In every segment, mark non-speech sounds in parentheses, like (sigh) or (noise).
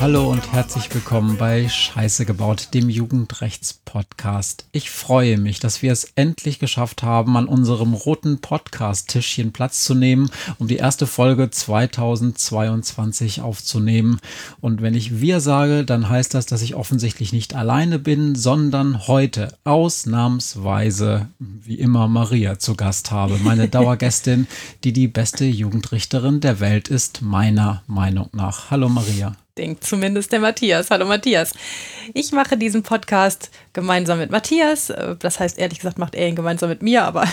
Hallo und herzlich willkommen bei Scheiße gebaut, dem Jugendrechts-Podcast. Ich freue mich, dass wir es endlich geschafft haben, an unserem roten Podcast-Tischchen Platz zu nehmen, um die erste Folge 2022 aufzunehmen. Und wenn ich wir sage, dann heißt das, dass ich offensichtlich nicht alleine bin, sondern heute ausnahmsweise, wie immer, Maria zu Gast habe. Meine (laughs) Dauergästin, die die beste Jugendrichterin der Welt ist, meiner Meinung nach. Hallo Maria. Denkt zumindest der Matthias. Hallo Matthias. Ich mache diesen Podcast gemeinsam mit Matthias. Äh, das heißt, ehrlich gesagt, macht er ihn gemeinsam mit mir, aber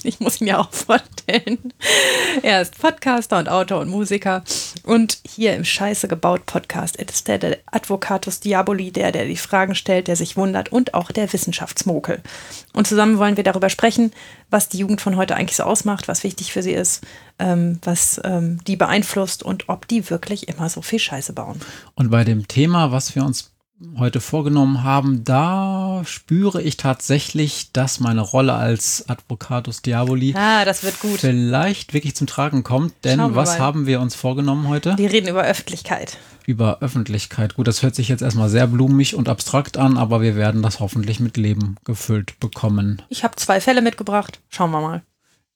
(laughs) ich muss ihn ja auch vorstellen. Er ist Podcaster und Autor und Musiker. Und hier im Scheiße gebaut Podcast ist er der Advocatus Diaboli, der, der die Fragen stellt, der sich wundert und auch der Wissenschaftsmokel. Und zusammen wollen wir darüber sprechen, was die Jugend von heute eigentlich so ausmacht, was wichtig für sie ist, ähm, was ähm, die beeinflusst und ob die wirklich immer so viel Scheiße bauen. Und bei dem Thema, was wir uns heute vorgenommen haben, da spüre ich tatsächlich, dass meine Rolle als Advocatus Diaboli ah, das wird gut. vielleicht wirklich zum Tragen kommt. Denn was mal. haben wir uns vorgenommen heute? Wir reden über Öffentlichkeit. Über Öffentlichkeit. Gut, das hört sich jetzt erstmal sehr blumig und abstrakt an, aber wir werden das hoffentlich mit Leben gefüllt bekommen. Ich habe zwei Fälle mitgebracht. Schauen wir mal.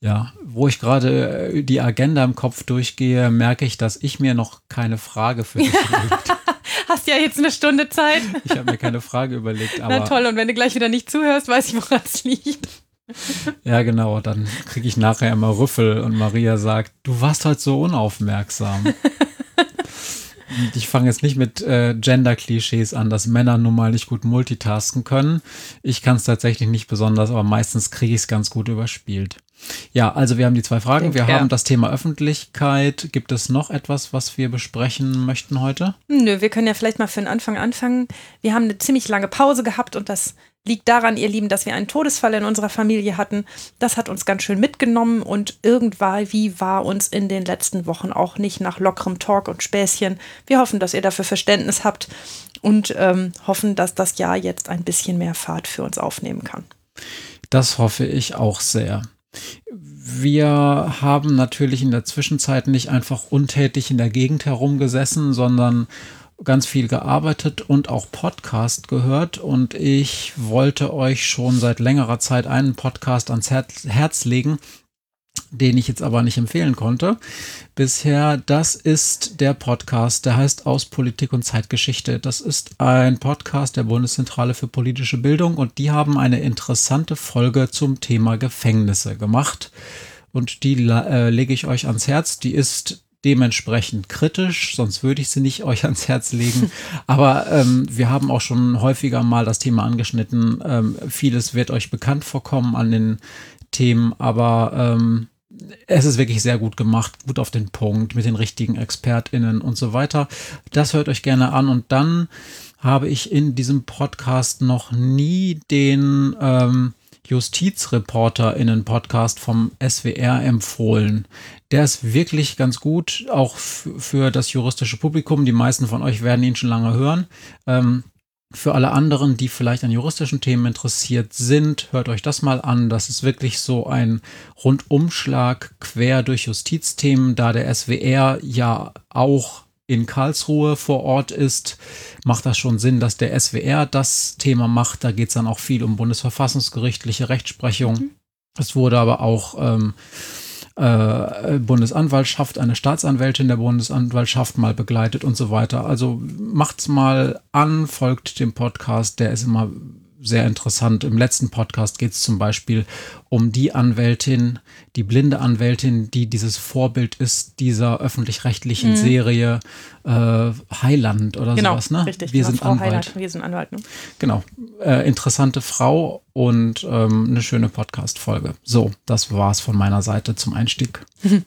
Ja, wo ich gerade äh, die Agenda im Kopf durchgehe, merke ich, dass ich mir noch keine Frage für dich (laughs) überlegt Hast ja jetzt eine Stunde Zeit. Ich habe mir keine Frage überlegt. Aber Na toll, und wenn du gleich wieder nicht zuhörst, weiß ich, woran es liegt. Ja, genau, dann kriege ich nachher immer Rüffel und Maria sagt, du warst halt so unaufmerksam. Ich fange jetzt nicht mit äh, Gender-Klischees an, dass Männer nun mal nicht gut multitasken können. Ich kann es tatsächlich nicht besonders, aber meistens kriege ich es ganz gut überspielt. Ja, also wir haben die zwei Fragen. Denk, wir ja. haben das Thema Öffentlichkeit. Gibt es noch etwas, was wir besprechen möchten heute? Nö, wir können ja vielleicht mal für den Anfang anfangen. Wir haben eine ziemlich lange Pause gehabt und das liegt daran, ihr Lieben, dass wir einen Todesfall in unserer Familie hatten. Das hat uns ganz schön mitgenommen und irgendwann wie war uns in den letzten Wochen auch nicht nach lockerem Talk und Späßchen. Wir hoffen, dass ihr dafür Verständnis habt und ähm, hoffen, dass das Jahr jetzt ein bisschen mehr Fahrt für uns aufnehmen kann. Das hoffe ich auch sehr. Wir haben natürlich in der Zwischenzeit nicht einfach untätig in der Gegend herumgesessen, sondern ganz viel gearbeitet und auch Podcast gehört. Und ich wollte euch schon seit längerer Zeit einen Podcast ans Herz legen, den ich jetzt aber nicht empfehlen konnte bisher. Das ist der Podcast, der heißt Aus Politik und Zeitgeschichte. Das ist ein Podcast der Bundeszentrale für politische Bildung und die haben eine interessante Folge zum Thema Gefängnisse gemacht. Und die äh, lege ich euch ans Herz. Die ist dementsprechend kritisch, sonst würde ich sie nicht euch ans Herz legen. (laughs) Aber ähm, wir haben auch schon häufiger mal das Thema angeschnitten. Ähm, vieles wird euch bekannt vorkommen an den Themen, aber ähm, es ist wirklich sehr gut gemacht, gut auf den Punkt, mit den richtigen ExpertInnen und so weiter. Das hört euch gerne an. Und dann habe ich in diesem Podcast noch nie den ähm, JustizreporterInnen-Podcast vom SWR empfohlen. Der ist wirklich ganz gut, auch für das juristische Publikum. Die meisten von euch werden ihn schon lange hören. Ähm, für alle anderen, die vielleicht an juristischen Themen interessiert sind, hört euch das mal an. Das ist wirklich so ein Rundumschlag quer durch Justizthemen, da der SWR ja auch in Karlsruhe vor Ort ist, macht das schon Sinn, dass der SWR das Thema macht. Da geht es dann auch viel um bundesverfassungsgerichtliche Rechtsprechung. Mhm. Es wurde aber auch ähm, äh, Bundesanwaltschaft, eine Staatsanwältin der Bundesanwaltschaft mal begleitet und so weiter. Also macht's mal an, folgt dem Podcast, der ist immer sehr interessant. Im letzten Podcast geht es zum Beispiel um die Anwältin, die blinde Anwältin, die dieses Vorbild ist dieser öffentlich-rechtlichen mhm. Serie äh, Heiland oder genau, sowas. Ne? Richtig, wir genau, sind Frau Anwalt. Heiland, wir sind Anwalt. Ne? Genau. Äh, interessante Frau und ähm, eine schöne Podcast-Folge. So, das war's von meiner Seite zum Einstieg. (laughs)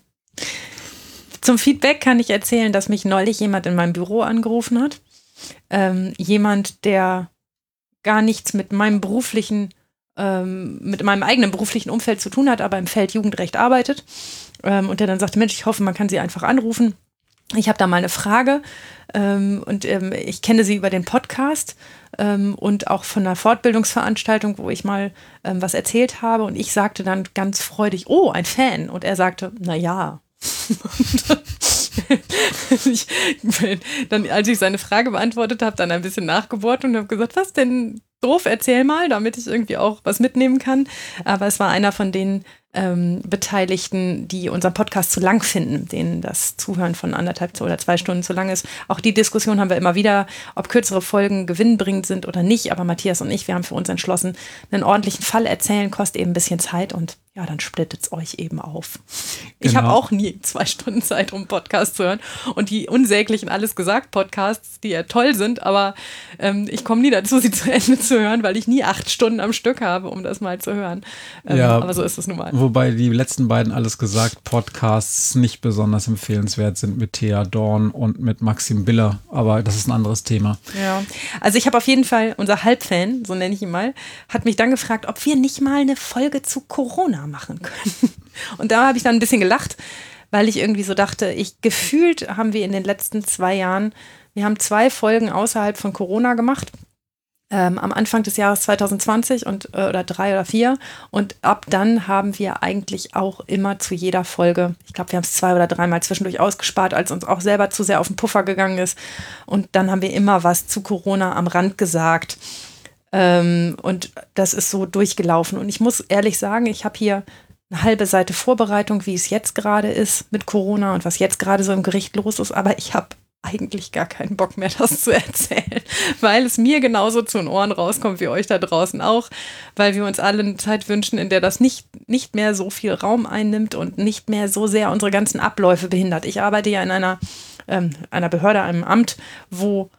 Zum Feedback kann ich erzählen, dass mich neulich jemand in meinem Büro angerufen hat. Ähm, jemand, der gar nichts mit meinem beruflichen, ähm, mit meinem eigenen beruflichen Umfeld zu tun hat, aber im Feld Jugendrecht arbeitet. Ähm, und der dann sagte, Mensch, ich hoffe, man kann sie einfach anrufen. Ich habe da mal eine Frage ähm, und ähm, ich kenne sie über den Podcast ähm, und auch von einer Fortbildungsveranstaltung, wo ich mal ähm, was erzählt habe und ich sagte dann ganz freudig, oh, ein Fan. Und er sagte, na ja. (laughs) ich, dann, als ich seine Frage beantwortet habe, dann ein bisschen nachgebohrt und habe gesagt, was denn doof, erzähl mal, damit ich irgendwie auch was mitnehmen kann. Aber es war einer von den ähm, Beteiligten, die unseren Podcast zu lang finden, denen das Zuhören von anderthalb oder zwei Stunden zu lang ist. Auch die Diskussion haben wir immer wieder, ob kürzere Folgen gewinnbringend sind oder nicht. Aber Matthias und ich, wir haben für uns entschlossen, einen ordentlichen Fall erzählen kostet eben ein bisschen Zeit und ja, dann splittet es euch eben auf. Ich habe genau. auch nie zwei Stunden Zeit, um Podcast zu hören. Und die unsäglichen Alles gesagt Podcasts, die ja toll sind, aber ähm, ich komme nie dazu, (laughs) sie zu Ende zu hören, weil ich nie acht Stunden am Stück habe, um das mal zu hören. Ähm, ja, aber so ist es nun mal. Wobei die letzten beiden Alles gesagt Podcasts nicht besonders empfehlenswert sind mit Thea Dorn und mit Maxim Biller. Aber das ist ein anderes Thema. Ja, also ich habe auf jeden Fall, unser Halbfan, so nenne ich ihn mal, hat mich dann gefragt, ob wir nicht mal eine Folge zu Corona machen können. (laughs) Und da habe ich dann ein bisschen gelacht, weil ich irgendwie so dachte, ich gefühlt haben wir in den letzten zwei Jahren, wir haben zwei Folgen außerhalb von Corona gemacht. Ähm, am Anfang des Jahres 2020 und äh, oder drei oder vier und ab dann haben wir eigentlich auch immer zu jeder Folge, ich glaube, wir haben es zwei oder dreimal zwischendurch ausgespart, als uns auch selber zu sehr auf den Puffer gegangen ist und dann haben wir immer was zu Corona am Rand gesagt ähm, und das ist so durchgelaufen und ich muss ehrlich sagen, ich habe hier eine halbe Seite Vorbereitung, wie es jetzt gerade ist mit Corona und was jetzt gerade so im Gericht los ist, aber ich habe eigentlich gar keinen Bock mehr, (laughs) das zu erzählen, weil es mir genauso zu den Ohren rauskommt wie euch da draußen auch, weil wir uns alle eine Zeit wünschen, in der das nicht, nicht mehr so viel Raum einnimmt und nicht mehr so sehr unsere ganzen Abläufe behindert. Ich arbeite ja in einer, ähm, einer Behörde, einem Amt, wo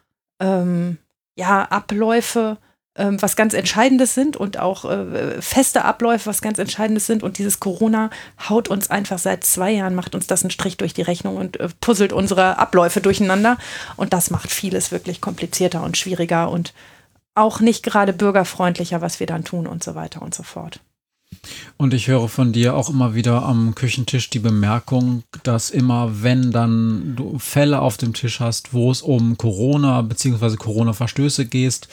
ähm, ja Abläufe was ganz Entscheidendes sind und auch äh, feste Abläufe was ganz Entscheidendes sind. Und dieses Corona haut uns einfach seit zwei Jahren, macht uns das einen Strich durch die Rechnung und äh, puzzelt unsere Abläufe durcheinander. Und das macht vieles wirklich komplizierter und schwieriger und auch nicht gerade bürgerfreundlicher, was wir dann tun und so weiter und so fort. Und ich höre von dir auch immer wieder am Küchentisch die Bemerkung, dass immer, wenn dann du Fälle auf dem Tisch hast, wo es um Corona bzw. Corona-Verstöße geht,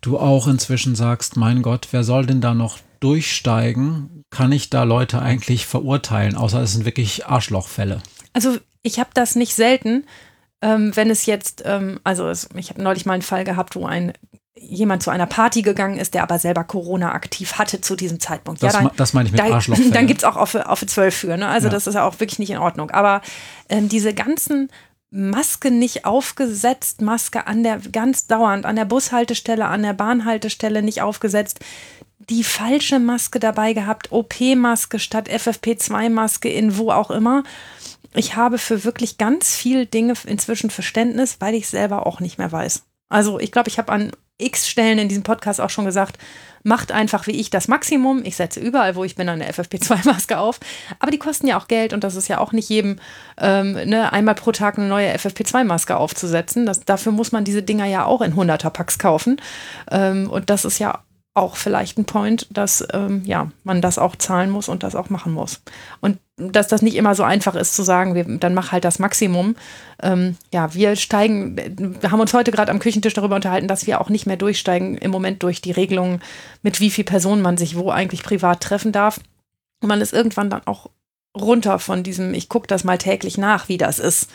du auch inzwischen sagst, mein Gott, wer soll denn da noch durchsteigen? Kann ich da Leute eigentlich verurteilen, außer es sind wirklich Arschlochfälle? Also ich habe das nicht selten, ähm, wenn es jetzt, ähm, also es, ich habe neulich mal einen Fall gehabt, wo ein jemand zu einer Party gegangen ist, der aber selber Corona aktiv hatte zu diesem Zeitpunkt. Das, ja, dann, das meine ich mit da, Arschlochfälle. (laughs) Dann gibt es auch auf, auf 12 für, ne? Also ja. das ist ja auch wirklich nicht in Ordnung. Aber ähm, diese ganzen Maske nicht aufgesetzt, Maske an der ganz dauernd an der Bushaltestelle, an der Bahnhaltestelle nicht aufgesetzt, die falsche Maske dabei gehabt, OP-Maske statt FFP2-Maske in wo auch immer. Ich habe für wirklich ganz viel Dinge inzwischen Verständnis, weil ich selber auch nicht mehr weiß. Also ich glaube, ich habe an x Stellen in diesem Podcast auch schon gesagt, macht einfach wie ich das Maximum. Ich setze überall, wo ich bin, eine FFP2-Maske auf. Aber die kosten ja auch Geld und das ist ja auch nicht jedem ähm, ne, einmal pro Tag eine neue FFP2-Maske aufzusetzen. Das, dafür muss man diese Dinger ja auch in 100er-Packs kaufen. Ähm, und das ist ja auch vielleicht ein Point, dass ähm, ja, man das auch zahlen muss und das auch machen muss. Und dass das nicht immer so einfach ist zu sagen, wir, dann mach halt das Maximum. Ähm, ja, wir steigen, wir haben uns heute gerade am Küchentisch darüber unterhalten, dass wir auch nicht mehr durchsteigen im Moment durch die Regelungen, mit wie viel Personen man sich wo eigentlich privat treffen darf. Und man ist irgendwann dann auch runter von diesem, ich gucke das mal täglich nach, wie das ist.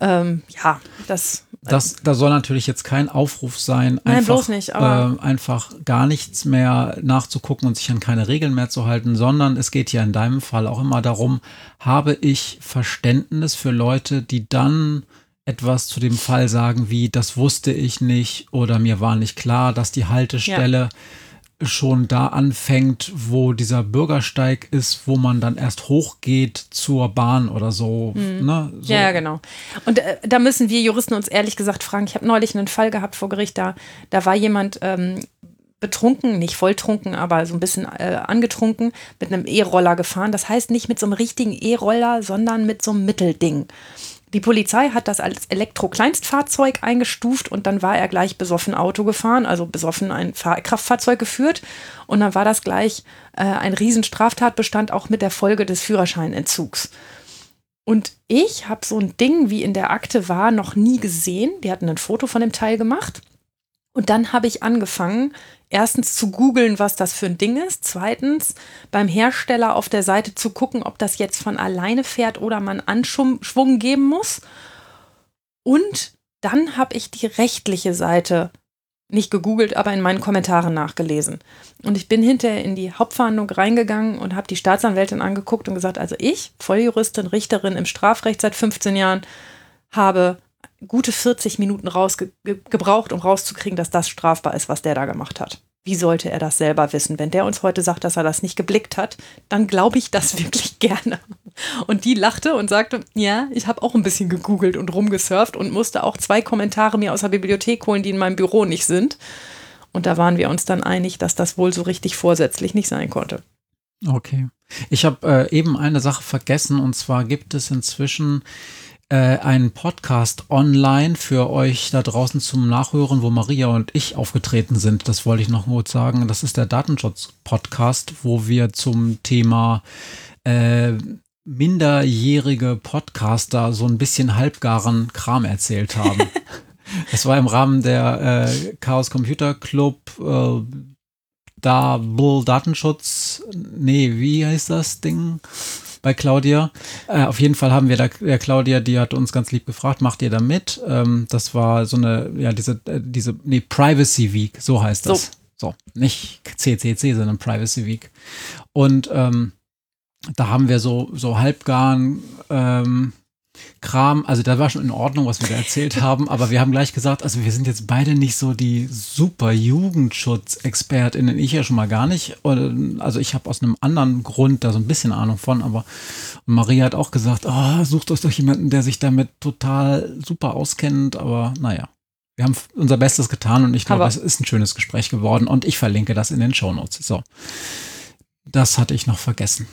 Ähm, ja, das das, da soll natürlich jetzt kein Aufruf sein, Nein, einfach, nicht, äh, einfach gar nichts mehr nachzugucken und sich an keine Regeln mehr zu halten, sondern es geht ja in deinem Fall auch immer darum, habe ich Verständnis für Leute, die dann etwas zu dem Fall sagen wie, das wusste ich nicht oder mir war nicht klar, dass die Haltestelle ja schon da anfängt, wo dieser Bürgersteig ist, wo man dann erst hochgeht zur Bahn oder so. Mhm. Ne? so. Ja, genau. Und äh, da müssen wir Juristen uns ehrlich gesagt fragen. Ich habe neulich einen Fall gehabt vor Gericht, da, da war jemand ähm, betrunken, nicht volltrunken, aber so ein bisschen äh, angetrunken, mit einem E-Roller gefahren. Das heißt nicht mit so einem richtigen E-Roller, sondern mit so einem Mittelding. Die Polizei hat das als Elektro-Kleinstfahrzeug eingestuft und dann war er gleich besoffen Auto gefahren, also besoffen ein Fahr Kraftfahrzeug geführt. Und dann war das gleich äh, ein Riesenstraftatbestand auch mit der Folge des Führerscheinentzugs. Und ich habe so ein Ding, wie in der Akte war, noch nie gesehen. Die hatten ein Foto von dem Teil gemacht. Und dann habe ich angefangen, erstens zu googeln, was das für ein Ding ist. Zweitens beim Hersteller auf der Seite zu gucken, ob das jetzt von alleine fährt oder man Anschwung geben muss. Und dann habe ich die rechtliche Seite nicht gegoogelt, aber in meinen Kommentaren nachgelesen. Und ich bin hinterher in die Hauptverhandlung reingegangen und habe die Staatsanwältin angeguckt und gesagt, also ich, Volljuristin, Richterin im Strafrecht seit 15 Jahren, habe gute 40 Minuten rausgebraucht, um rauszukriegen, dass das strafbar ist, was der da gemacht hat. Wie sollte er das selber wissen? Wenn der uns heute sagt, dass er das nicht geblickt hat, dann glaube ich das (laughs) wirklich gerne. Und die lachte und sagte, ja, ich habe auch ein bisschen gegoogelt und rumgesurft und musste auch zwei Kommentare mir aus der Bibliothek holen, die in meinem Büro nicht sind. Und da waren wir uns dann einig, dass das wohl so richtig vorsätzlich nicht sein konnte. Okay. Ich habe äh, eben eine Sache vergessen und zwar gibt es inzwischen äh, einen Podcast online für euch da draußen zum Nachhören, wo Maria und ich aufgetreten sind. Das wollte ich noch kurz sagen. Das ist der Datenschutz-Podcast, wo wir zum Thema äh, minderjährige Podcaster so ein bisschen halbgaren Kram erzählt haben. (laughs) das war im Rahmen der äh, Chaos Computer Club. Äh, da Bull Datenschutz, nee, wie heißt das Ding? Bei Claudia. Äh, auf jeden Fall haben wir da, der Claudia, die hat uns ganz lieb gefragt, macht ihr da mit? Ähm, das war so eine, ja, diese, äh, diese, nee, Privacy Week, so heißt das. So, so nicht CCC, sondern Privacy Week. Und ähm, da haben wir so, so halbgaren ähm, Kram, also da war schon in Ordnung, was wir da erzählt haben, aber wir haben gleich gesagt, also wir sind jetzt beide nicht so die super Jugendschutzexpertinnen, ich ja schon mal gar nicht. Also ich habe aus einem anderen Grund da so ein bisschen Ahnung von, aber Maria hat auch gesagt, oh, sucht euch doch jemanden, der sich damit total super auskennt, aber naja. Wir haben unser Bestes getan und ich glaube, es ist ein schönes Gespräch geworden und ich verlinke das in den Show Notes. So. Das hatte ich noch vergessen.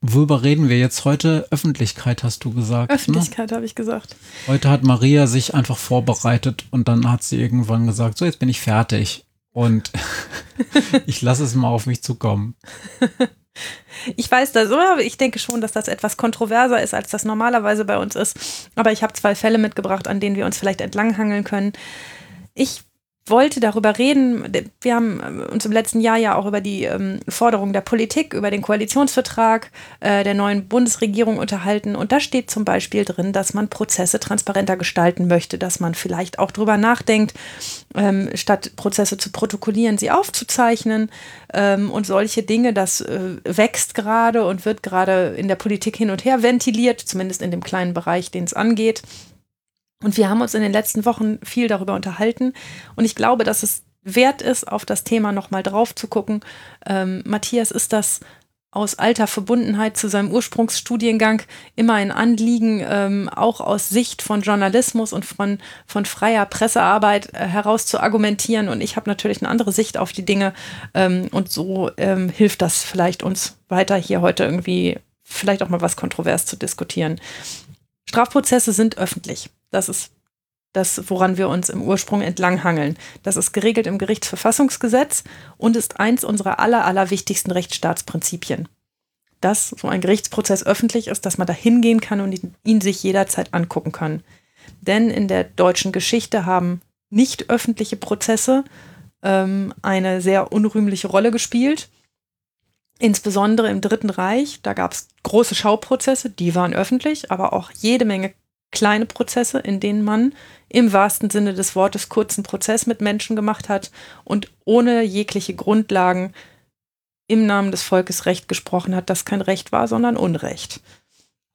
Worüber reden wir jetzt heute? Öffentlichkeit hast du gesagt. Ne? Öffentlichkeit ne? habe ich gesagt. Heute hat Maria sich einfach vorbereitet und dann hat sie irgendwann gesagt, so jetzt bin ich fertig und (laughs) ich lasse es mal auf mich zukommen. (laughs) Ich weiß das, oder? Ich denke schon, dass das etwas kontroverser ist, als das normalerweise bei uns ist. Aber ich habe zwei Fälle mitgebracht, an denen wir uns vielleicht entlanghangeln können. Ich wollte darüber reden. Wir haben äh, uns im letzten Jahr ja auch über die ähm, Forderung der Politik, über den Koalitionsvertrag äh, der neuen Bundesregierung unterhalten. Und da steht zum Beispiel drin, dass man Prozesse transparenter gestalten möchte, dass man vielleicht auch darüber nachdenkt, ähm, statt Prozesse zu protokollieren, sie aufzuzeichnen ähm, und solche Dinge. Das äh, wächst gerade und wird gerade in der Politik hin und her ventiliert, zumindest in dem kleinen Bereich, den es angeht. Und wir haben uns in den letzten Wochen viel darüber unterhalten. Und ich glaube, dass es wert ist, auf das Thema nochmal drauf zu gucken. Ähm, Matthias, ist das aus alter Verbundenheit zu seinem Ursprungsstudiengang immer ein Anliegen, ähm, auch aus Sicht von Journalismus und von, von freier Pressearbeit äh, heraus zu argumentieren. Und ich habe natürlich eine andere Sicht auf die Dinge. Ähm, und so ähm, hilft das vielleicht uns weiter hier heute irgendwie vielleicht auch mal was kontrovers zu diskutieren. Strafprozesse sind öffentlich. Das ist das, woran wir uns im Ursprung entlanghangeln. Das ist geregelt im Gerichtsverfassungsgesetz und ist eins unserer aller, allerwichtigsten Rechtsstaatsprinzipien. Dass so ein Gerichtsprozess öffentlich ist, dass man da hingehen kann und ihn sich jederzeit angucken kann. Denn in der deutschen Geschichte haben nicht öffentliche Prozesse ähm, eine sehr unrühmliche Rolle gespielt. Insbesondere im Dritten Reich, da gab es große Schauprozesse, die waren öffentlich, aber auch jede Menge kleine Prozesse, in denen man im wahrsten Sinne des Wortes kurzen Prozess mit Menschen gemacht hat und ohne jegliche Grundlagen im Namen des Volkes Recht gesprochen hat, das kein Recht war, sondern Unrecht.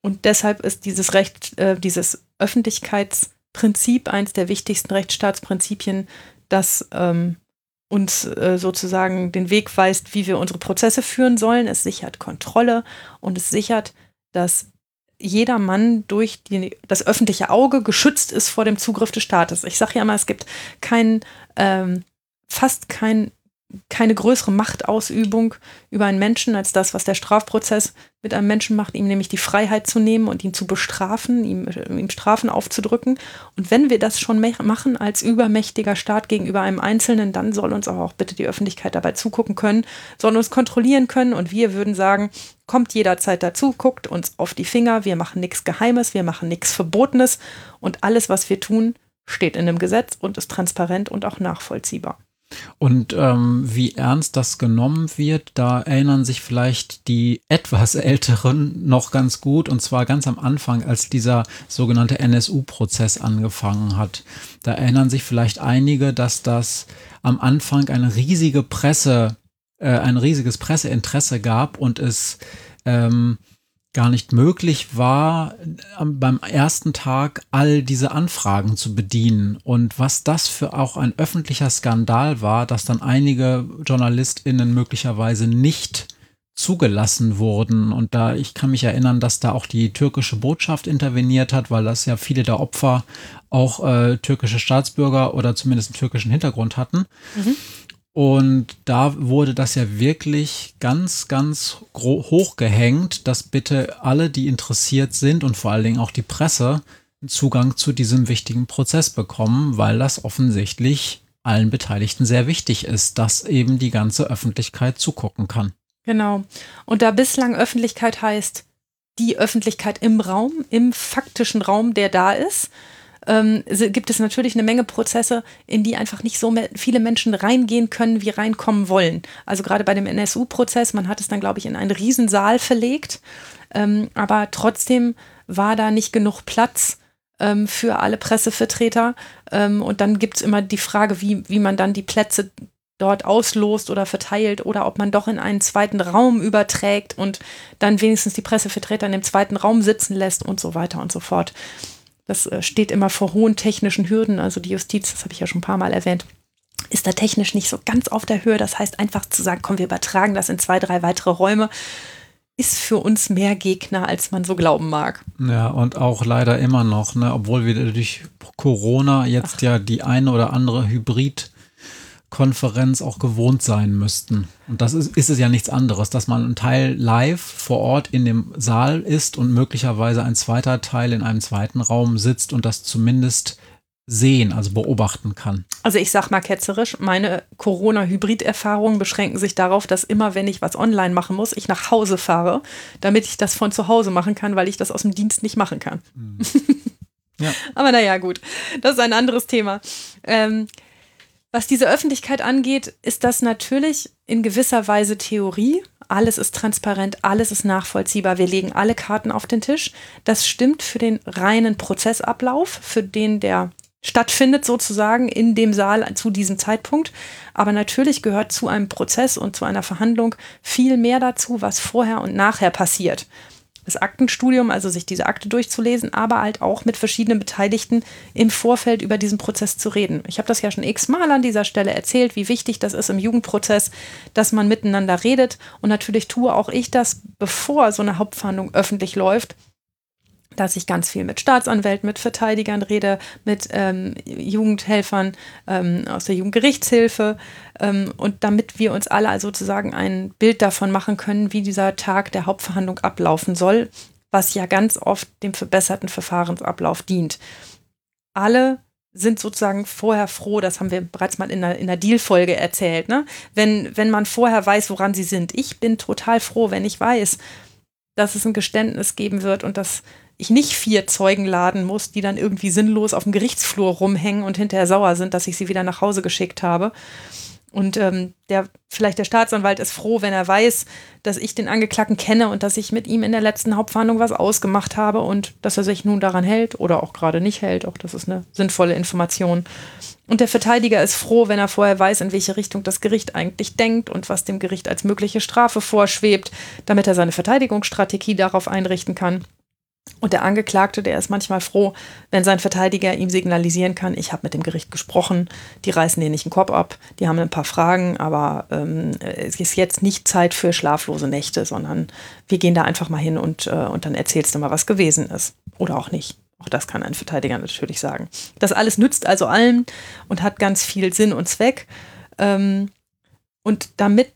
Und deshalb ist dieses Recht, äh, dieses Öffentlichkeitsprinzip eines der wichtigsten Rechtsstaatsprinzipien, das ähm, uns äh, sozusagen den Weg weist, wie wir unsere Prozesse führen sollen. Es sichert Kontrolle und es sichert, dass jeder Mann durch die, das öffentliche Auge geschützt ist vor dem Zugriff des Staates. Ich sage ja immer, es gibt kein, ähm, fast kein keine größere Machtausübung über einen Menschen als das, was der Strafprozess mit einem Menschen macht, ihm nämlich die Freiheit zu nehmen und ihn zu bestrafen, ihm, ihm Strafen aufzudrücken. Und wenn wir das schon machen als übermächtiger Staat gegenüber einem Einzelnen, dann soll uns aber auch bitte die Öffentlichkeit dabei zugucken können, soll uns kontrollieren können und wir würden sagen, kommt jederzeit dazu, guckt uns auf die Finger, wir machen nichts Geheimes, wir machen nichts Verbotenes und alles, was wir tun, steht in einem Gesetz und ist transparent und auch nachvollziehbar. Und ähm, wie ernst das genommen wird, da erinnern sich vielleicht die etwas (laughs) älteren noch ganz gut, und zwar ganz am Anfang, als dieser sogenannte NSU-Prozess angefangen hat. Da erinnern sich vielleicht einige, dass das am Anfang eine riesige Presse, äh, ein riesiges Presseinteresse gab und es ähm, gar nicht möglich war, beim ersten Tag all diese Anfragen zu bedienen. Und was das für auch ein öffentlicher Skandal war, dass dann einige JournalistInnen möglicherweise nicht zugelassen wurden. Und da, ich kann mich erinnern, dass da auch die türkische Botschaft interveniert hat, weil das ja viele der Opfer auch äh, türkische Staatsbürger oder zumindest einen türkischen Hintergrund hatten. Mhm. Und da wurde das ja wirklich ganz, ganz hoch gehängt, dass bitte alle, die interessiert sind und vor allen Dingen auch die Presse, Zugang zu diesem wichtigen Prozess bekommen, weil das offensichtlich allen Beteiligten sehr wichtig ist, dass eben die ganze Öffentlichkeit zugucken kann. Genau. Und da bislang Öffentlichkeit heißt, die Öffentlichkeit im Raum, im faktischen Raum, der da ist, ähm, gibt es natürlich eine Menge Prozesse, in die einfach nicht so viele Menschen reingehen können, wie reinkommen wollen. Also gerade bei dem NSU-Prozess, man hat es dann, glaube ich, in einen Riesensaal verlegt, ähm, aber trotzdem war da nicht genug Platz ähm, für alle Pressevertreter. Ähm, und dann gibt es immer die Frage, wie, wie man dann die Plätze dort auslost oder verteilt oder ob man doch in einen zweiten Raum überträgt und dann wenigstens die Pressevertreter in dem zweiten Raum sitzen lässt und so weiter und so fort. Das äh, steht immer vor hohen technischen Hürden. Also die Justiz, das habe ich ja schon ein paar Mal erwähnt, ist da technisch nicht so ganz auf der Höhe. Das heißt, einfach zu sagen, komm, wir übertragen das in zwei, drei weitere Räume, ist für uns mehr Gegner, als man so glauben mag. Ja, und auch leider immer noch, ne, obwohl wir durch Corona jetzt Ach. ja die eine oder andere Hybrid- Konferenz auch gewohnt sein müssten. Und das ist, ist es ja nichts anderes, dass man ein Teil live vor Ort in dem Saal ist und möglicherweise ein zweiter Teil in einem zweiten Raum sitzt und das zumindest sehen, also beobachten kann. Also ich sag mal ketzerisch, meine Corona-Hybrid-Erfahrungen beschränken sich darauf, dass immer, wenn ich was online machen muss, ich nach Hause fahre, damit ich das von zu Hause machen kann, weil ich das aus dem Dienst nicht machen kann. Mhm. (laughs) Ja. Aber naja, gut, das ist ein anderes Thema. Ähm, was diese Öffentlichkeit angeht, ist das natürlich in gewisser Weise Theorie. Alles ist transparent, alles ist nachvollziehbar. Wir legen alle Karten auf den Tisch. Das stimmt für den reinen Prozessablauf, für den der stattfindet sozusagen in dem Saal zu diesem Zeitpunkt. Aber natürlich gehört zu einem Prozess und zu einer Verhandlung viel mehr dazu, was vorher und nachher passiert das Aktenstudium, also sich diese Akte durchzulesen, aber halt auch mit verschiedenen Beteiligten im Vorfeld über diesen Prozess zu reden. Ich habe das ja schon x-mal an dieser Stelle erzählt, wie wichtig das ist im Jugendprozess, dass man miteinander redet. Und natürlich tue auch ich das, bevor so eine Hauptverhandlung öffentlich läuft, dass ich ganz viel mit Staatsanwälten, mit Verteidigern rede, mit ähm, Jugendhelfern ähm, aus der Jugendgerichtshilfe ähm, und damit wir uns alle sozusagen ein Bild davon machen können, wie dieser Tag der Hauptverhandlung ablaufen soll, was ja ganz oft dem verbesserten Verfahrensablauf dient. Alle sind sozusagen vorher froh, das haben wir bereits mal in der, in der Deal-Folge erzählt, ne? wenn, wenn man vorher weiß, woran sie sind. Ich bin total froh, wenn ich weiß, dass es ein Geständnis geben wird und dass ich nicht vier Zeugen laden muss, die dann irgendwie sinnlos auf dem Gerichtsflur rumhängen und hinterher sauer sind, dass ich sie wieder nach Hause geschickt habe. Und ähm, der, vielleicht der Staatsanwalt ist froh, wenn er weiß, dass ich den Angeklagten kenne und dass ich mit ihm in der letzten Hauptverhandlung was ausgemacht habe und dass er sich nun daran hält oder auch gerade nicht hält. Auch das ist eine sinnvolle Information. Und der Verteidiger ist froh, wenn er vorher weiß, in welche Richtung das Gericht eigentlich denkt und was dem Gericht als mögliche Strafe vorschwebt, damit er seine Verteidigungsstrategie darauf einrichten kann. Und der Angeklagte, der ist manchmal froh, wenn sein Verteidiger ihm signalisieren kann, ich habe mit dem Gericht gesprochen, die reißen dir nicht den Kopf ab, die haben ein paar Fragen, aber ähm, es ist jetzt nicht Zeit für schlaflose Nächte, sondern wir gehen da einfach mal hin und, äh, und dann erzählst du mal, was gewesen ist. Oder auch nicht. Auch das kann ein Verteidiger natürlich sagen. Das alles nützt also allen und hat ganz viel Sinn und Zweck. Ähm, und damit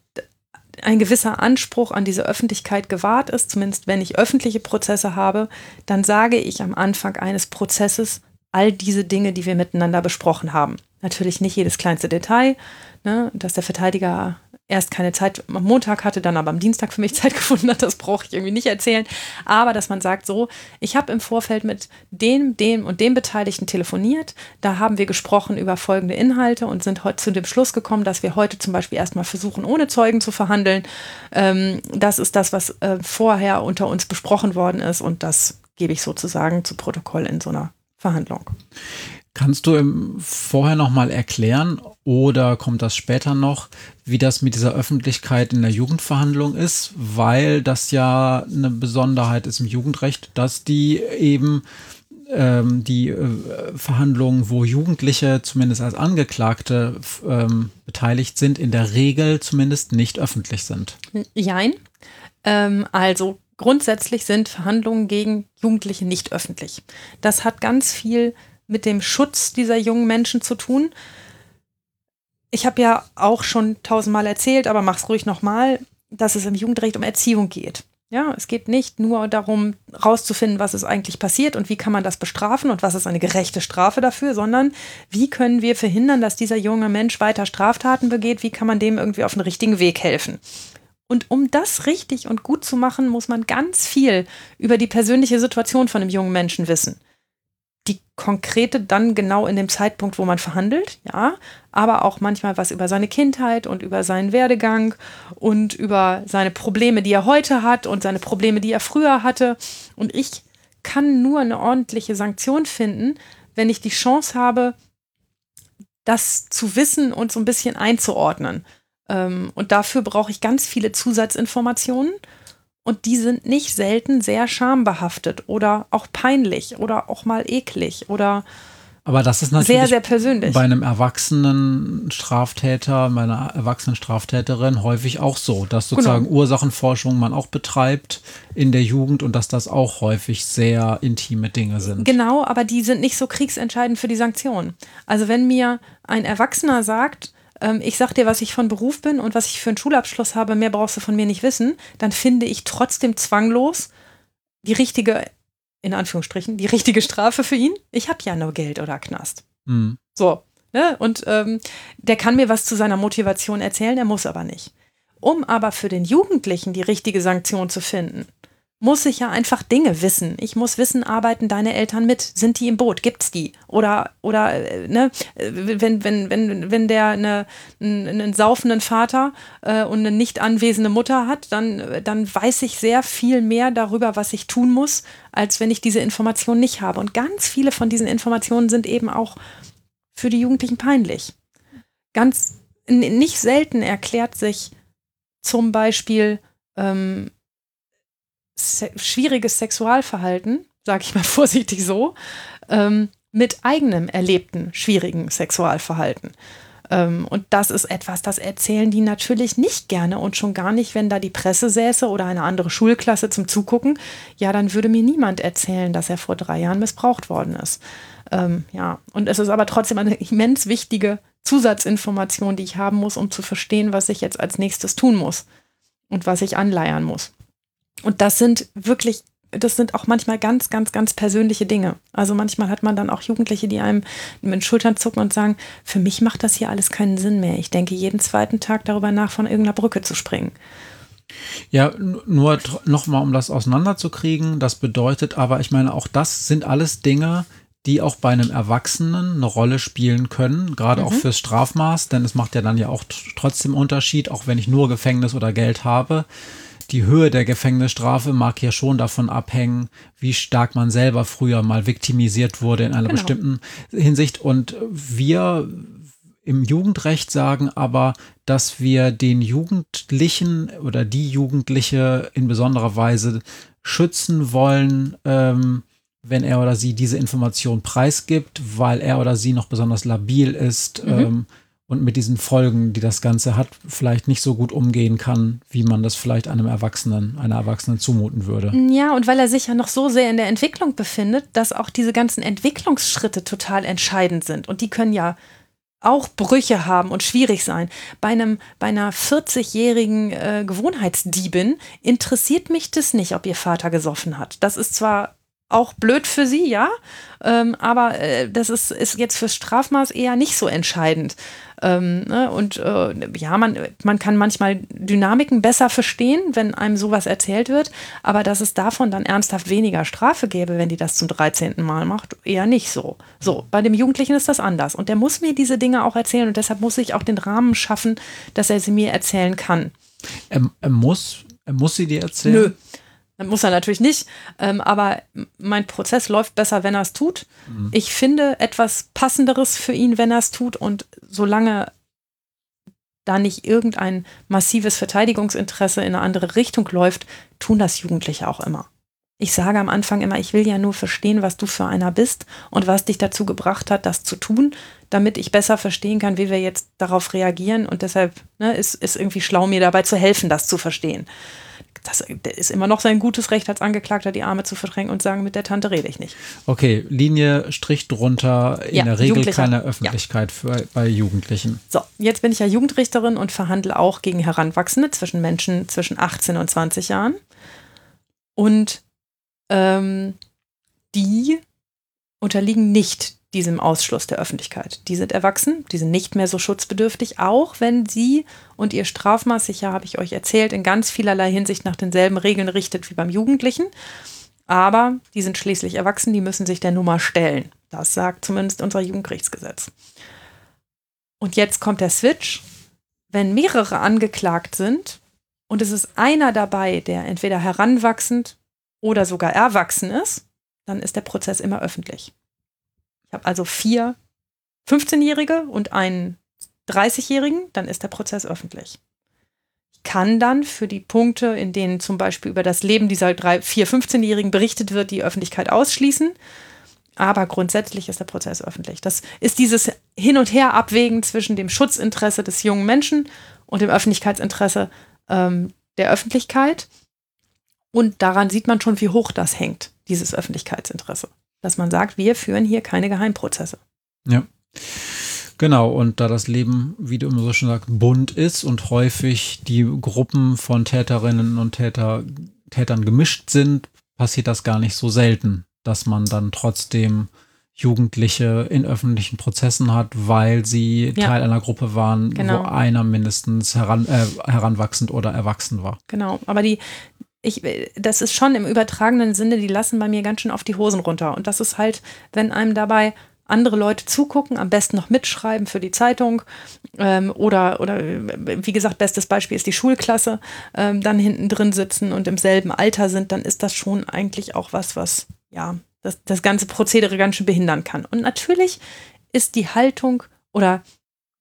ein gewisser Anspruch an diese Öffentlichkeit gewahrt ist, zumindest wenn ich öffentliche Prozesse habe, dann sage ich am Anfang eines Prozesses all diese Dinge, die wir miteinander besprochen haben. Natürlich nicht jedes kleinste Detail, ne, dass der Verteidiger erst keine Zeit am Montag hatte, dann aber am Dienstag für mich (laughs) Zeit gefunden hat, das brauche ich irgendwie nicht erzählen. Aber dass man sagt, so, ich habe im Vorfeld mit dem, dem und dem Beteiligten telefoniert, da haben wir gesprochen über folgende Inhalte und sind heute zu dem Schluss gekommen, dass wir heute zum Beispiel erstmal versuchen, ohne Zeugen zu verhandeln. Ähm, das ist das, was äh, vorher unter uns besprochen worden ist und das gebe ich sozusagen zu Protokoll in so einer Verhandlung. Kannst du im vorher noch mal erklären oder kommt das später noch, wie das mit dieser Öffentlichkeit in der Jugendverhandlung ist, weil das ja eine Besonderheit ist im Jugendrecht, dass die eben ähm, die äh, Verhandlungen, wo Jugendliche zumindest als Angeklagte ähm, beteiligt sind, in der Regel zumindest nicht öffentlich sind. Jein. Ähm, also grundsätzlich sind Verhandlungen gegen Jugendliche nicht öffentlich. Das hat ganz viel mit dem Schutz dieser jungen Menschen zu tun. Ich habe ja auch schon tausendmal erzählt, aber mach's ruhig nochmal, dass es im Jugendrecht um Erziehung geht. Ja, es geht nicht nur darum, rauszufinden, was ist eigentlich passiert und wie kann man das bestrafen und was ist eine gerechte Strafe dafür, sondern wie können wir verhindern, dass dieser junge Mensch weiter Straftaten begeht, wie kann man dem irgendwie auf den richtigen Weg helfen. Und um das richtig und gut zu machen, muss man ganz viel über die persönliche Situation von einem jungen Menschen wissen die konkrete dann genau in dem Zeitpunkt, wo man verhandelt, ja, aber auch manchmal was über seine Kindheit und über seinen Werdegang und über seine Probleme, die er heute hat und seine Probleme, die er früher hatte. Und ich kann nur eine ordentliche Sanktion finden, wenn ich die Chance habe, das zu wissen und so ein bisschen einzuordnen. Ähm, und dafür brauche ich ganz viele Zusatzinformationen und die sind nicht selten sehr schambehaftet oder auch peinlich oder auch mal eklig oder aber das ist natürlich sehr, sehr persönlich. bei einem erwachsenen Straftäter, bei einer erwachsenen Straftäterin häufig auch so, dass genau. sozusagen genau. Ursachenforschung man auch betreibt in der Jugend und dass das auch häufig sehr intime Dinge sind. Genau, aber die sind nicht so kriegsentscheidend für die Sanktionen. Also wenn mir ein Erwachsener sagt, ähm, ich sag dir, was ich von Beruf bin und was ich für einen Schulabschluss habe, mehr brauchst du von mir nicht wissen, dann finde ich trotzdem zwanglos die richtige, in Anführungsstrichen, die richtige Strafe für ihn. Ich habe ja nur Geld oder Knast. Mhm. So. Ne? Und ähm, der kann mir was zu seiner Motivation erzählen, er muss aber nicht. Um aber für den Jugendlichen die richtige Sanktion zu finden, muss ich ja einfach Dinge wissen. Ich muss wissen, arbeiten deine Eltern mit? Sind die im Boot? Gibt's die? Oder, oder äh, ne, wenn, wenn, wenn, wenn der eine, einen, einen saufenden Vater äh, und eine nicht anwesende Mutter hat, dann, dann weiß ich sehr viel mehr darüber, was ich tun muss, als wenn ich diese Informationen nicht habe. Und ganz viele von diesen Informationen sind eben auch für die Jugendlichen peinlich. Ganz nicht selten erklärt sich zum Beispiel ähm, se schwieriges Sexualverhalten, sage ich mal (laughs) vorsichtig so, ähm, mit eigenem erlebten schwierigen Sexualverhalten. Ähm, und das ist etwas, das erzählen die natürlich nicht gerne und schon gar nicht, wenn da die Presse säße oder eine andere Schulklasse zum Zugucken. Ja, dann würde mir niemand erzählen, dass er vor drei Jahren missbraucht worden ist. Ähm, ja, und es ist aber trotzdem eine immens wichtige Zusatzinformation, die ich haben muss, um zu verstehen, was ich jetzt als nächstes tun muss und was ich anleiern muss. Und das sind wirklich, das sind auch manchmal ganz, ganz, ganz persönliche Dinge. Also manchmal hat man dann auch Jugendliche, die einem mit den Schultern zucken und sagen, für mich macht das hier alles keinen Sinn mehr. Ich denke jeden zweiten Tag darüber nach, von irgendeiner Brücke zu springen. Ja, nur nochmal, um das auseinanderzukriegen, das bedeutet aber, ich meine, auch das sind alles Dinge, die auch bei einem Erwachsenen eine Rolle spielen können, gerade mhm. auch fürs Strafmaß, denn es macht ja dann ja auch trotzdem Unterschied, auch wenn ich nur Gefängnis oder Geld habe die Höhe der Gefängnisstrafe mag ja schon davon abhängen, wie stark man selber früher mal viktimisiert wurde in einer genau. bestimmten Hinsicht. Und wir im Jugendrecht sagen aber, dass wir den Jugendlichen oder die Jugendliche in besonderer Weise schützen wollen, ähm, wenn er oder sie diese Information preisgibt, weil er oder sie noch besonders labil ist. Mhm. Ähm, und mit diesen Folgen, die das Ganze hat, vielleicht nicht so gut umgehen kann, wie man das vielleicht einem Erwachsenen, einer Erwachsenen zumuten würde. Ja, und weil er sich ja noch so sehr in der Entwicklung befindet, dass auch diese ganzen Entwicklungsschritte total entscheidend sind. Und die können ja auch Brüche haben und schwierig sein. Bei einem, bei einer 40-jährigen äh, Gewohnheitsdiebin interessiert mich das nicht, ob ihr Vater gesoffen hat. Das ist zwar auch blöd für sie, ja. Ähm, aber äh, das ist, ist jetzt fürs Strafmaß eher nicht so entscheidend. Ähm, ne? Und äh, ja, man, man kann manchmal Dynamiken besser verstehen, wenn einem sowas erzählt wird, aber dass es davon dann ernsthaft weniger Strafe gäbe, wenn die das zum 13. Mal macht, eher nicht so. So, bei dem Jugendlichen ist das anders. Und der muss mir diese Dinge auch erzählen und deshalb muss ich auch den Rahmen schaffen, dass er sie mir erzählen kann. Er, er muss, er muss sie dir erzählen? Nö. Muss er natürlich nicht, ähm, aber mein Prozess läuft besser, wenn er es tut. Mhm. Ich finde etwas Passenderes für ihn, wenn er es tut. Und solange da nicht irgendein massives Verteidigungsinteresse in eine andere Richtung läuft, tun das Jugendliche auch immer. Ich sage am Anfang immer, ich will ja nur verstehen, was du für einer bist und was dich dazu gebracht hat, das zu tun, damit ich besser verstehen kann, wie wir jetzt darauf reagieren. Und deshalb ne, ist, ist irgendwie schlau, mir dabei zu helfen, das zu verstehen das ist immer noch sein gutes Recht als Angeklagter, die Arme zu verdrängen und sagen, mit der Tante rede ich nicht. Okay, Linie, Strich drunter, in ja, der Regel keine Öffentlichkeit ja. für, bei Jugendlichen. So, jetzt bin ich ja Jugendrichterin und verhandle auch gegen Heranwachsende zwischen Menschen zwischen 18 und 20 Jahren. Und ähm, die unterliegen nicht diesem Ausschluss der Öffentlichkeit. Die sind erwachsen, die sind nicht mehr so schutzbedürftig, auch wenn sie und ihr Strafmaß sich ja, habe ich euch erzählt, in ganz vielerlei Hinsicht nach denselben Regeln richtet wie beim Jugendlichen. Aber die sind schließlich erwachsen, die müssen sich der Nummer stellen. Das sagt zumindest unser Jugendgerichtsgesetz. Und jetzt kommt der Switch. Wenn mehrere angeklagt sind und es ist einer dabei, der entweder heranwachsend oder sogar erwachsen ist, dann ist der Prozess immer öffentlich. Ich habe also vier 15-Jährige und einen 30-Jährigen, dann ist der Prozess öffentlich. Ich kann dann für die Punkte, in denen zum Beispiel über das Leben dieser drei, vier 15-Jährigen berichtet wird, die Öffentlichkeit ausschließen. Aber grundsätzlich ist der Prozess öffentlich. Das ist dieses Hin- und Her-Abwägen zwischen dem Schutzinteresse des jungen Menschen und dem Öffentlichkeitsinteresse ähm, der Öffentlichkeit. Und daran sieht man schon, wie hoch das hängt, dieses Öffentlichkeitsinteresse dass man sagt, wir führen hier keine Geheimprozesse. Ja. Genau, und da das Leben, wie du immer so schon sagst, bunt ist und häufig die Gruppen von Täterinnen und Täter, Tätern gemischt sind, passiert das gar nicht so selten, dass man dann trotzdem Jugendliche in öffentlichen Prozessen hat, weil sie ja. Teil einer Gruppe waren, genau. wo einer mindestens heran, äh, heranwachsend oder erwachsen war. Genau, aber die, ich, das ist schon im übertragenen Sinne, die lassen bei mir ganz schön auf die Hosen runter. Und das ist halt, wenn einem dabei andere Leute zugucken, am besten noch mitschreiben für die Zeitung ähm, oder, oder wie gesagt, bestes Beispiel ist die Schulklasse, ähm, dann hinten drin sitzen und im selben Alter sind, dann ist das schon eigentlich auch was, was ja das, das ganze Prozedere ganz schön behindern kann. Und natürlich ist die Haltung oder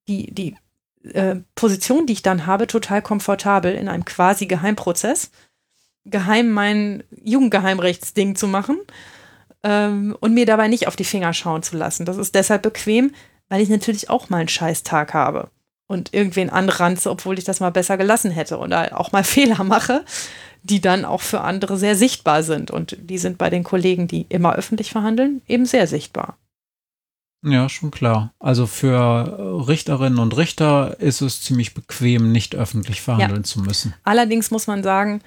die, die äh, Position, die ich dann habe, total komfortabel in einem quasi Geheimprozess geheim mein Jugendgeheimrechtsding zu machen ähm, und mir dabei nicht auf die Finger schauen zu lassen. Das ist deshalb bequem, weil ich natürlich auch mal einen Scheißtag habe und irgendwen anranze, obwohl ich das mal besser gelassen hätte oder auch mal (laughs) Fehler mache, die dann auch für andere sehr sichtbar sind. Und die sind bei den Kollegen, die immer öffentlich verhandeln, eben sehr sichtbar. Ja, schon klar. Also für Richterinnen und Richter ist es ziemlich bequem, nicht öffentlich verhandeln ja. zu müssen. Allerdings muss man sagen,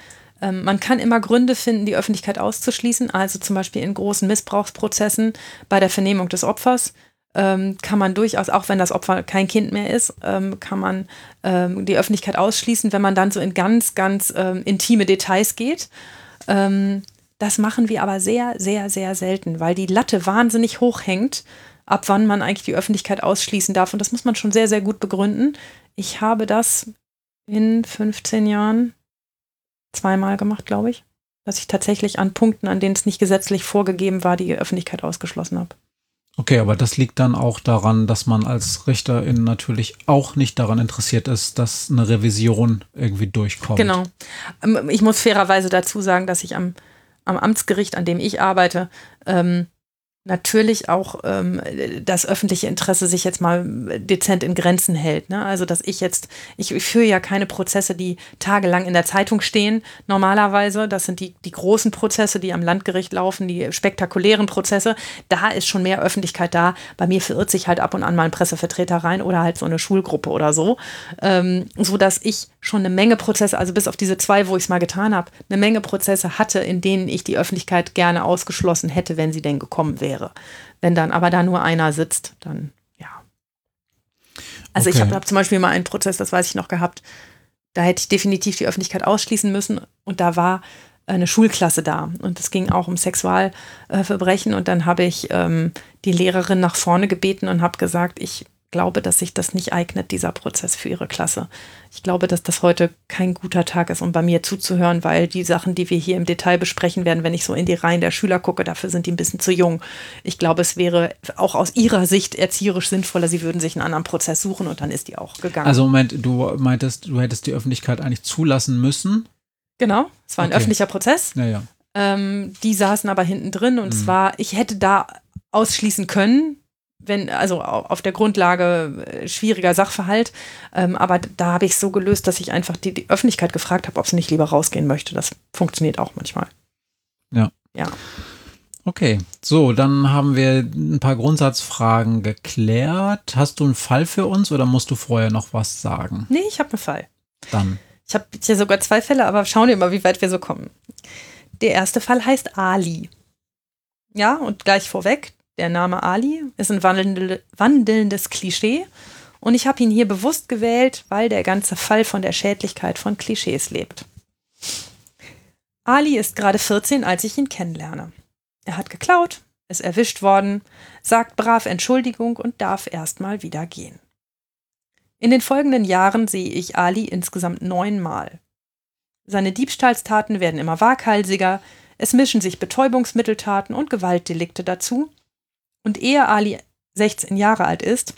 ähm, man kann immer Gründe finden, die Öffentlichkeit auszuschließen, also zum Beispiel in großen Missbrauchsprozessen bei der Vernehmung des Opfers ähm, kann man durchaus, auch wenn das Opfer kein Kind mehr ist, ähm, kann man ähm, die Öffentlichkeit ausschließen, wenn man dann so in ganz, ganz intime Details geht. Das machen wir aber sehr, sehr, sehr selten, weil die Latte wahnsinnig hoch hängt, ab wann man eigentlich die Öffentlichkeit ausschließen darf. Und das muss man schon sehr, sehr gut begründen. Ich habe das in 15 Jahren zweimal gemacht, glaube ich. Dass ich tatsächlich an Punkten, an denen es nicht gesetzlich vorgegeben war, die Öffentlichkeit ausgeschlossen habe. Okay, aber das liegt dann auch daran, dass man als Richterin natürlich auch nicht daran interessiert ist, dass eine Revision irgendwie durchkommt. Genau. Ähm, ich muss fairerweise dazu sagen, dass ich am, am Amtsgericht, an dem ich arbeite, ähm, natürlich auch ähm, das öffentliche Interesse sich jetzt mal dezent in Grenzen hält. Ne? Also dass ich jetzt, ich, führe ja keine Prozesse, die tagelang in der Zeitung stehen. Normalerweise, das sind die, die großen Prozesse, die am Landgericht laufen, die spektakulären Prozesse. Da ist schon mehr Öffentlichkeit da. Bei mir verirrt sich halt ab und an mal ein Pressevertreter rein oder halt so eine Schulgruppe oder so, ähm, so dass ich schon eine Menge Prozesse, also bis auf diese zwei, wo ich es mal getan habe, eine Menge Prozesse hatte, in denen ich die Öffentlichkeit gerne ausgeschlossen hätte, wenn sie denn gekommen wäre wäre. Wenn dann aber da nur einer sitzt, dann ja. Also okay. ich habe hab zum Beispiel mal einen Prozess, das weiß ich noch gehabt, da hätte ich definitiv die Öffentlichkeit ausschließen müssen und da war eine Schulklasse da und es ging auch um Sexualverbrechen und dann habe ich ähm, die Lehrerin nach vorne gebeten und habe gesagt, ich glaube, dass sich das nicht eignet, dieser Prozess für ihre Klasse. Ich glaube, dass das heute kein guter Tag ist, um bei mir zuzuhören, weil die Sachen, die wir hier im Detail besprechen werden, wenn ich so in die Reihen der Schüler gucke, dafür sind die ein bisschen zu jung. Ich glaube, es wäre auch aus ihrer Sicht erzieherisch sinnvoller, sie würden sich einen anderen Prozess suchen und dann ist die auch gegangen. Also Moment, du meintest, du hättest die Öffentlichkeit eigentlich zulassen müssen? Genau, es war ein okay. öffentlicher Prozess. Ja, ja. Ähm, die saßen aber hinten drin und mhm. zwar, ich hätte da ausschließen können, wenn, also auf der Grundlage äh, schwieriger Sachverhalt. Ähm, aber da habe ich es so gelöst, dass ich einfach die, die Öffentlichkeit gefragt habe, ob sie nicht lieber rausgehen möchte. Das funktioniert auch manchmal. Ja. Ja. Okay, so, dann haben wir ein paar Grundsatzfragen geklärt. Hast du einen Fall für uns oder musst du vorher noch was sagen? Nee, ich habe einen Fall. Dann. Ich habe hier sogar zwei Fälle, aber schauen wir mal, wie weit wir so kommen. Der erste Fall heißt Ali. Ja, und gleich vorweg, der Name Ali ist ein wandelndes Klischee und ich habe ihn hier bewusst gewählt, weil der ganze Fall von der Schädlichkeit von Klischees lebt. Ali ist gerade 14, als ich ihn kennenlerne. Er hat geklaut, ist erwischt worden, sagt brav Entschuldigung und darf erstmal wieder gehen. In den folgenden Jahren sehe ich Ali insgesamt neunmal. Seine Diebstahlstaten werden immer waghalsiger, es mischen sich Betäubungsmitteltaten und Gewaltdelikte dazu und ehe Ali 16 Jahre alt ist,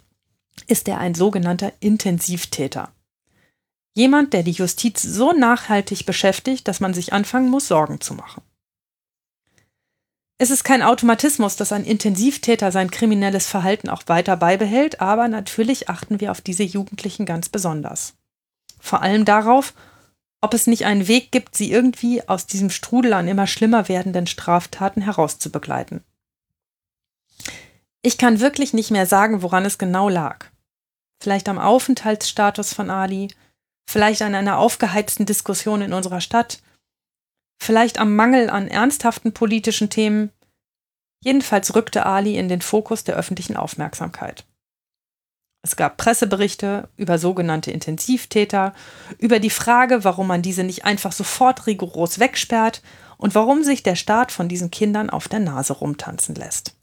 ist er ein sogenannter Intensivtäter. Jemand, der die Justiz so nachhaltig beschäftigt, dass man sich anfangen muss, Sorgen zu machen. Es ist kein Automatismus, dass ein Intensivtäter sein kriminelles Verhalten auch weiter beibehält, aber natürlich achten wir auf diese Jugendlichen ganz besonders. Vor allem darauf, ob es nicht einen Weg gibt, sie irgendwie aus diesem Strudel an immer schlimmer werdenden Straftaten herauszubegleiten. Ich kann wirklich nicht mehr sagen, woran es genau lag. Vielleicht am Aufenthaltsstatus von Ali, vielleicht an einer aufgeheizten Diskussion in unserer Stadt, vielleicht am Mangel an ernsthaften politischen Themen. Jedenfalls rückte Ali in den Fokus der öffentlichen Aufmerksamkeit. Es gab Presseberichte über sogenannte Intensivtäter, über die Frage, warum man diese nicht einfach sofort rigoros wegsperrt und warum sich der Staat von diesen Kindern auf der Nase rumtanzen lässt.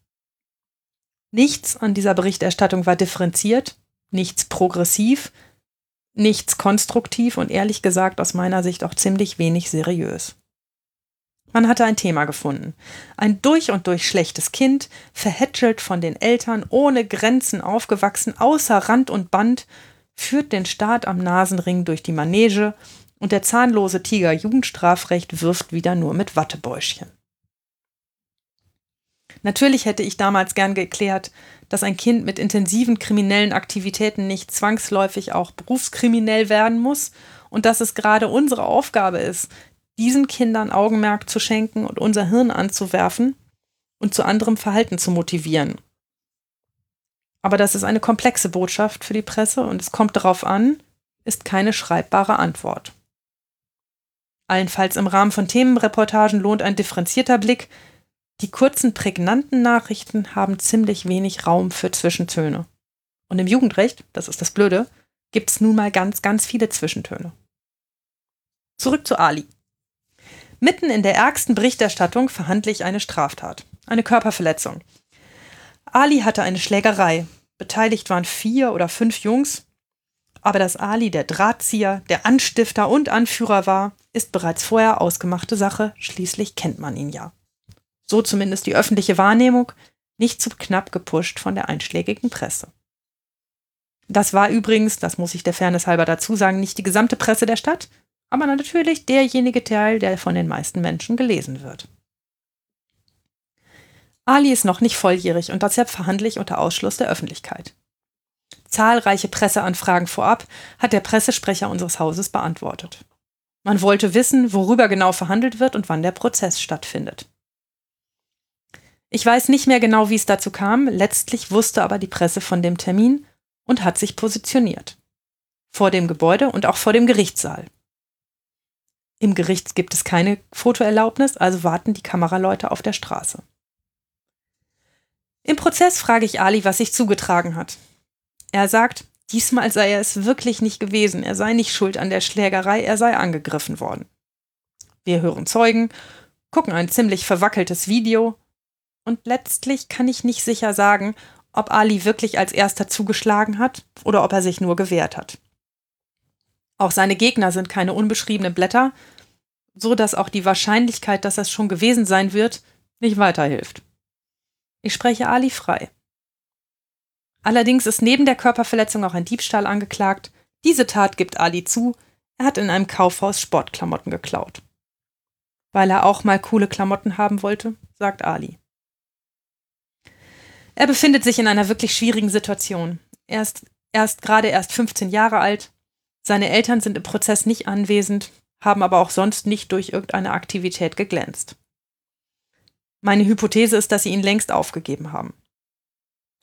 Nichts an dieser Berichterstattung war differenziert, nichts progressiv, nichts konstruktiv und ehrlich gesagt aus meiner Sicht auch ziemlich wenig seriös. Man hatte ein Thema gefunden. Ein durch und durch schlechtes Kind, verhätschelt von den Eltern, ohne Grenzen aufgewachsen, außer Rand und Band, führt den Staat am Nasenring durch die Manege und der zahnlose Tiger Jugendstrafrecht wirft wieder nur mit Wattebäuschen. Natürlich hätte ich damals gern geklärt, dass ein Kind mit intensiven kriminellen Aktivitäten nicht zwangsläufig auch berufskriminell werden muss und dass es gerade unsere Aufgabe ist, diesen Kindern Augenmerk zu schenken und unser Hirn anzuwerfen und zu anderem Verhalten zu motivieren. Aber das ist eine komplexe Botschaft für die Presse und es kommt darauf an, ist keine schreibbare Antwort. Allenfalls im Rahmen von Themenreportagen lohnt ein differenzierter Blick, die kurzen, prägnanten Nachrichten haben ziemlich wenig Raum für Zwischentöne. Und im Jugendrecht, das ist das Blöde, gibt es nun mal ganz, ganz viele Zwischentöne. Zurück zu Ali. Mitten in der ärgsten Berichterstattung verhandle ich eine Straftat, eine Körperverletzung. Ali hatte eine Schlägerei. Beteiligt waren vier oder fünf Jungs. Aber dass Ali der Drahtzieher, der Anstifter und Anführer war, ist bereits vorher ausgemachte Sache. Schließlich kennt man ihn ja so zumindest die öffentliche Wahrnehmung, nicht zu knapp gepusht von der einschlägigen Presse. Das war übrigens, das muss ich der Fairness halber dazu sagen, nicht die gesamte Presse der Stadt, aber natürlich derjenige Teil, der von den meisten Menschen gelesen wird. Ali ist noch nicht volljährig und deshalb verhandle ich unter Ausschluss der Öffentlichkeit. Zahlreiche Presseanfragen vorab hat der Pressesprecher unseres Hauses beantwortet. Man wollte wissen, worüber genau verhandelt wird und wann der Prozess stattfindet. Ich weiß nicht mehr genau, wie es dazu kam, letztlich wusste aber die Presse von dem Termin und hat sich positioniert. Vor dem Gebäude und auch vor dem Gerichtssaal. Im Gericht gibt es keine Fotoerlaubnis, also warten die Kameraleute auf der Straße. Im Prozess frage ich Ali, was sich zugetragen hat. Er sagt, diesmal sei er es wirklich nicht gewesen, er sei nicht schuld an der Schlägerei, er sei angegriffen worden. Wir hören Zeugen, gucken ein ziemlich verwackeltes Video und letztlich kann ich nicht sicher sagen, ob Ali wirklich als erster zugeschlagen hat oder ob er sich nur gewehrt hat. Auch seine Gegner sind keine unbeschriebenen Blätter, so dass auch die Wahrscheinlichkeit, dass es schon gewesen sein wird, nicht weiterhilft. Ich spreche Ali frei. Allerdings ist neben der Körperverletzung auch ein Diebstahl angeklagt. Diese Tat gibt Ali zu, er hat in einem Kaufhaus Sportklamotten geklaut. Weil er auch mal coole Klamotten haben wollte, sagt Ali. Er befindet sich in einer wirklich schwierigen Situation. Er ist erst gerade erst 15 Jahre alt. Seine Eltern sind im Prozess nicht anwesend, haben aber auch sonst nicht durch irgendeine Aktivität geglänzt. Meine Hypothese ist, dass sie ihn längst aufgegeben haben.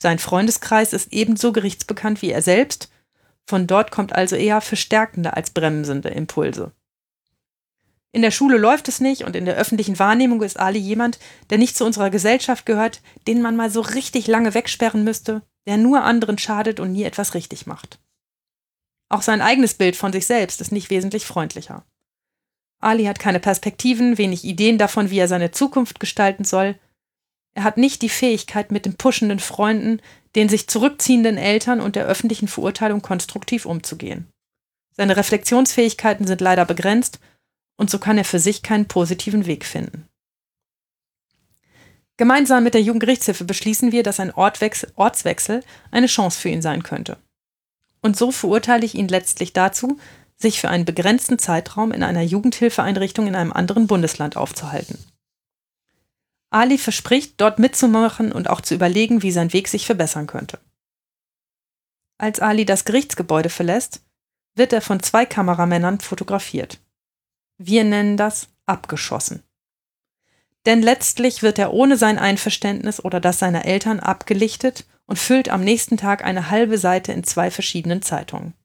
Sein Freundeskreis ist ebenso gerichtsbekannt wie er selbst, von dort kommt also eher verstärkende als bremsende Impulse. In der Schule läuft es nicht und in der öffentlichen Wahrnehmung ist Ali jemand, der nicht zu unserer Gesellschaft gehört, den man mal so richtig lange wegsperren müsste, der nur anderen schadet und nie etwas richtig macht. Auch sein eigenes Bild von sich selbst ist nicht wesentlich freundlicher. Ali hat keine Perspektiven, wenig Ideen davon, wie er seine Zukunft gestalten soll. Er hat nicht die Fähigkeit, mit den puschenden Freunden, den sich zurückziehenden Eltern und der öffentlichen Verurteilung konstruktiv umzugehen. Seine Reflexionsfähigkeiten sind leider begrenzt und so kann er für sich keinen positiven Weg finden. Gemeinsam mit der Jugendgerichtshilfe beschließen wir, dass ein Ortswechsel eine Chance für ihn sein könnte. Und so verurteile ich ihn letztlich dazu, sich für einen begrenzten Zeitraum in einer Jugendhilfeeinrichtung in einem anderen Bundesland aufzuhalten. Ali verspricht, dort mitzumachen und auch zu überlegen, wie sein Weg sich verbessern könnte. Als Ali das Gerichtsgebäude verlässt, wird er von zwei Kameramännern fotografiert. Wir nennen das abgeschossen. Denn letztlich wird er ohne sein Einverständnis oder das seiner Eltern abgelichtet und füllt am nächsten Tag eine halbe Seite in zwei verschiedenen Zeitungen.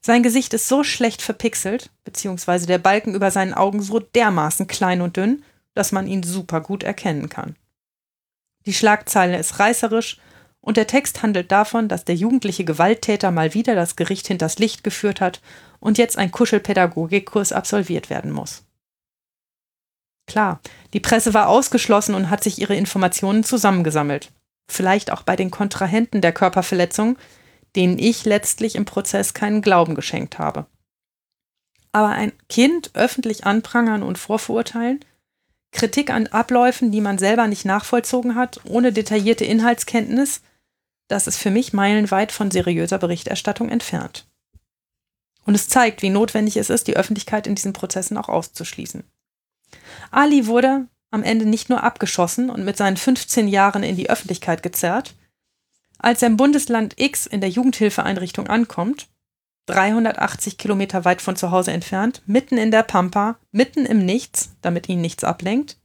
Sein Gesicht ist so schlecht verpixelt, beziehungsweise der Balken über seinen Augen so dermaßen klein und dünn, dass man ihn super gut erkennen kann. Die Schlagzeile ist reißerisch und der Text handelt davon, dass der jugendliche Gewalttäter mal wieder das Gericht hinters Licht geführt hat und jetzt ein Kuschelpädagogikkurs absolviert werden muss. Klar, die Presse war ausgeschlossen und hat sich ihre Informationen zusammengesammelt. Vielleicht auch bei den Kontrahenten der Körperverletzung, denen ich letztlich im Prozess keinen Glauben geschenkt habe. Aber ein Kind öffentlich anprangern und vorverurteilen, Kritik an Abläufen, die man selber nicht nachvollzogen hat, ohne detaillierte Inhaltskenntnis, das ist für mich meilenweit von seriöser Berichterstattung entfernt. Und es zeigt, wie notwendig es ist, die Öffentlichkeit in diesen Prozessen auch auszuschließen. Ali wurde am Ende nicht nur abgeschossen und mit seinen 15 Jahren in die Öffentlichkeit gezerrt, als er im Bundesland X in der Jugendhilfeeinrichtung ankommt, 380 Kilometer weit von zu Hause entfernt, mitten in der Pampa, mitten im Nichts, damit ihn nichts ablenkt,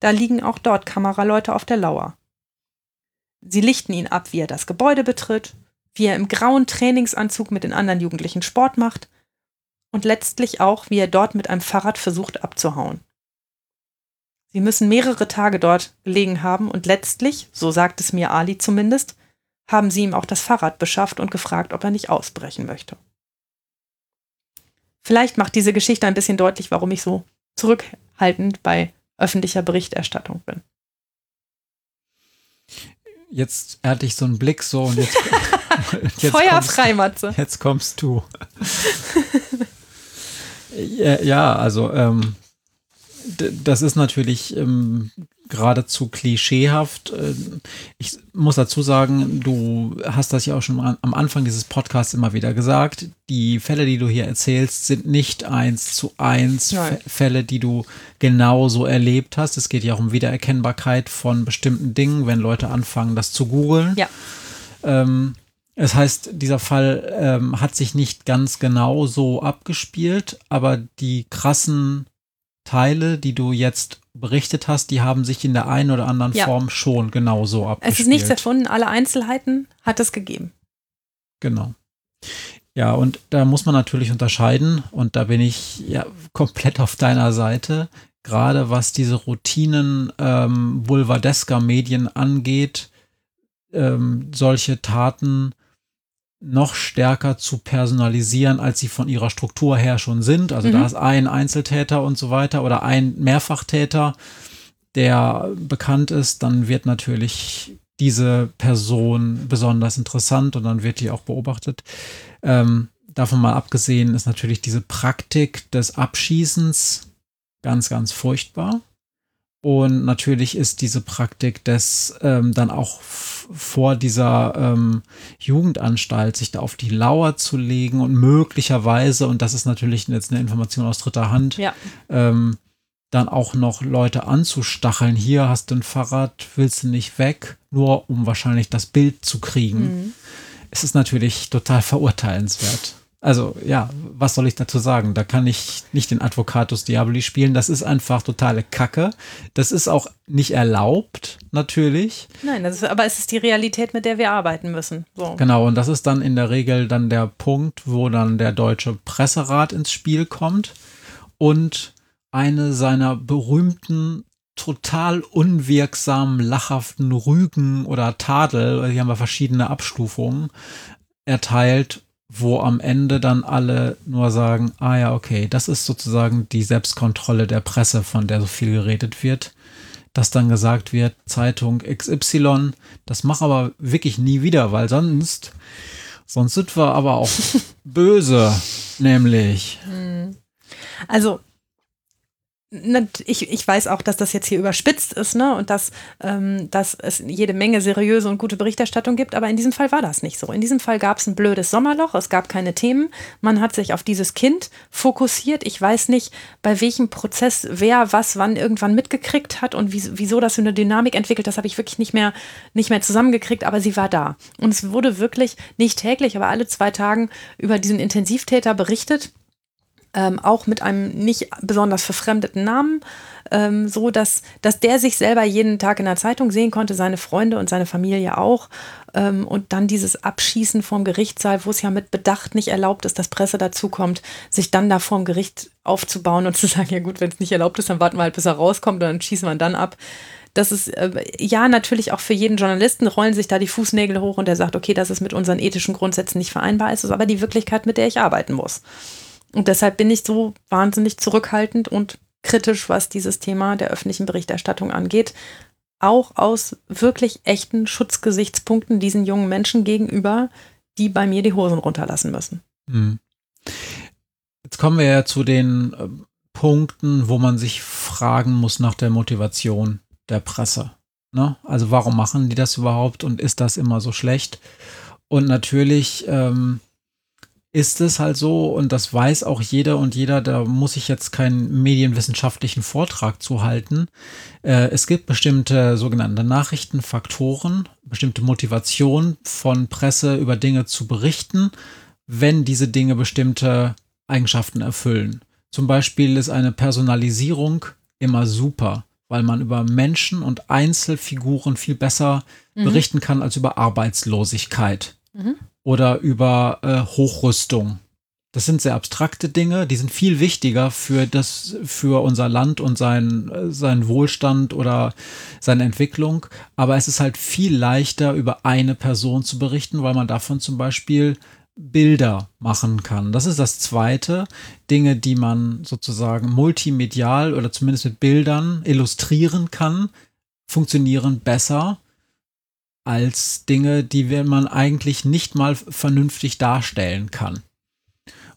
da liegen auch dort Kameraleute auf der Lauer. Sie lichten ihn ab, wie er das Gebäude betritt, wie er im grauen Trainingsanzug mit den anderen Jugendlichen Sport macht und letztlich auch, wie er dort mit einem Fahrrad versucht abzuhauen. Sie müssen mehrere Tage dort gelegen haben und letztlich, so sagt es mir Ali zumindest, haben sie ihm auch das Fahrrad beschafft und gefragt, ob er nicht ausbrechen möchte. Vielleicht macht diese Geschichte ein bisschen deutlich, warum ich so zurückhaltend bei öffentlicher Berichterstattung bin. Jetzt hatte ich so einen Blick so und jetzt, jetzt (laughs) Feuerfrei, Matze. Jetzt kommst du. (laughs) ja, ja, also ähm, das ist natürlich ähm, geradezu klischeehaft. Äh, ich muss dazu sagen, du hast das ja auch schon am Anfang dieses Podcasts immer wieder gesagt. Die Fälle, die du hier erzählst, sind nicht eins zu eins Nein. Fälle, die du genauso erlebt hast. Es geht ja auch um Wiedererkennbarkeit von bestimmten Dingen, wenn Leute anfangen, das zu googeln. Ja. Ähm, das heißt, dieser Fall ähm, hat sich nicht ganz genau so abgespielt, aber die krassen Teile, die du jetzt berichtet hast, die haben sich in der einen oder anderen ja. Form schon genauso abgespielt. Es ist nichts erfunden, alle Einzelheiten hat es gegeben. Genau. Ja, und da muss man natürlich unterscheiden, und da bin ich ja komplett auf deiner Seite, gerade was diese Routinen ähm, Vulvadesker Medien angeht, ähm, solche Taten noch stärker zu personalisieren, als sie von ihrer Struktur her schon sind. Also mhm. da ist ein Einzeltäter und so weiter oder ein Mehrfachtäter, der bekannt ist, dann wird natürlich diese Person besonders interessant und dann wird die auch beobachtet. Ähm, davon mal abgesehen ist natürlich diese Praktik des Abschießens ganz, ganz furchtbar. Und natürlich ist diese Praktik des ähm, dann auch vor dieser ähm, Jugendanstalt sich da auf die Lauer zu legen und möglicherweise, und das ist natürlich jetzt eine Information aus dritter Hand, ja. ähm, dann auch noch Leute anzustacheln. Hier hast du ein Fahrrad, willst du nicht weg, nur um wahrscheinlich das Bild zu kriegen. Mhm. Es ist natürlich total verurteilenswert. Also ja, was soll ich dazu sagen? Da kann ich nicht den Advocatus Diaboli spielen. Das ist einfach totale Kacke. Das ist auch nicht erlaubt, natürlich. Nein, ist, aber es ist die Realität, mit der wir arbeiten müssen. So. Genau, und das ist dann in der Regel dann der Punkt, wo dann der deutsche Presserat ins Spiel kommt und eine seiner berühmten total unwirksamen, lachhaften Rügen oder Tadel, die haben wir verschiedene Abstufungen, erteilt wo am Ende dann alle nur sagen, ah ja, okay, das ist sozusagen die Selbstkontrolle der Presse, von der so viel geredet wird, dass dann gesagt wird, Zeitung XY, das mach aber wirklich nie wieder, weil sonst, sonst sind wir aber auch (laughs) böse, nämlich. Hm. Also ich, ich weiß auch, dass das jetzt hier überspitzt ist, ne? Und dass, ähm, dass es jede Menge seriöse und gute Berichterstattung gibt, aber in diesem Fall war das nicht so. In diesem Fall gab es ein blödes Sommerloch, es gab keine Themen, man hat sich auf dieses Kind fokussiert. Ich weiß nicht, bei welchem Prozess wer was wann irgendwann mitgekriegt hat und wie, wieso das für eine Dynamik entwickelt, das habe ich wirklich nicht mehr, nicht mehr zusammengekriegt, aber sie war da. Und es wurde wirklich nicht täglich, aber alle zwei Tagen über diesen Intensivtäter berichtet ähm, auch mit einem nicht besonders verfremdeten Namen, ähm, so dass, dass der sich selber jeden Tag in der Zeitung sehen konnte, seine Freunde und seine Familie auch. Ähm, und dann dieses Abschießen vom Gerichtssaal, wo es ja mit Bedacht nicht erlaubt ist, dass Presse dazukommt, sich dann da vorm Gericht aufzubauen und (laughs) zu sagen, ja gut, wenn es nicht erlaubt ist, dann warten wir halt, bis er rauskommt und dann schießen wir dann ab das ist äh, ja natürlich auch für jeden Journalisten rollen sich da die Fußnägel hoch und der sagt, okay, das ist mit unseren ethischen Grundsätzen nicht vereinbar, ist es aber die Wirklichkeit, mit der ich arbeiten muss. Und deshalb bin ich so wahnsinnig zurückhaltend und kritisch, was dieses Thema der öffentlichen Berichterstattung angeht. Auch aus wirklich echten Schutzgesichtspunkten diesen jungen Menschen gegenüber, die bei mir die Hosen runterlassen müssen. Mhm. Jetzt kommen wir ja zu den äh, Punkten, wo man sich fragen muss nach der Motivation der Presse. Ne? Also warum machen die das überhaupt und ist das immer so schlecht? Und natürlich ähm, ist es halt so, und das weiß auch jeder und jeder, da muss ich jetzt keinen medienwissenschaftlichen Vortrag zu halten. Äh, es gibt bestimmte sogenannte Nachrichtenfaktoren, bestimmte Motivation von Presse über Dinge zu berichten, wenn diese Dinge bestimmte Eigenschaften erfüllen. Zum Beispiel ist eine Personalisierung immer super, weil man über Menschen und Einzelfiguren viel besser mhm. berichten kann als über Arbeitslosigkeit. Mhm oder über äh, Hochrüstung. Das sind sehr abstrakte Dinge, die sind viel wichtiger für das, für unser Land und sein, seinen Wohlstand oder seine Entwicklung. Aber es ist halt viel leichter, über eine Person zu berichten, weil man davon zum Beispiel Bilder machen kann. Das ist das zweite. Dinge, die man sozusagen multimedial oder zumindest mit Bildern illustrieren kann, funktionieren besser als Dinge, die man eigentlich nicht mal vernünftig darstellen kann.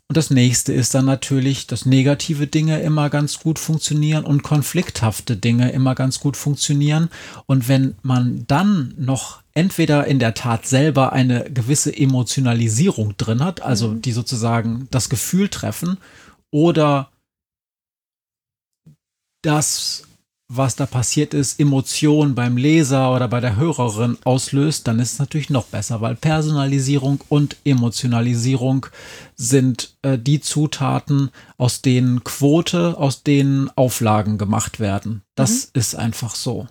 Und das nächste ist dann natürlich, dass negative Dinge immer ganz gut funktionieren und konflikthafte Dinge immer ganz gut funktionieren. Und wenn man dann noch entweder in der Tat selber eine gewisse Emotionalisierung drin hat, also mhm. die sozusagen das Gefühl treffen, oder das was da passiert ist, Emotionen beim Leser oder bei der Hörerin auslöst, dann ist es natürlich noch besser, weil Personalisierung und Emotionalisierung sind äh, die Zutaten, aus denen Quote, aus denen Auflagen gemacht werden. Das mhm. ist einfach so.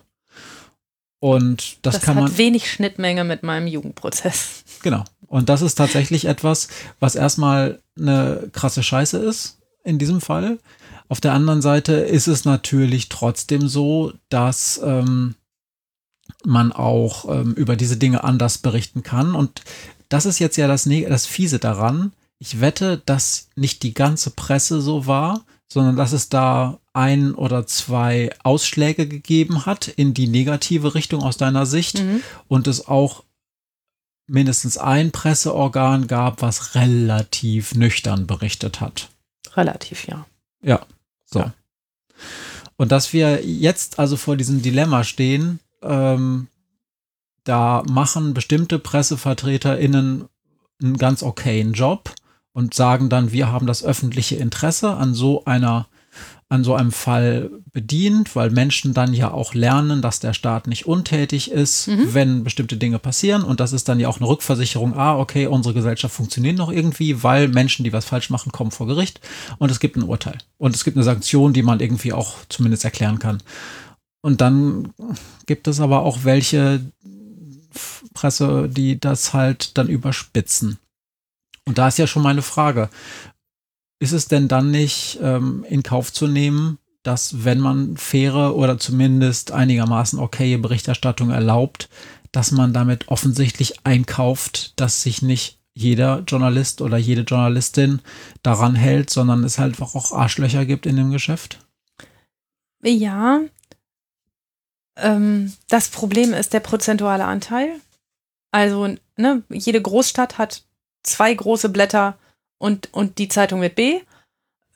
Und das, das kann man. wenig Schnittmenge mit meinem Jugendprozess. Genau. Und das ist tatsächlich etwas, was erstmal eine krasse Scheiße ist in diesem Fall. Auf der anderen Seite ist es natürlich trotzdem so, dass ähm, man auch ähm, über diese Dinge anders berichten kann. Und das ist jetzt ja das, das Fiese daran. Ich wette, dass nicht die ganze Presse so war, sondern dass es da ein oder zwei Ausschläge gegeben hat in die negative Richtung aus deiner Sicht mhm. und es auch mindestens ein Presseorgan gab, was relativ nüchtern berichtet hat. Relativ, ja. Ja, so. Ja. Und dass wir jetzt also vor diesem Dilemma stehen, ähm, da machen bestimmte PressevertreterInnen einen ganz okayen Job und sagen dann, wir haben das öffentliche Interesse an so einer an so einem Fall bedient, weil Menschen dann ja auch lernen, dass der Staat nicht untätig ist, mhm. wenn bestimmte Dinge passieren. Und das ist dann ja auch eine Rückversicherung. Ah, okay, unsere Gesellschaft funktioniert noch irgendwie, weil Menschen, die was falsch machen, kommen vor Gericht und es gibt ein Urteil. Und es gibt eine Sanktion, die man irgendwie auch zumindest erklären kann. Und dann gibt es aber auch welche Presse, die das halt dann überspitzen. Und da ist ja schon meine Frage ist es denn dann nicht ähm, in Kauf zu nehmen, dass wenn man faire oder zumindest einigermaßen okaye Berichterstattung erlaubt, dass man damit offensichtlich einkauft, dass sich nicht jeder Journalist oder jede Journalistin daran hält, sondern es halt auch Arschlöcher gibt in dem Geschäft? Ja. Ähm, das Problem ist der prozentuale Anteil. Also, ne, jede Großstadt hat zwei große Blätter und, und die Zeitung mit B.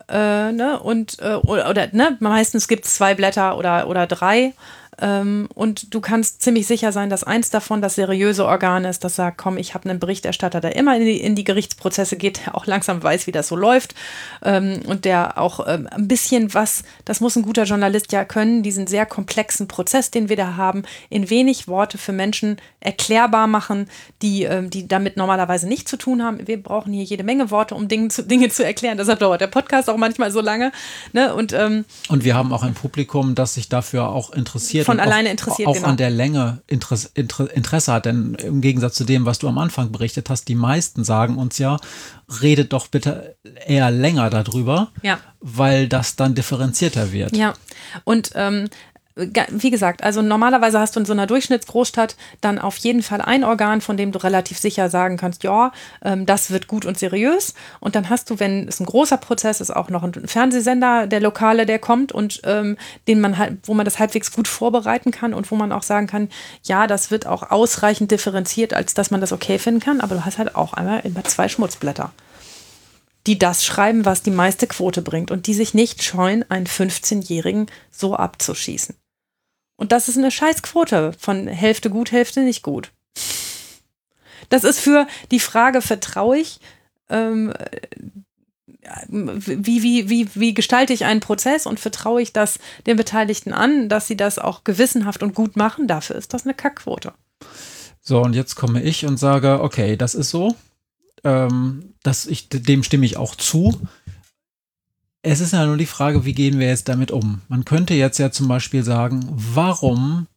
Äh, ne? Und äh, oder, ne? meistens gibt es zwei Blätter oder, oder drei und du kannst ziemlich sicher sein, dass eins davon das seriöse Organ ist, das sagt, komm, ich habe einen Berichterstatter, der immer in die, in die, Gerichtsprozesse geht, der auch langsam weiß, wie das so läuft ähm, und der auch ähm, ein bisschen was, das muss ein guter Journalist ja können, diesen sehr komplexen Prozess, den wir da haben, in wenig Worte für Menschen erklärbar machen, die, ähm, die damit normalerweise nichts zu tun haben. Wir brauchen hier jede Menge Worte, um Dinge zu, Dinge zu erklären. Deshalb dauert der Podcast auch manchmal so lange. Ne? Und, ähm, und wir haben auch ein Publikum, das sich dafür auch interessiert von alleine interessiert. Auch genau. an der Länge Interesse, Interesse hat. Denn im Gegensatz zu dem, was du am Anfang berichtet hast, die meisten sagen uns ja, redet doch bitte eher länger darüber, ja. weil das dann differenzierter wird. Ja, und ähm, wie gesagt, also normalerweise hast du in so einer Durchschnittsgroßstadt dann auf jeden Fall ein Organ, von dem du relativ sicher sagen kannst, ja, ähm, das wird gut und seriös. Und dann hast du, wenn es ein großer Prozess ist, auch noch einen Fernsehsender, der Lokale, der kommt und ähm, den man halt, wo man das halbwegs gut vorbereiten kann und wo man auch sagen kann, ja, das wird auch ausreichend differenziert, als dass man das okay finden kann. Aber du hast halt auch einmal immer zwei Schmutzblätter die das schreiben, was die meiste Quote bringt und die sich nicht scheuen, einen 15-Jährigen so abzuschießen. Und das ist eine Scheißquote von Hälfte gut, Hälfte nicht gut. Das ist für die Frage, vertraue ich, ähm, wie, wie, wie, wie gestalte ich einen Prozess und vertraue ich das den Beteiligten an, dass sie das auch gewissenhaft und gut machen? Dafür ist das eine Kackquote. So, und jetzt komme ich und sage, okay, das ist so. Ähm, das ich, dem stimme ich auch zu. Es ist ja nur die Frage, wie gehen wir jetzt damit um? Man könnte jetzt ja zum Beispiel sagen, warum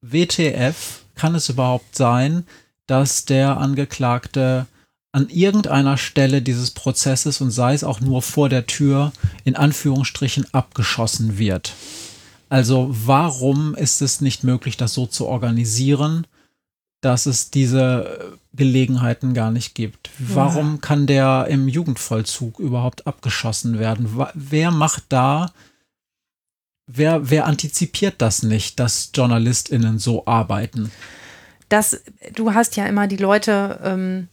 WTF kann es überhaupt sein, dass der Angeklagte an irgendeiner Stelle dieses Prozesses und sei es auch nur vor der Tür in Anführungsstrichen abgeschossen wird? Also warum ist es nicht möglich, das so zu organisieren, dass es diese Gelegenheiten gar nicht gibt. Warum ja. kann der im Jugendvollzug überhaupt abgeschossen werden? Wer macht da, wer, wer antizipiert das nicht, dass JournalistInnen so arbeiten? Das, du hast ja immer die Leute, ähm,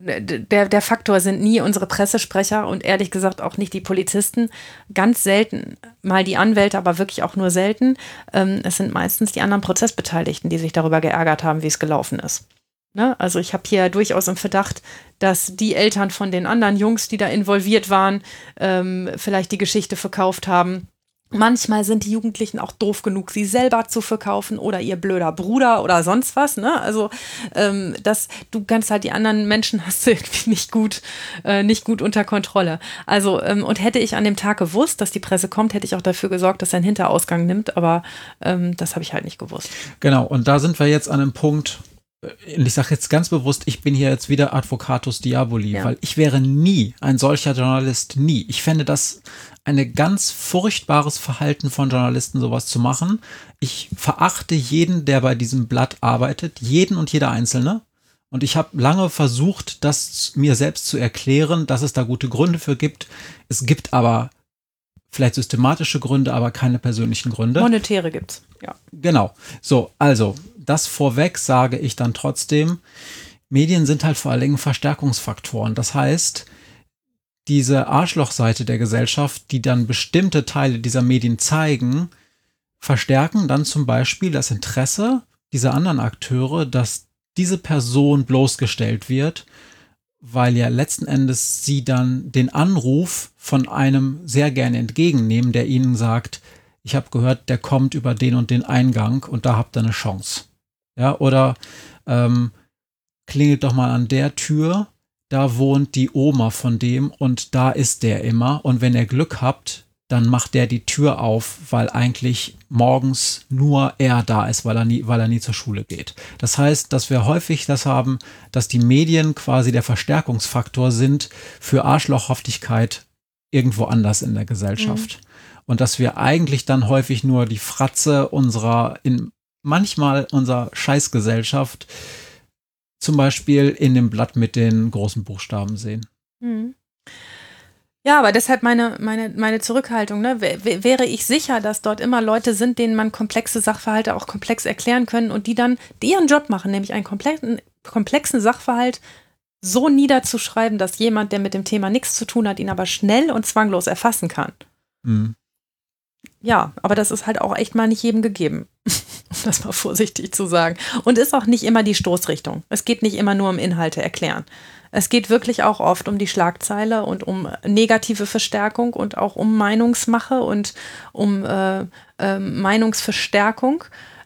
der, der Faktor sind nie unsere Pressesprecher und ehrlich gesagt auch nicht die Polizisten. Ganz selten mal die Anwälte, aber wirklich auch nur selten. Ähm, es sind meistens die anderen Prozessbeteiligten, die sich darüber geärgert haben, wie es gelaufen ist. Ne? Also ich habe hier durchaus im Verdacht, dass die Eltern von den anderen Jungs, die da involviert waren, ähm, vielleicht die Geschichte verkauft haben Manchmal sind die Jugendlichen auch doof genug, sie selber zu verkaufen oder ihr blöder Bruder oder sonst was. Ne? Also ähm, dass du kannst halt die anderen Menschen (laughs) hast du irgendwie nicht gut, äh, nicht gut unter Kontrolle. Also ähm, und hätte ich an dem Tag gewusst, dass die Presse kommt, hätte ich auch dafür gesorgt, dass er einen Hinterausgang nimmt. Aber ähm, das habe ich halt nicht gewusst. Genau. Und da sind wir jetzt an einem Punkt, äh, ich sage jetzt ganz bewusst, ich bin hier jetzt wieder Advocatus Diaboli, ja. weil ich wäre nie ein solcher Journalist, nie. Ich fände das ein ganz furchtbares Verhalten von Journalisten, sowas zu machen. Ich verachte jeden, der bei diesem Blatt arbeitet, jeden und jeder Einzelne. Und ich habe lange versucht, das mir selbst zu erklären, dass es da gute Gründe für gibt. Es gibt aber vielleicht systematische Gründe, aber keine persönlichen Gründe. Monetäre gibt's, ja. Genau. So, also, das vorweg sage ich dann trotzdem. Medien sind halt vor allen Dingen Verstärkungsfaktoren. Das heißt, diese Arschlochseite der Gesellschaft, die dann bestimmte Teile dieser Medien zeigen, verstärken dann zum Beispiel das Interesse dieser anderen Akteure, dass diese Person bloßgestellt wird, weil ja letzten Endes sie dann den Anruf von einem sehr gerne entgegennehmen, der ihnen sagt, ich habe gehört, der kommt über den und den Eingang und da habt ihr eine Chance. Ja, oder ähm, klingelt doch mal an der Tür da wohnt die Oma von dem und da ist der immer. Und wenn ihr Glück habt, dann macht der die Tür auf, weil eigentlich morgens nur er da ist, weil er nie, weil er nie zur Schule geht. Das heißt, dass wir häufig das haben, dass die Medien quasi der Verstärkungsfaktor sind für Arschlochhaftigkeit irgendwo anders in der Gesellschaft. Mhm. Und dass wir eigentlich dann häufig nur die Fratze unserer, in manchmal unserer Scheißgesellschaft zum Beispiel in dem Blatt mit den großen Buchstaben sehen. Mhm. Ja, aber deshalb meine, meine, meine Zurückhaltung. Ne? Wäre ich sicher, dass dort immer Leute sind, denen man komplexe Sachverhalte auch komplex erklären können und die dann ihren Job machen, nämlich einen komplexen, komplexen Sachverhalt so niederzuschreiben, dass jemand, der mit dem Thema nichts zu tun hat, ihn aber schnell und zwanglos erfassen kann. Mhm. Ja, aber das ist halt auch echt mal nicht jedem gegeben (laughs) um das mal vorsichtig zu sagen. Und ist auch nicht immer die Stoßrichtung. Es geht nicht immer nur um Inhalte erklären. Es geht wirklich auch oft um die Schlagzeile und um negative Verstärkung und auch um Meinungsmache und um äh, äh, Meinungsverstärkung.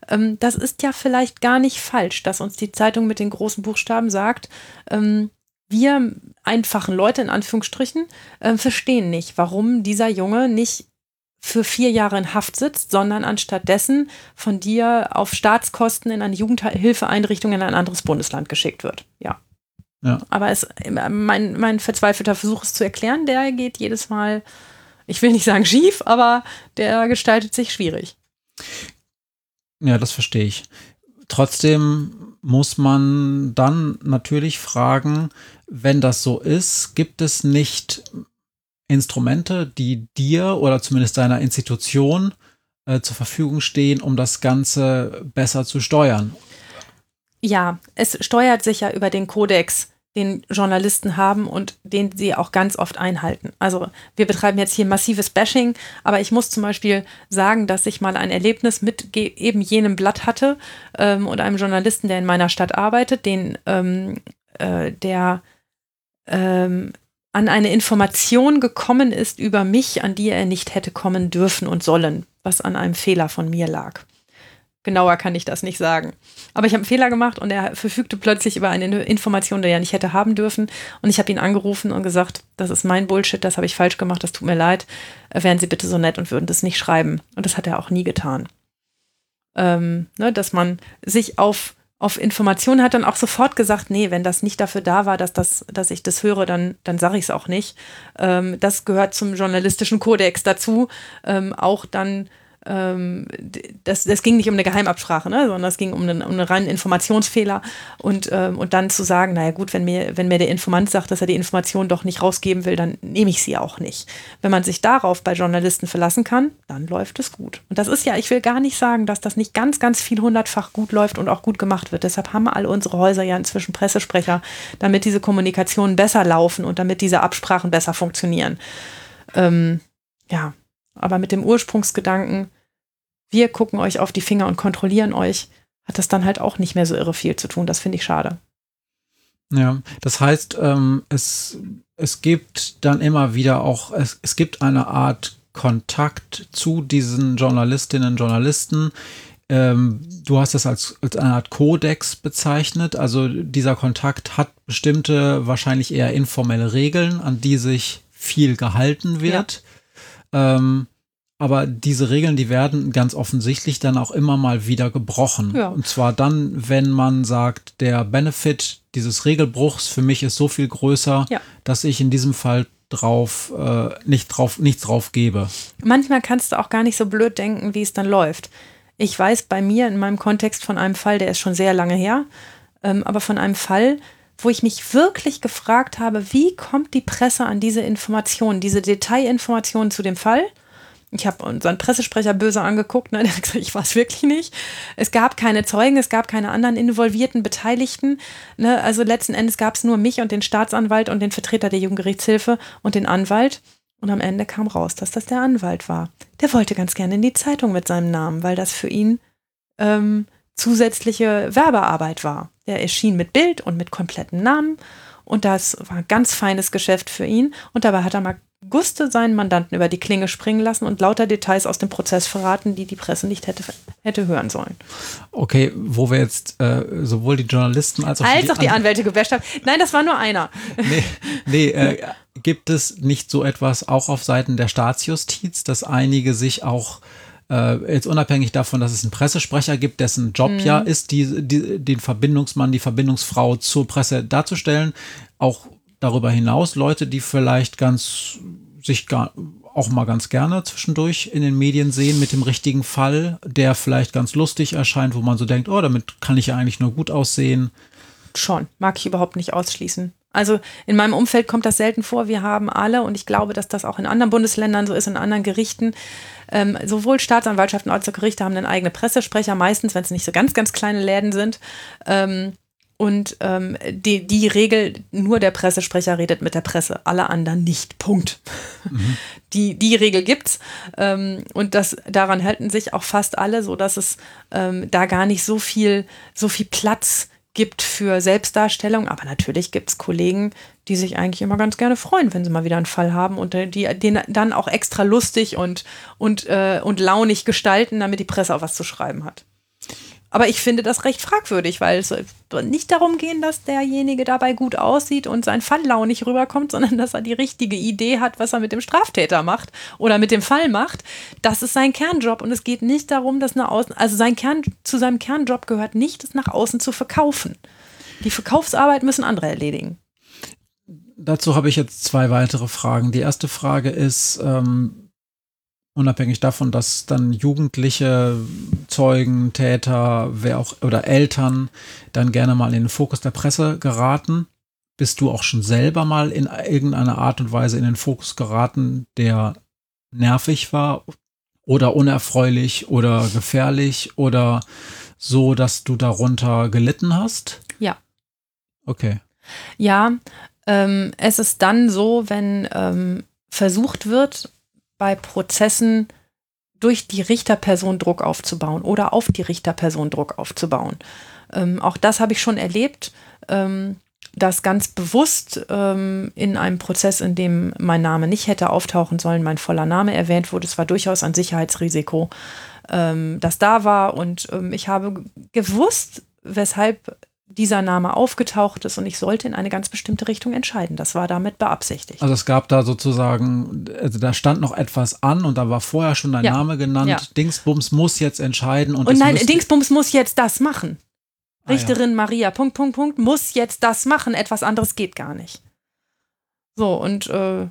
Ähm, das ist ja vielleicht gar nicht falsch, dass uns die Zeitung mit den großen Buchstaben sagt, ähm, wir einfachen Leute in Anführungsstrichen äh, verstehen nicht, warum dieser Junge nicht für vier Jahre in Haft sitzt, sondern anstattdessen von dir auf Staatskosten in eine Jugendhilfeeinrichtung in ein anderes Bundesland geschickt wird. Ja. ja. Aber es, mein, mein verzweifelter Versuch, es zu erklären, der geht jedes Mal, ich will nicht sagen schief, aber der gestaltet sich schwierig. Ja, das verstehe ich. Trotzdem muss man dann natürlich fragen, wenn das so ist, gibt es nicht Instrumente, die dir oder zumindest deiner Institution äh, zur Verfügung stehen, um das Ganze besser zu steuern. Ja, es steuert sich ja über den Kodex, den Journalisten haben und den sie auch ganz oft einhalten. Also wir betreiben jetzt hier massives Bashing, aber ich muss zum Beispiel sagen, dass ich mal ein Erlebnis mit eben jenem Blatt hatte ähm, und einem Journalisten, der in meiner Stadt arbeitet, den ähm, äh, der ähm, an eine Information gekommen ist über mich, an die er nicht hätte kommen dürfen und sollen, was an einem Fehler von mir lag. Genauer kann ich das nicht sagen. Aber ich habe einen Fehler gemacht und er verfügte plötzlich über eine Information, die er nicht hätte haben dürfen. Und ich habe ihn angerufen und gesagt, das ist mein Bullshit, das habe ich falsch gemacht, das tut mir leid. Wären Sie bitte so nett und würden das nicht schreiben. Und das hat er auch nie getan. Ähm, ne, dass man sich auf auf Informationen hat dann auch sofort gesagt, nee, wenn das nicht dafür da war, dass, das, dass ich das höre, dann, dann sage ich es auch nicht. Ähm, das gehört zum journalistischen Kodex dazu, ähm, auch dann ähm, das, das ging nicht um eine Geheimabsprache, ne, sondern es ging um einen, um einen reinen Informationsfehler und, ähm, und dann zu sagen, naja gut, wenn mir, wenn mir der Informant sagt, dass er die Information doch nicht rausgeben will, dann nehme ich sie auch nicht. Wenn man sich darauf bei Journalisten verlassen kann, dann läuft es gut. Und das ist ja, ich will gar nicht sagen, dass das nicht ganz, ganz viel hundertfach gut läuft und auch gut gemacht wird. Deshalb haben alle unsere Häuser ja inzwischen Pressesprecher, damit diese Kommunikationen besser laufen und damit diese Absprachen besser funktionieren. Ähm, ja, aber mit dem Ursprungsgedanken, wir gucken euch auf die Finger und kontrollieren euch, hat das dann halt auch nicht mehr so irre viel zu tun. Das finde ich schade. Ja, das heißt, ähm, es, es gibt dann immer wieder auch, es, es gibt eine Art Kontakt zu diesen Journalistinnen und Journalisten. Ähm, du hast es als, als eine Art Kodex bezeichnet. Also dieser Kontakt hat bestimmte, wahrscheinlich eher informelle Regeln, an die sich viel gehalten wird. Ja. Ähm, aber diese Regeln, die werden ganz offensichtlich dann auch immer mal wieder gebrochen. Ja. Und zwar dann, wenn man sagt, der Benefit dieses Regelbruchs für mich ist so viel größer, ja. dass ich in diesem Fall drauf, äh, nicht drauf, nichts drauf gebe. Manchmal kannst du auch gar nicht so blöd denken, wie es dann läuft. Ich weiß bei mir in meinem Kontext von einem Fall, der ist schon sehr lange her, ähm, aber von einem Fall, wo ich mich wirklich gefragt habe, wie kommt die Presse an diese Informationen, diese Detailinformationen zu dem Fall? Ich habe unseren Pressesprecher böse angeguckt, ne? (laughs) der hat gesagt, ich war es wirklich nicht. Es gab keine Zeugen, es gab keine anderen involvierten Beteiligten. Ne? Also letzten Endes gab es nur mich und den Staatsanwalt und den Vertreter der Jugendgerichtshilfe und den Anwalt. Und am Ende kam raus, dass das der Anwalt war. Der wollte ganz gerne in die Zeitung mit seinem Namen, weil das für ihn ähm, zusätzliche Werbearbeit war. Er erschien mit Bild und mit kompletten Namen. Und das war ein ganz feines Geschäft für ihn. Und dabei hat er mal Guste seinen Mandanten über die Klinge springen lassen und lauter Details aus dem Prozess verraten, die die Presse nicht hätte, hätte hören sollen. Okay, wo wir jetzt äh, sowohl die Journalisten als auch, als die, auch die Anwälte gebasht haben. Nein, das war nur einer. Nee, (laughs) nee äh, gibt es nicht so etwas auch auf Seiten der Staatsjustiz, dass einige sich auch äh, jetzt unabhängig davon, dass es einen Pressesprecher gibt, dessen Job mhm. ja ist, die, die, den Verbindungsmann, die Verbindungsfrau zur Presse darzustellen, auch darüber hinaus Leute, die vielleicht ganz sich gar, auch mal ganz gerne zwischendurch in den Medien sehen mit dem richtigen Fall, der vielleicht ganz lustig erscheint, wo man so denkt, oh, damit kann ich ja eigentlich nur gut aussehen. Schon, mag ich überhaupt nicht ausschließen. Also in meinem Umfeld kommt das selten vor. Wir haben alle, und ich glaube, dass das auch in anderen Bundesländern so ist, in anderen Gerichten, ähm, sowohl Staatsanwaltschaften als auch Gerichte haben einen eigenen Pressesprecher, meistens, wenn es nicht so ganz, ganz kleine Läden sind. Ähm, und ähm, die, die Regel, nur der Pressesprecher redet mit der Presse, alle anderen nicht. Punkt. Mhm. (laughs) Die, die Regel gibt's. Ähm, und das, daran halten sich auch fast alle, sodass es ähm, da gar nicht so viel, so viel Platz gibt für Selbstdarstellung. Aber natürlich gibt es Kollegen, die sich eigentlich immer ganz gerne freuen, wenn sie mal wieder einen Fall haben und die den dann auch extra lustig und, und, äh, und launig gestalten, damit die Presse auch was zu schreiben hat. Aber ich finde das recht fragwürdig, weil es nicht darum gehen, dass derjenige dabei gut aussieht und sein Fall launig rüberkommt, (laughs) sondern dass er die richtige Idee hat, was er mit dem Straftäter macht oder mit dem Fall macht. Das ist sein Kernjob und es geht nicht darum, dass nach außen, also sein Kern, zu seinem Kernjob gehört nicht, es nach außen zu verkaufen. Die Verkaufsarbeit müssen andere erledigen. Dazu habe ich jetzt zwei weitere Fragen. Die erste Frage ist, ähm, Unabhängig davon, dass dann Jugendliche, Zeugen, Täter, wer auch oder Eltern dann gerne mal in den Fokus der Presse geraten. Bist du auch schon selber mal in irgendeiner Art und Weise in den Fokus geraten, der nervig war oder unerfreulich oder gefährlich oder so, dass du darunter gelitten hast? Ja. Okay. Ja, ähm, es ist dann so, wenn ähm, versucht wird, bei Prozessen durch die Richterperson Druck aufzubauen oder auf die Richterperson Druck aufzubauen. Ähm, auch das habe ich schon erlebt, ähm, dass ganz bewusst ähm, in einem Prozess, in dem mein Name nicht hätte auftauchen sollen, mein voller Name erwähnt wurde. Es war durchaus ein Sicherheitsrisiko, ähm, das da war. Und ähm, ich habe gewusst, weshalb dieser Name aufgetaucht ist und ich sollte in eine ganz bestimmte Richtung entscheiden. Das war damit beabsichtigt. Also es gab da sozusagen, also da stand noch etwas an und da war vorher schon dein ja. Name genannt. Ja. Dingsbums muss jetzt entscheiden. Und, und nein, Dingsbums muss jetzt das machen. Richterin ah, ja. Maria, Punkt, Punkt, Punkt, muss jetzt das machen. Etwas anderes geht gar nicht. So, und äh,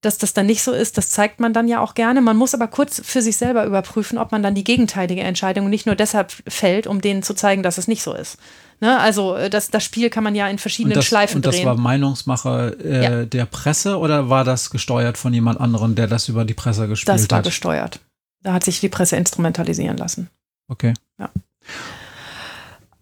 dass das dann nicht so ist, das zeigt man dann ja auch gerne. Man muss aber kurz für sich selber überprüfen, ob man dann die gegenteilige Entscheidung nicht nur deshalb fällt, um denen zu zeigen, dass es nicht so ist. Ne? Also äh, das, das Spiel kann man ja in verschiedenen das, Schleifen und das drehen. war Meinungsmache äh, Ja. der Presse oder war das gesteuert von jemand anderem, der das über die Presse gespielt das war hat? gesteuert. Da hat sich die Presse instrumentalisieren lassen. Okay.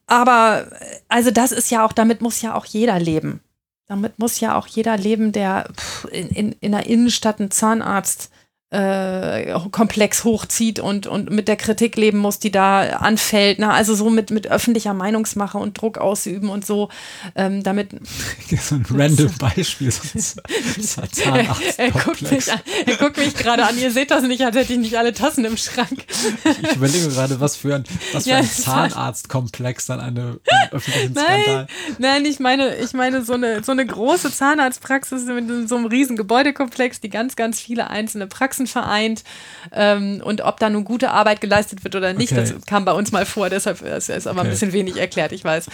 Aber äh, also das ist ja auch, damit muss ja auch jeder leben. Damit muss ja auch jeder leben, der in, in, in einer Innenstadt einen Zahnarzt äh, Komplex hochzieht und, und mit der Kritik leben muss, die da anfällt. Ne? Also so mit, mit öffentlicher Meinungsmache und Druck ausüben und so. Ähm, damit (laughs) so ein random (laughs) Beispiel. ein (laughs) er, guckt mich, er guckt mich gerade an. Ihr seht das nicht, als hätte ich nicht alle Tassen im Schrank. Ich überlege gerade, was für ein, was für Ja, ein Zahnarztkomplex dann eine, einen öffentlichen Nein, Skandal. nein, ich meine, ich meine so eine, so eine große Zahnarztpraxis mit so einem riesen Gebäudekomplex, die ganz, ganz viele einzelne Praxen vereint. Ähm, und ob da nun gute Arbeit geleistet wird oder nicht, Okay. das kam bei uns mal vor, deshalb ist ist aber ein Okay. bisschen wenig erklärt, ich weiß.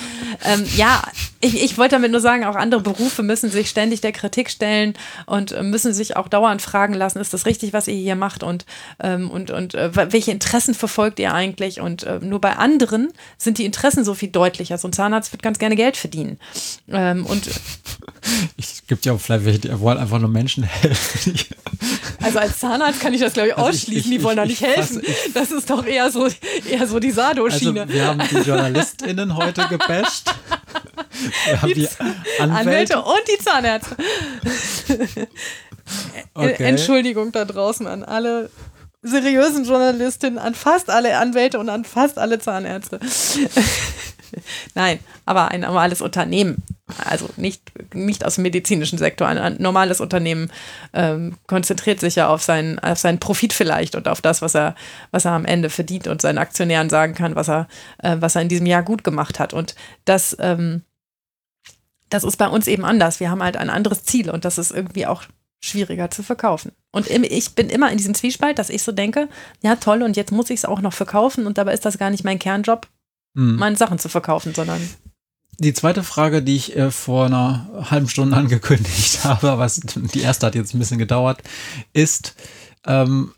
Ähm, ja, ich, ich wollte damit nur sagen, auch andere Berufe müssen sich ständig der Kritik stellen und äh, müssen sich auch dauernd fragen lassen, ist das richtig, was ihr hier macht und, ähm, und, und äh, welche Interessen verfolgt ihr eigentlich? Und äh, nur bei anderen sind die Interessen so viel deutlicher. So ein Zahnarzt wird ganz gerne Geld verdienen. Ähm, und (laughs) Ich gibt ja auch vielleicht welche, die wollen einfach nur Menschen helfen. Also als Zahnarzt kann ich das, glaube ich, Also ich- ausschließen. ich- die wollen da ich- nicht ich helfen. fasse- Das ist doch eher so, eher so die Also Sado-Schiene. wir haben die JournalistInnen heute gebasht. Wir haben die Anwälte Anwälte. und die Zahnärzte. Okay. Entschuldigung da draußen an alle seriösen Journalistinnen, an fast alle Anwälte und an fast alle Zahnärzte. (laughs) Nein, aber ein normales Unternehmen, also nicht, nicht aus dem medizinischen Sektor, ein, normales Unternehmen ähm, konzentriert sich ja auf seinen, auf seinen Profit vielleicht und auf das, was er, was er am Ende verdient und seinen Aktionären sagen kann, was er, äh, was er in diesem Jahr gut gemacht hat. Und das, ähm, das ist bei uns eben anders. Wir haben halt ein anderes Ziel und das ist irgendwie auch schwieriger zu verkaufen. Und ich bin immer in diesem Zwiespalt, dass ich so denke, ja toll, und jetzt muss ich es auch noch verkaufen und dabei ist das gar nicht mein Kernjob, Hm. meine Sachen zu verkaufen, sondern Die zweite Frage, die ich äh, vor einer halben Stunde (laughs) angekündigt habe, es, die erste hat jetzt ein bisschen gedauert, ist, ähm,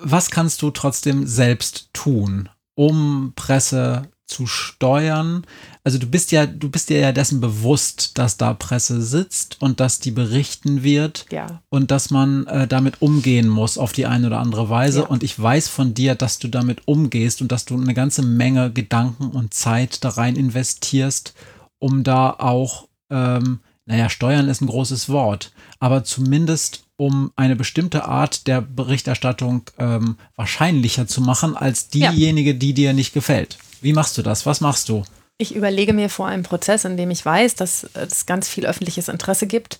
was kannst du trotzdem selbst tun, um Presse zu steuern? Also du bist ja, du bist dir ja dessen bewusst, dass da Presse sitzt und dass die berichten wird ja, und dass man äh, damit umgehen muss auf die eine oder andere Weise. Ja. Und ich weiß von dir, dass du damit umgehst und dass du eine ganze Menge Gedanken und Zeit da rein investierst, um da auch, ähm, naja, steuern ist ein großes Wort, aber zumindest um eine bestimmte Art der Berichterstattung ähm, wahrscheinlicher zu machen als Ja. diejenige, die dir nicht gefällt. Wie machst du das? Was machst du? Ich überlege mir vor einem Prozess, in dem ich weiß, dass es ganz viel öffentliches Interesse gibt,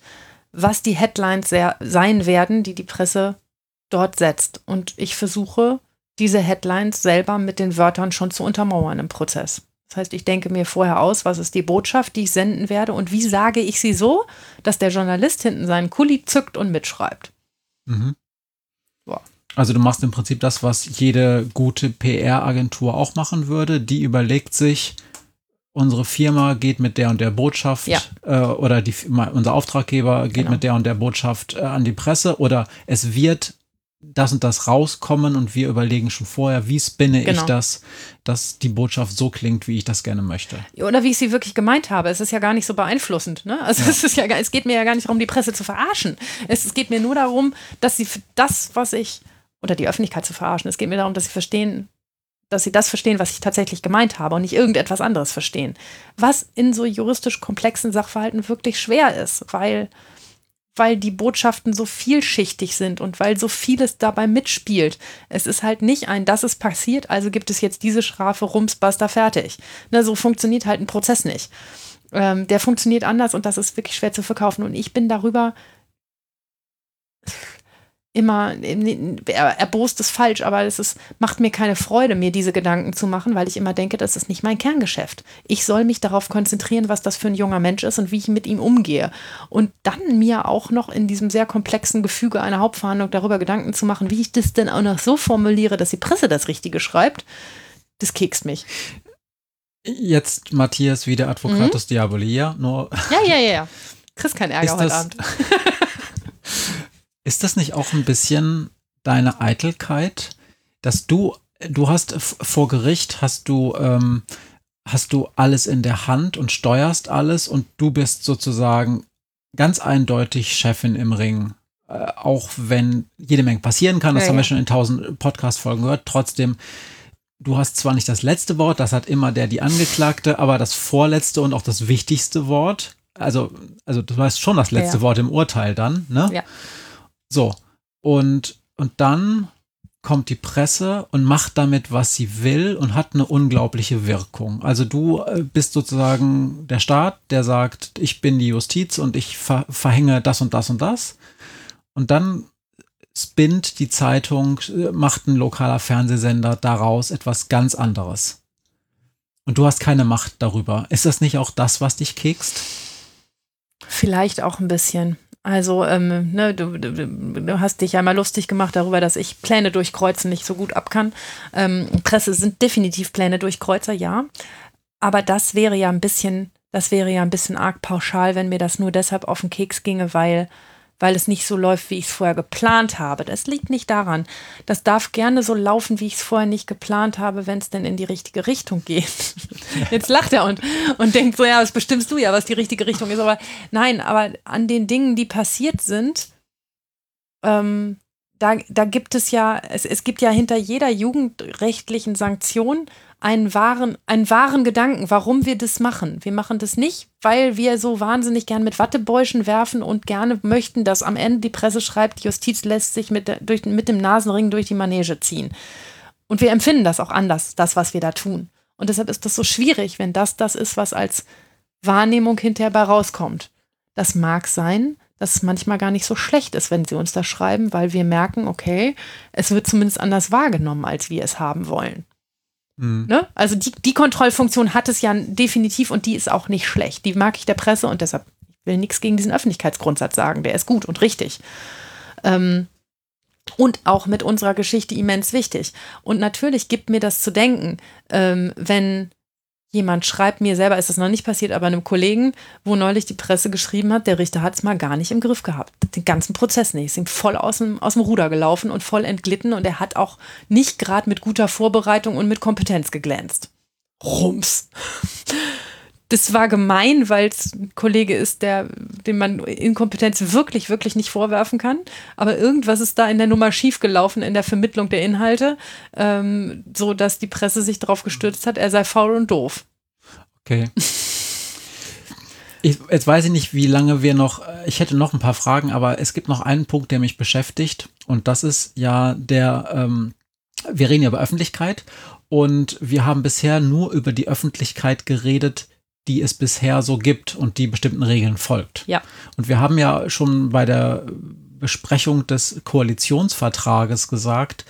was die Headlines sehr, sein werden, die die Presse dort setzt. Und ich versuche, diese Headlines selber mit den Wörtern schon zu untermauern im Prozess. Das heißt, ich denke mir vorher aus, was ist die Botschaft, die ich senden werde und wie sage ich sie so, dass der Journalist hinten seinen Kuli zückt und mitschreibt. Mhm. Ja. Also du machst im Prinzip das, was jede gute PR-Agentur auch machen würde. Die überlegt sich, unsere Firma geht mit der und der Botschaft Ja. äh, oder die, unser Auftraggeber geht Genau. mit der und der Botschaft äh, an die Presse oder es wird das und das rauskommen und wir überlegen schon vorher, wie spinne ich Genau. das, dass die Botschaft so klingt, wie ich das gerne möchte. Oder wie ich sie wirklich gemeint habe. Es ist ja gar nicht so beeinflussend. Ne? Also es, ist ja, es geht mir ja gar nicht darum, die Presse zu verarschen. Es, es geht mir nur darum, dass sie für das, was ich, oder die Öffentlichkeit zu verarschen, es geht mir darum, dass sie verstehen, dass sie das verstehen, was ich tatsächlich gemeint habe und nicht irgendetwas anderes verstehen. Was in so juristisch komplexen Sachverhalten wirklich schwer ist, weil, weil die Botschaften so vielschichtig sind und weil so vieles dabei mitspielt. Es ist halt nicht ein, das ist passiert, also gibt es jetzt diese Strafe, rums, basta, fertig. Ne, so funktioniert halt ein Prozess nicht. Ähm, der funktioniert anders und das ist wirklich schwer zu verkaufen. Und ich bin darüber immer, er- erbost ist falsch, aber es ist, macht mir keine Freude, mir diese Gedanken zu machen, weil ich immer denke, das ist nicht mein Kerngeschäft. Ich soll mich darauf konzentrieren, was das für ein junger Mensch ist und wie ich mit ihm umgehe. Und dann mir auch noch in diesem sehr komplexen Gefüge einer Hauptverhandlung darüber Gedanken zu machen, wie ich das denn auch noch so formuliere, dass die Presse das Richtige schreibt, das kekst mich. Jetzt Matthias wie der Advocatus Mhm. Diaboli, ja, nur Ja, ja, ja, ja. Kriegst keinen Ärger heute Abend. (laughs) Ist das nicht auch ein bisschen deine Eitelkeit, dass du, du hast vor Gericht, hast du, ähm, hast du alles in der Hand und steuerst alles und du bist sozusagen ganz eindeutig Chefin im Ring. Äh, auch wenn jede Menge passieren kann, das ja, haben wir schon in tausend Podcast-Folgen gehört, trotzdem, du hast zwar nicht das letzte Wort, das hat immer der, die Angeklagte, aber das vorletzte und auch das wichtigste Wort. Also, also du hast schon das letzte ja. Wort im Urteil dann, ne? Ja. So. Und, und dann kommt die Presse und macht damit, was sie will und hat eine unglaubliche Wirkung. Also du äh, bist sozusagen der Staat, der sagt, ich bin die Justiz und ich ver verhänge das und das und das. Und dann spinnt die Zeitung, macht ein lokaler Fernsehsender daraus etwas ganz anderes. Und du hast keine Macht darüber. Ist das nicht auch das, was dich kekst? Vielleicht auch ein bisschen. Also, ähm, ne, du, du, du, hast dich ja mal lustig gemacht darüber, dass ich Pläne durchkreuzen nicht so gut ab kann. Ähm, Presse sind definitiv Pläne durchkreuzer, ja. Aber das wäre ja ein bisschen, das wäre ja ein bisschen arg pauschal, wenn mir das nur deshalb auf den Keks ginge, weil weil es nicht so läuft, wie ich es vorher geplant habe. Das liegt nicht daran. Das darf gerne so laufen, wie ich es vorher nicht geplant habe, wenn es denn in die richtige Richtung geht. (laughs) Jetzt lacht er und, und denkt so, ja, das bestimmst du ja, was die richtige Richtung ist. Aber nein, aber an den Dingen, die passiert sind, ähm, da, da gibt es ja, es, es gibt ja hinter jeder jugendrechtlichen Sanktion einen wahren, einen wahren Gedanken, warum wir das machen. Wir machen das nicht, weil wir so wahnsinnig gern mit Wattebäuschen werfen und gerne möchten, dass am Ende die Presse schreibt, Justiz lässt sich mit, durch, mit dem Nasenring durch die Manege ziehen. Und wir empfinden das auch anders, das, was wir da tun. Und deshalb ist das so schwierig, wenn das das ist, was als Wahrnehmung hinterher bei rauskommt. Das mag sein, dass es manchmal gar nicht so schlecht ist, wenn sie uns das schreiben, weil wir merken, okay, es wird zumindest anders wahrgenommen, als wir es haben wollen. Mhm. Ne? Also die, die Kontrollfunktion hat es ja definitiv und die ist auch nicht schlecht. Die mag ich der Presse und deshalb will ich nichts gegen diesen Öffentlichkeitsgrundsatz sagen. Der ist gut und richtig. Ähm, und auch mit unserer Geschichte immens wichtig. Und natürlich gibt mir das zu denken, ähm, wenn jemand schreibt mir selber, ist das noch nicht passiert, aber einem Kollegen, wo neulich die Presse geschrieben hat, der Richter hat es mal gar nicht im Griff gehabt. Den ganzen Prozess nicht. Ist ihm voll aus dem, aus dem Ruder gelaufen und voll entglitten und er hat auch nicht gerade mit guter Vorbereitung und mit Kompetenz geglänzt. Rums. Das war gemein, weil es ein Kollege ist, der, dem man Inkompetenz wirklich, wirklich nicht vorwerfen kann. Aber irgendwas ist da in der Nummer schiefgelaufen in der Vermittlung der Inhalte, ähm, so dass die Presse sich darauf gestürzt hat, er sei faul und doof. Okay. Ich, jetzt weiß ich nicht, wie lange wir noch, ich hätte noch ein paar Fragen, aber es gibt noch einen Punkt, der mich beschäftigt und das ist ja der, ähm, wir reden ja über Öffentlichkeit und wir haben bisher nur über die Öffentlichkeit geredet, die es bisher so gibt und die bestimmten Regeln folgt. Ja. Und wir haben ja schon bei der Besprechung des Koalitionsvertrages gesagt,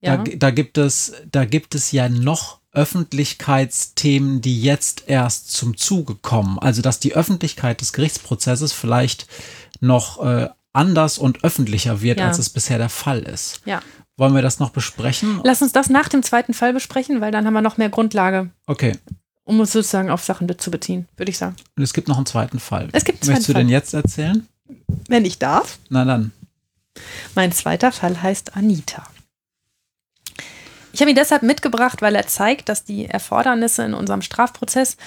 ja. da, da gibt es, da gibt es ja noch Öffentlichkeitsthemen, die jetzt erst zum Zuge kommen. Also dass die Öffentlichkeit des Gerichtsprozesses vielleicht noch äh, anders und öffentlicher wird, ja. als es bisher der Fall ist. Ja. Wollen wir das noch besprechen? Lass uns das nach dem zweiten Fall besprechen, weil dann haben wir noch mehr Grundlage. Okay um es sozusagen auf Sachen zu beziehen, würde ich sagen. Und es gibt noch einen zweiten Fall. Es gibt einen Möchtest du Fall. den jetzt erzählen? Wenn ich darf. Na dann. Mein zweiter Fall heißt Anita. Ich habe ihn deshalb mitgebracht, weil er zeigt, dass die Erfordernisse in unserem Strafprozess,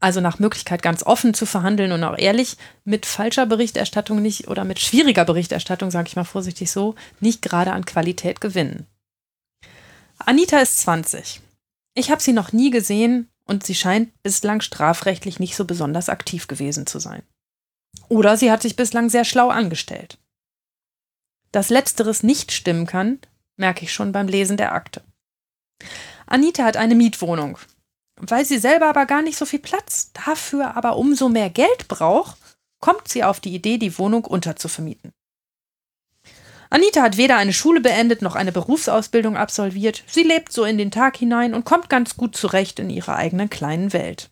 also nach Möglichkeit ganz offen zu verhandeln und auch ehrlich, mit falscher Berichterstattung nicht oder mit schwieriger Berichterstattung, sage ich mal vorsichtig so, nicht gerade an Qualität gewinnen. Anita ist 20. Ich habe sie noch nie gesehen und sie scheint bislang strafrechtlich nicht so besonders aktiv gewesen zu sein. Oder sie hat sich bislang sehr schlau angestellt. Dass letzteres nicht stimmen kann, merke ich schon beim Lesen der Akte. Anita hat eine Mietwohnung. Weil sie selber aber gar nicht so viel Platz, dafür aber umso mehr Geld braucht, kommt sie auf die Idee, die Wohnung unterzuvermieten. Anita hat weder eine Schule beendet noch eine Berufsausbildung absolviert. Sie lebt so in den Tag hinein und kommt ganz gut zurecht in ihrer eigenen kleinen Welt.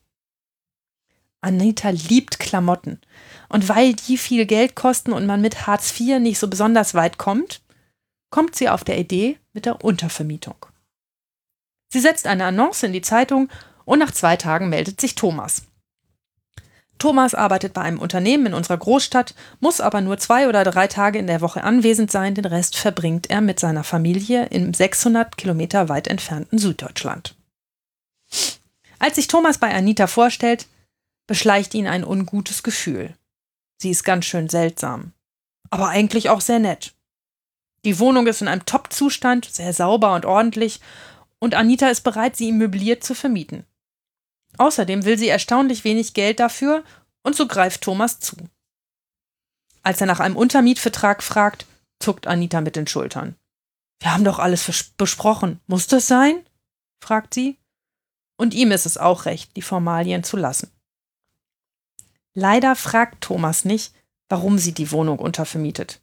Anita liebt Klamotten. Und weil die viel Geld kosten und man mit Hartz IV nicht so besonders weit kommt, kommt sie auf der Idee mit der Untervermietung. Sie setzt eine Annonce in die Zeitung und nach zwei Tagen meldet sich Thomas. Thomas arbeitet bei einem Unternehmen in unserer Großstadt, muss aber nur zwei oder drei Tage in der Woche anwesend sein, den Rest verbringt er mit seiner Familie im 600 Kilometer weit entfernten Süddeutschland. Als sich Thomas bei Anita vorstellt, beschleicht ihn ein ungutes Gefühl. Sie ist ganz schön seltsam, aber eigentlich auch sehr nett. Die Wohnung ist in einem Top-Zustand, sehr sauber und ordentlich, und Anita ist bereit, sie ihm möbliert zu vermieten. Außerdem will sie erstaunlich wenig Geld dafür und so greift Thomas zu. Als er nach einem Untermietvertrag fragt, zuckt Anita mit den Schultern. Wir haben doch alles besprochen. Muss das sein? fragt sie. Und ihm ist es auch recht, die Formalien zu lassen. Leider fragt Thomas nicht, warum sie die Wohnung untervermietet.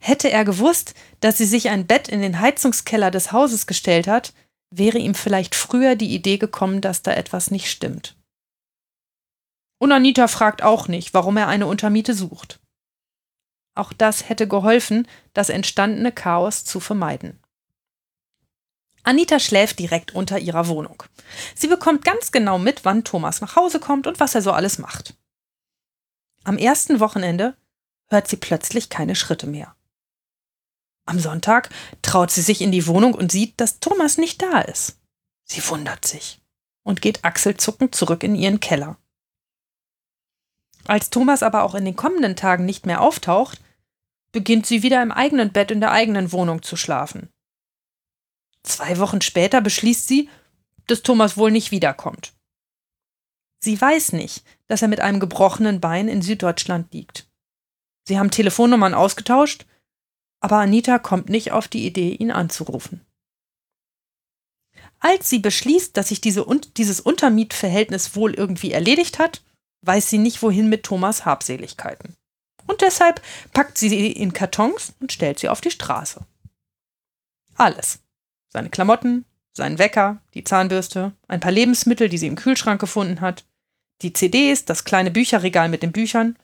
Hätte er gewusst, dass sie sich ein Bett in den Heizungskeller des Hauses gestellt hat, wäre ihm vielleicht früher die Idee gekommen, dass da etwas nicht stimmt. Und Anita fragt auch nicht, warum er eine Untermiete sucht. Auch das hätte geholfen, das entstandene Chaos zu vermeiden. Anita schläft direkt unter ihrer Wohnung. Sie bekommt ganz genau mit, wann Thomas nach Hause kommt und was er so alles macht. Am ersten Wochenende hört sie plötzlich keine Schritte mehr. Am Sonntag traut sie sich in die Wohnung und sieht, dass Thomas nicht da ist. Sie wundert sich und geht achselzuckend zurück in ihren Keller. Als Thomas aber auch in den kommenden Tagen nicht mehr auftaucht, beginnt sie wieder im eigenen Bett in der eigenen Wohnung zu schlafen. Zwei Wochen später beschließt sie, dass Thomas wohl nicht wiederkommt. Sie weiß nicht, dass er mit einem gebrochenen Bein in Süddeutschland liegt. Sie haben Telefonnummern ausgetauscht aber Anita kommt nicht auf die Idee, ihn anzurufen. Als sie beschließt, dass sich diese, dieses Untermietverhältnis wohl irgendwie erledigt hat, weiß sie nicht, wohin mit Thomas Habseligkeiten. Und deshalb packt sie sie in Kartons und stellt sie auf die Straße. Alles. Seine Klamotten, seinen Wecker, die Zahnbürste, ein paar Lebensmittel, die sie im Kühlschrank gefunden hat, die CDs, das kleine Bücherregal mit den Büchern,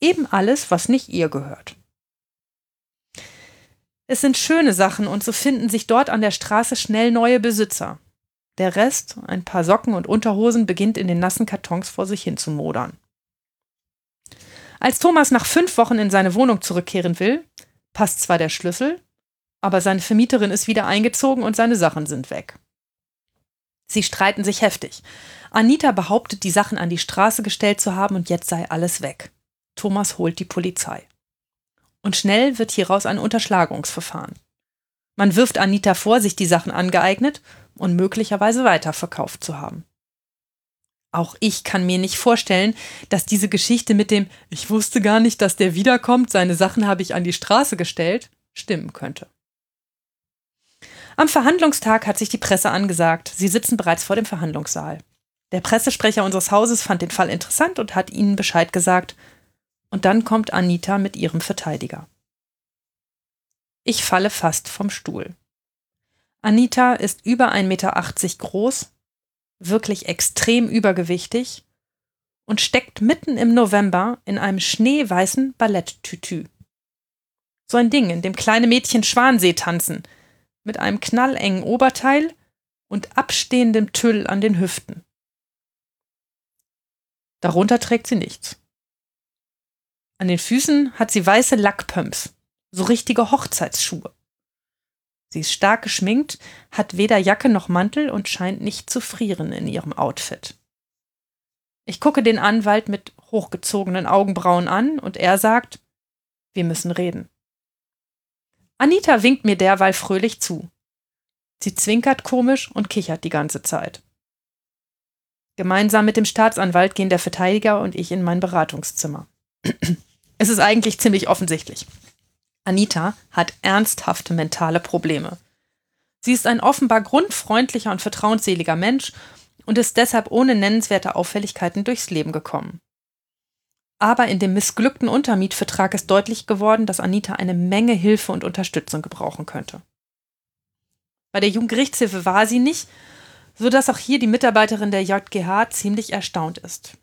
eben alles, was nicht ihr gehört. Es sind schöne Sachen und so finden sich dort an der Straße schnell neue Besitzer. Der Rest, ein paar Socken und Unterhosen, beginnt in den nassen Kartons vor sich hin zu modern. Als Thomas nach fünf Wochen in seine Wohnung zurückkehren will, passt zwar der Schlüssel, aber seine Vermieterin ist wieder eingezogen und seine Sachen sind weg. Sie streiten sich heftig. Anita behauptet, die Sachen an die Straße gestellt zu haben und jetzt sei alles weg. Thomas holt die Polizei. Und schnell wird hieraus ein Unterschlagungsverfahren. Man wirft Anita vor, sich die Sachen angeeignet und möglicherweise weiterverkauft zu haben. Auch ich kann mir nicht vorstellen, dass diese Geschichte mit dem Ich wusste gar nicht, dass der wiederkommt, seine Sachen habe ich an die Straße gestellt, stimmen könnte. Am Verhandlungstag hat sich die Presse angesagt. Sie sitzen bereits vor dem Verhandlungssaal. Der Pressesprecher unseres Hauses fand den Fall interessant und hat ihnen Bescheid gesagt, und dann kommt Anita mit ihrem Verteidiger. Ich falle fast vom Stuhl. Anita ist über 1,80 Meter groß, wirklich extrem übergewichtig und steckt mitten im November in einem schneeweißen Balletttütü. So ein Ding, in dem kleine Mädchen Schwansee tanzen, mit einem knallengen Oberteil und abstehendem Tüll an den Hüften. Darunter trägt sie nichts. An den Füßen hat sie weiße Lackpumps, so richtige Hochzeitsschuhe. Sie ist stark geschminkt, hat weder Jacke noch Mantel und scheint nicht zu frieren in ihrem Outfit. Ich gucke den Anwalt mit hochgezogenen Augenbrauen an und er sagt, wir müssen reden. Anita winkt mir derweil fröhlich zu. Sie zwinkert komisch und kichert die ganze Zeit. Gemeinsam mit dem Staatsanwalt gehen der Verteidiger und ich in mein Beratungszimmer. (clears throat) Es ist eigentlich ziemlich offensichtlich. Anita hat ernsthafte mentale Probleme. Sie ist ein offenbar grundfreundlicher und vertrauensseliger Mensch und ist deshalb ohne nennenswerte Auffälligkeiten durchs Leben gekommen. Aber in dem missglückten Untermietvertrag ist deutlich geworden, dass Anita eine Menge Hilfe und Unterstützung gebrauchen könnte. Bei der Jugendgerichtshilfe war sie nicht, so dass auch hier die Mitarbeiterin der JGH ziemlich erstaunt ist.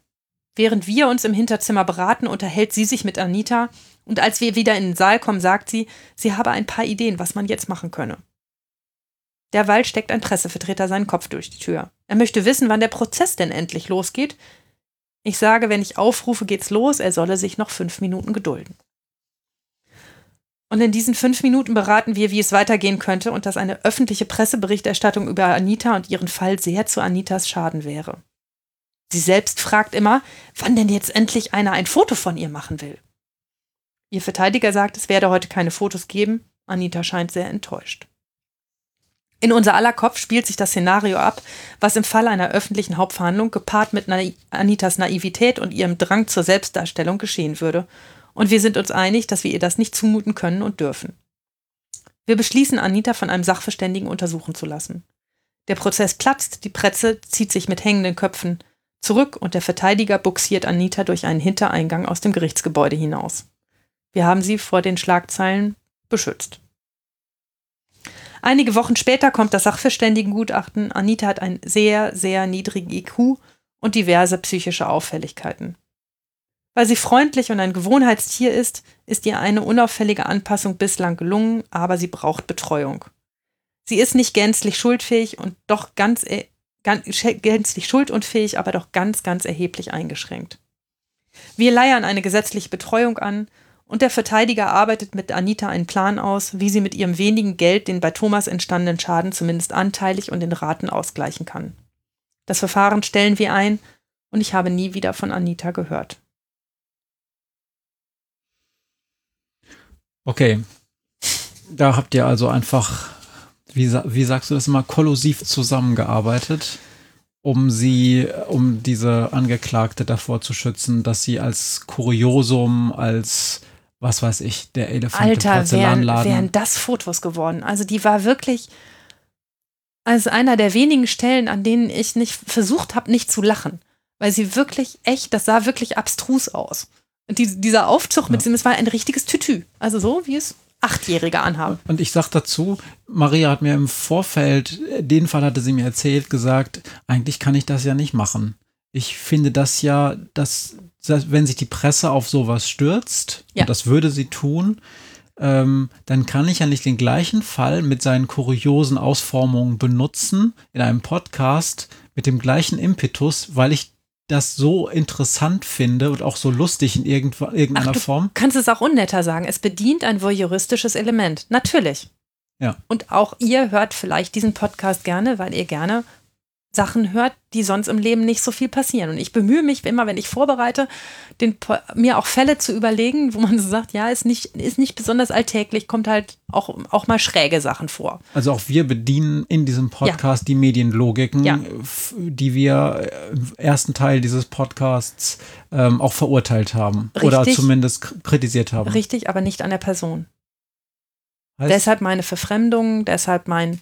Während wir uns im Hinterzimmer beraten, unterhält sie sich mit Anita und als wir wieder in den Saal kommen, sagt sie, sie habe ein paar Ideen, was man jetzt machen könne. Derweil steckt ein Pressevertreter seinen Kopf durch die Tür. Er möchte wissen, wann der Prozess denn endlich losgeht. Ich sage, wenn ich aufrufe, geht's los, er solle sich noch fünf Minuten gedulden. Und in diesen fünf Minuten beraten wir, wie es weitergehen könnte und dass eine öffentliche Presseberichterstattung über Anita und ihren Fall sehr zu Anitas Schaden wäre. Sie selbst fragt immer, wann denn jetzt endlich einer ein Foto von ihr machen will. Ihr Verteidiger sagt, es werde heute keine Fotos geben. Anita scheint sehr enttäuscht. In unser aller Kopf spielt sich das Szenario ab, was im Fall einer öffentlichen Hauptverhandlung gepaart mit Anitas Naivität und ihrem Drang zur Selbstdarstellung geschehen würde und wir sind uns einig, dass wir ihr das nicht zumuten können und dürfen. Wir beschließen, Anita von einem Sachverständigen untersuchen zu lassen. Der Prozess platzt, die Presse zieht sich mit hängenden Köpfen zurück und der Verteidiger buxiert Anita durch einen Hintereingang aus dem Gerichtsgebäude hinaus. Wir haben sie vor den Schlagzeilen beschützt. Einige Wochen später kommt das Sachverständigengutachten. Anita hat einen sehr, sehr niedrigen IQ und diverse psychische Auffälligkeiten. Weil sie freundlich und ein Gewohnheitstier ist, ist ihr eine unauffällige Anpassung bislang gelungen, aber sie braucht Betreuung. Sie ist nicht gänzlich schuldfähig und doch ganz, ganz gänzlich schuldunfähig, aber doch ganz, ganz erheblich eingeschränkt. Wir leiern eine gesetzliche Betreuung an und der Verteidiger arbeitet mit Anita einen Plan aus, wie sie mit ihrem wenigen Geld den bei Thomas entstandenen Schaden zumindest anteilig und in Raten ausgleichen kann. Das Verfahren stellen wir ein und ich habe nie wieder von Anita gehört. Okay. Da habt ihr also einfach, wie, wie sagst du das immer, kollusiv zusammengearbeitet, um sie, um diese Angeklagte davor zu schützen, dass sie als Kuriosum, als was weiß ich, der Elefant Alter, im Porzellanladen. Wären, wären das Fotos geworden. Also die war wirklich, also einer der wenigen Stellen, an denen ich nicht versucht habe, nicht zu lachen. Weil sie wirklich echt, das sah wirklich abstrus aus. Die, dieser Aufzug mit ja. dem, es war ein richtiges Tütü. Also so, wie es Achtjährige anhaben. Und ich sag dazu, Maria hat mir im Vorfeld, den Fall hatte sie mir erzählt, gesagt, eigentlich kann ich das ja nicht machen. Ich finde das ja, dass, wenn sich die Presse auf sowas stürzt, ja. und das würde sie tun, ähm, dann kann ich ja nicht den gleichen Fall mit seinen kuriosen Ausformungen benutzen in einem Podcast mit dem gleichen Impetus, weil ich das so interessant finde und auch so lustig in irgendeiner Ach, du Form. Kannst es auch unnetter sagen. Es bedient ein voyeuristisches Element. Natürlich. Ja. Und auch ihr hört vielleicht diesen Podcast gerne, weil ihr gerne Sachen hört, die sonst im Leben nicht so viel passieren. Und ich bemühe mich immer, wenn ich vorbereite, den, mir auch Fälle zu überlegen, wo man so sagt, ja, ist nicht, ist nicht besonders alltäglich, kommt halt auch, auch mal schräge Sachen vor. Also auch wir bedienen in diesem Podcast ja. die Medienlogiken, ja. die wir im ersten Teil dieses Podcasts ähm, auch verurteilt haben Richtig. oder zumindest kritisiert haben. Richtig, aber nicht an der Person. Heißt? Deshalb meine Verfremdung, deshalb mein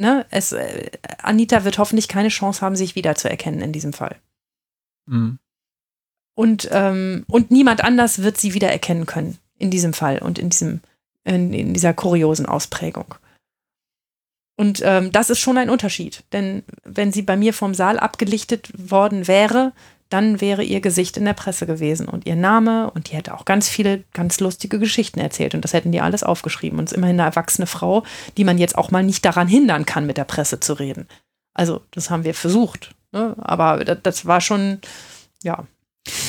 ne, es, äh, Anita wird hoffentlich keine Chance haben, sich wiederzuerkennen in diesem Fall. Mhm. Und, ähm, und niemand anders wird sie wiedererkennen können in diesem Fall und in, diesem, in, in dieser kuriosen Ausprägung. Und ähm, das ist schon ein Unterschied, denn wenn sie bei mir vom Saal abgelichtet worden wäre, dann wäre ihr Gesicht in der Presse gewesen und ihr Name und die hätte auch ganz viele ganz lustige Geschichten erzählt und das hätten die alles aufgeschrieben und ist immerhin eine erwachsene Frau, die man jetzt auch mal nicht daran hindern kann, mit der Presse zu reden. Also das haben wir versucht, ne? aber das, das war schon, ja,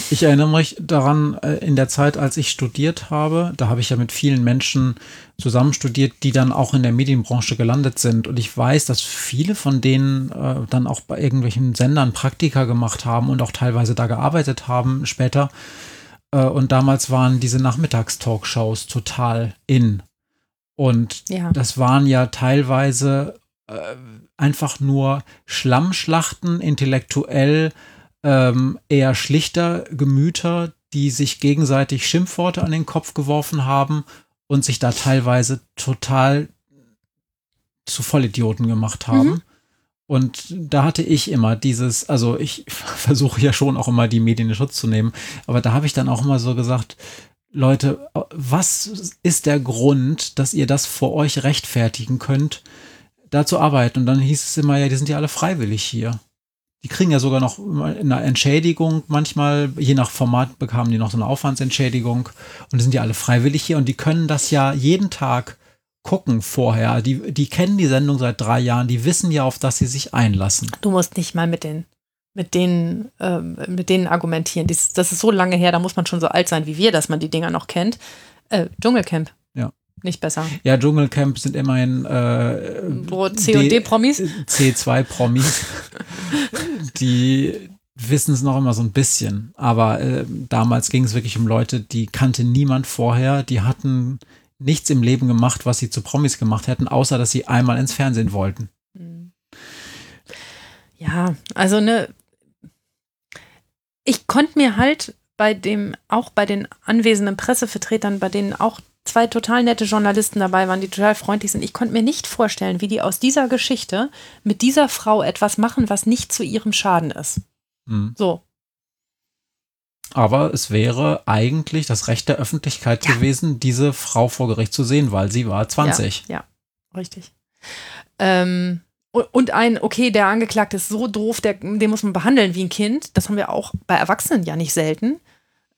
ich erinnere mich daran, äh, in der Zeit, als ich studiert habe, da habe ich ja mit vielen Menschen zusammen studiert, die dann auch in der Medienbranche gelandet sind. Und ich weiß, dass viele von denen äh, dann auch bei irgendwelchen Sendern Praktika gemacht haben und auch teilweise da gearbeitet haben später. Äh, und damals waren diese Nachmittagstalkshows total in. Und ja. das waren ja teilweise äh, einfach nur Schlammschlachten, intellektuell ähm, eher schlichter Gemüter, die sich gegenseitig Schimpfworte an den Kopf geworfen haben und sich da teilweise total zu Vollidioten gemacht haben. Mhm. Und da hatte ich immer dieses, also ich (laughs) versuche ja schon auch immer die Medien in Schutz zu nehmen, aber da habe ich dann auch immer so gesagt, Leute, was ist der Grund, dass ihr das vor euch rechtfertigen könnt, da zu arbeiten? Und dann hieß es immer, ja, die sind ja alle freiwillig hier. Die kriegen ja sogar noch eine Entschädigung. Manchmal, je nach Format, bekamen die noch so eine Aufwandsentschädigung. Und die sind ja alle freiwillig hier und die können das ja jeden Tag gucken vorher. Die, die kennen die Sendung seit drei Jahren. Die wissen ja, auf das sie sich einlassen. Du musst nicht mal mit den mit denen, ähm, mit denen argumentieren. Dies, das ist so lange her, da muss man schon so alt sein wie wir, dass man die Dinger noch kennt. Äh, Dschungelcamp. Nicht besser. Ja, Dschungelcamp sind immerhin äh, Wo C und D-Promis? C2-Promis. (laughs) die wissen es noch immer so ein bisschen. Aber äh, damals ging es wirklich um Leute, die kannte niemand vorher. Die hatten nichts im Leben gemacht, was sie zu Promis gemacht hätten, außer dass sie einmal ins Fernsehen wollten. Hm. Ja, also ne, ich konnte mir halt bei dem, auch bei den anwesenden Pressevertretern, bei denen auch zwei total nette Journalisten dabei waren, die total freundlich sind. Ich konnte mir nicht vorstellen, wie die aus dieser Geschichte mit dieser Frau etwas machen, was nicht zu ihrem Schaden ist. Mhm. So. Aber es wäre eigentlich das Recht der Öffentlichkeit Ja. gewesen, diese Frau vor Gericht zu sehen, weil sie war 20. Ja, ja richtig. Ähm, und- ein, okay, der Angeklagte ist so doof, der, den muss man behandeln wie ein Kind. Das haben wir auch bei Erwachsenen ja nicht selten.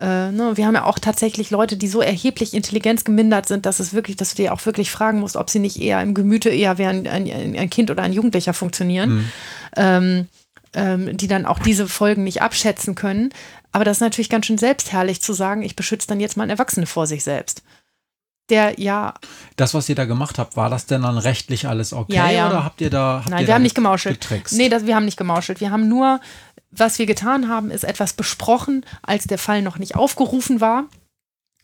Äh, ne, wir haben ja auch tatsächlich Leute, die so erheblich intelligenzgemindert sind, dass es wirklich, dass du dir auch wirklich fragen musst, ob sie nicht eher im Gemüte eher wie ein, ein, ein Kind oder ein Jugendlicher funktionieren. Mhm. ähm, ähm, die dann auch diese Folgen nicht abschätzen können. Aber das ist natürlich ganz schön selbstherrlich zu sagen, ich beschütze dann jetzt mal einen Erwachsene vor sich selbst. Der ja, Das, was ihr da gemacht habt, war das denn dann rechtlich alles okay? Ja, ja. Oder habt ihr da. Habt nein, ihr wir haben nicht gemauschelt. getrickst? Nee, das, wir haben nicht gemauschelt. Wir haben nur, was wir getan haben, ist etwas besprochen, als der Fall noch nicht aufgerufen war.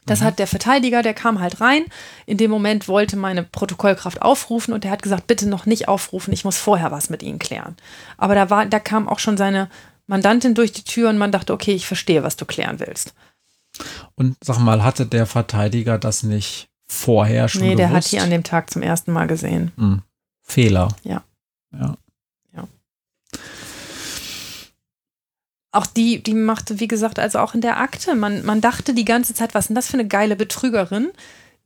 Das hat der Verteidiger, der kam halt rein. In dem Moment wollte meine Protokollkraft aufrufen und der hat gesagt, bitte noch nicht aufrufen, ich muss vorher was mit Ihnen klären. Aber da war, da kam auch schon seine Mandantin durch die Tür und man dachte, okay, ich verstehe, was du klären willst. Und sag mal, hatte der Verteidiger das nicht vorher schon nee, der hat gewusst? die an dem Tag zum ersten Mal gesehen. Hm. Fehler. Ja. Ja. Auch die, die machte, wie gesagt, also auch in der Akte. Man, man dachte die ganze Zeit, was ist denn das für eine geile Betrügerin,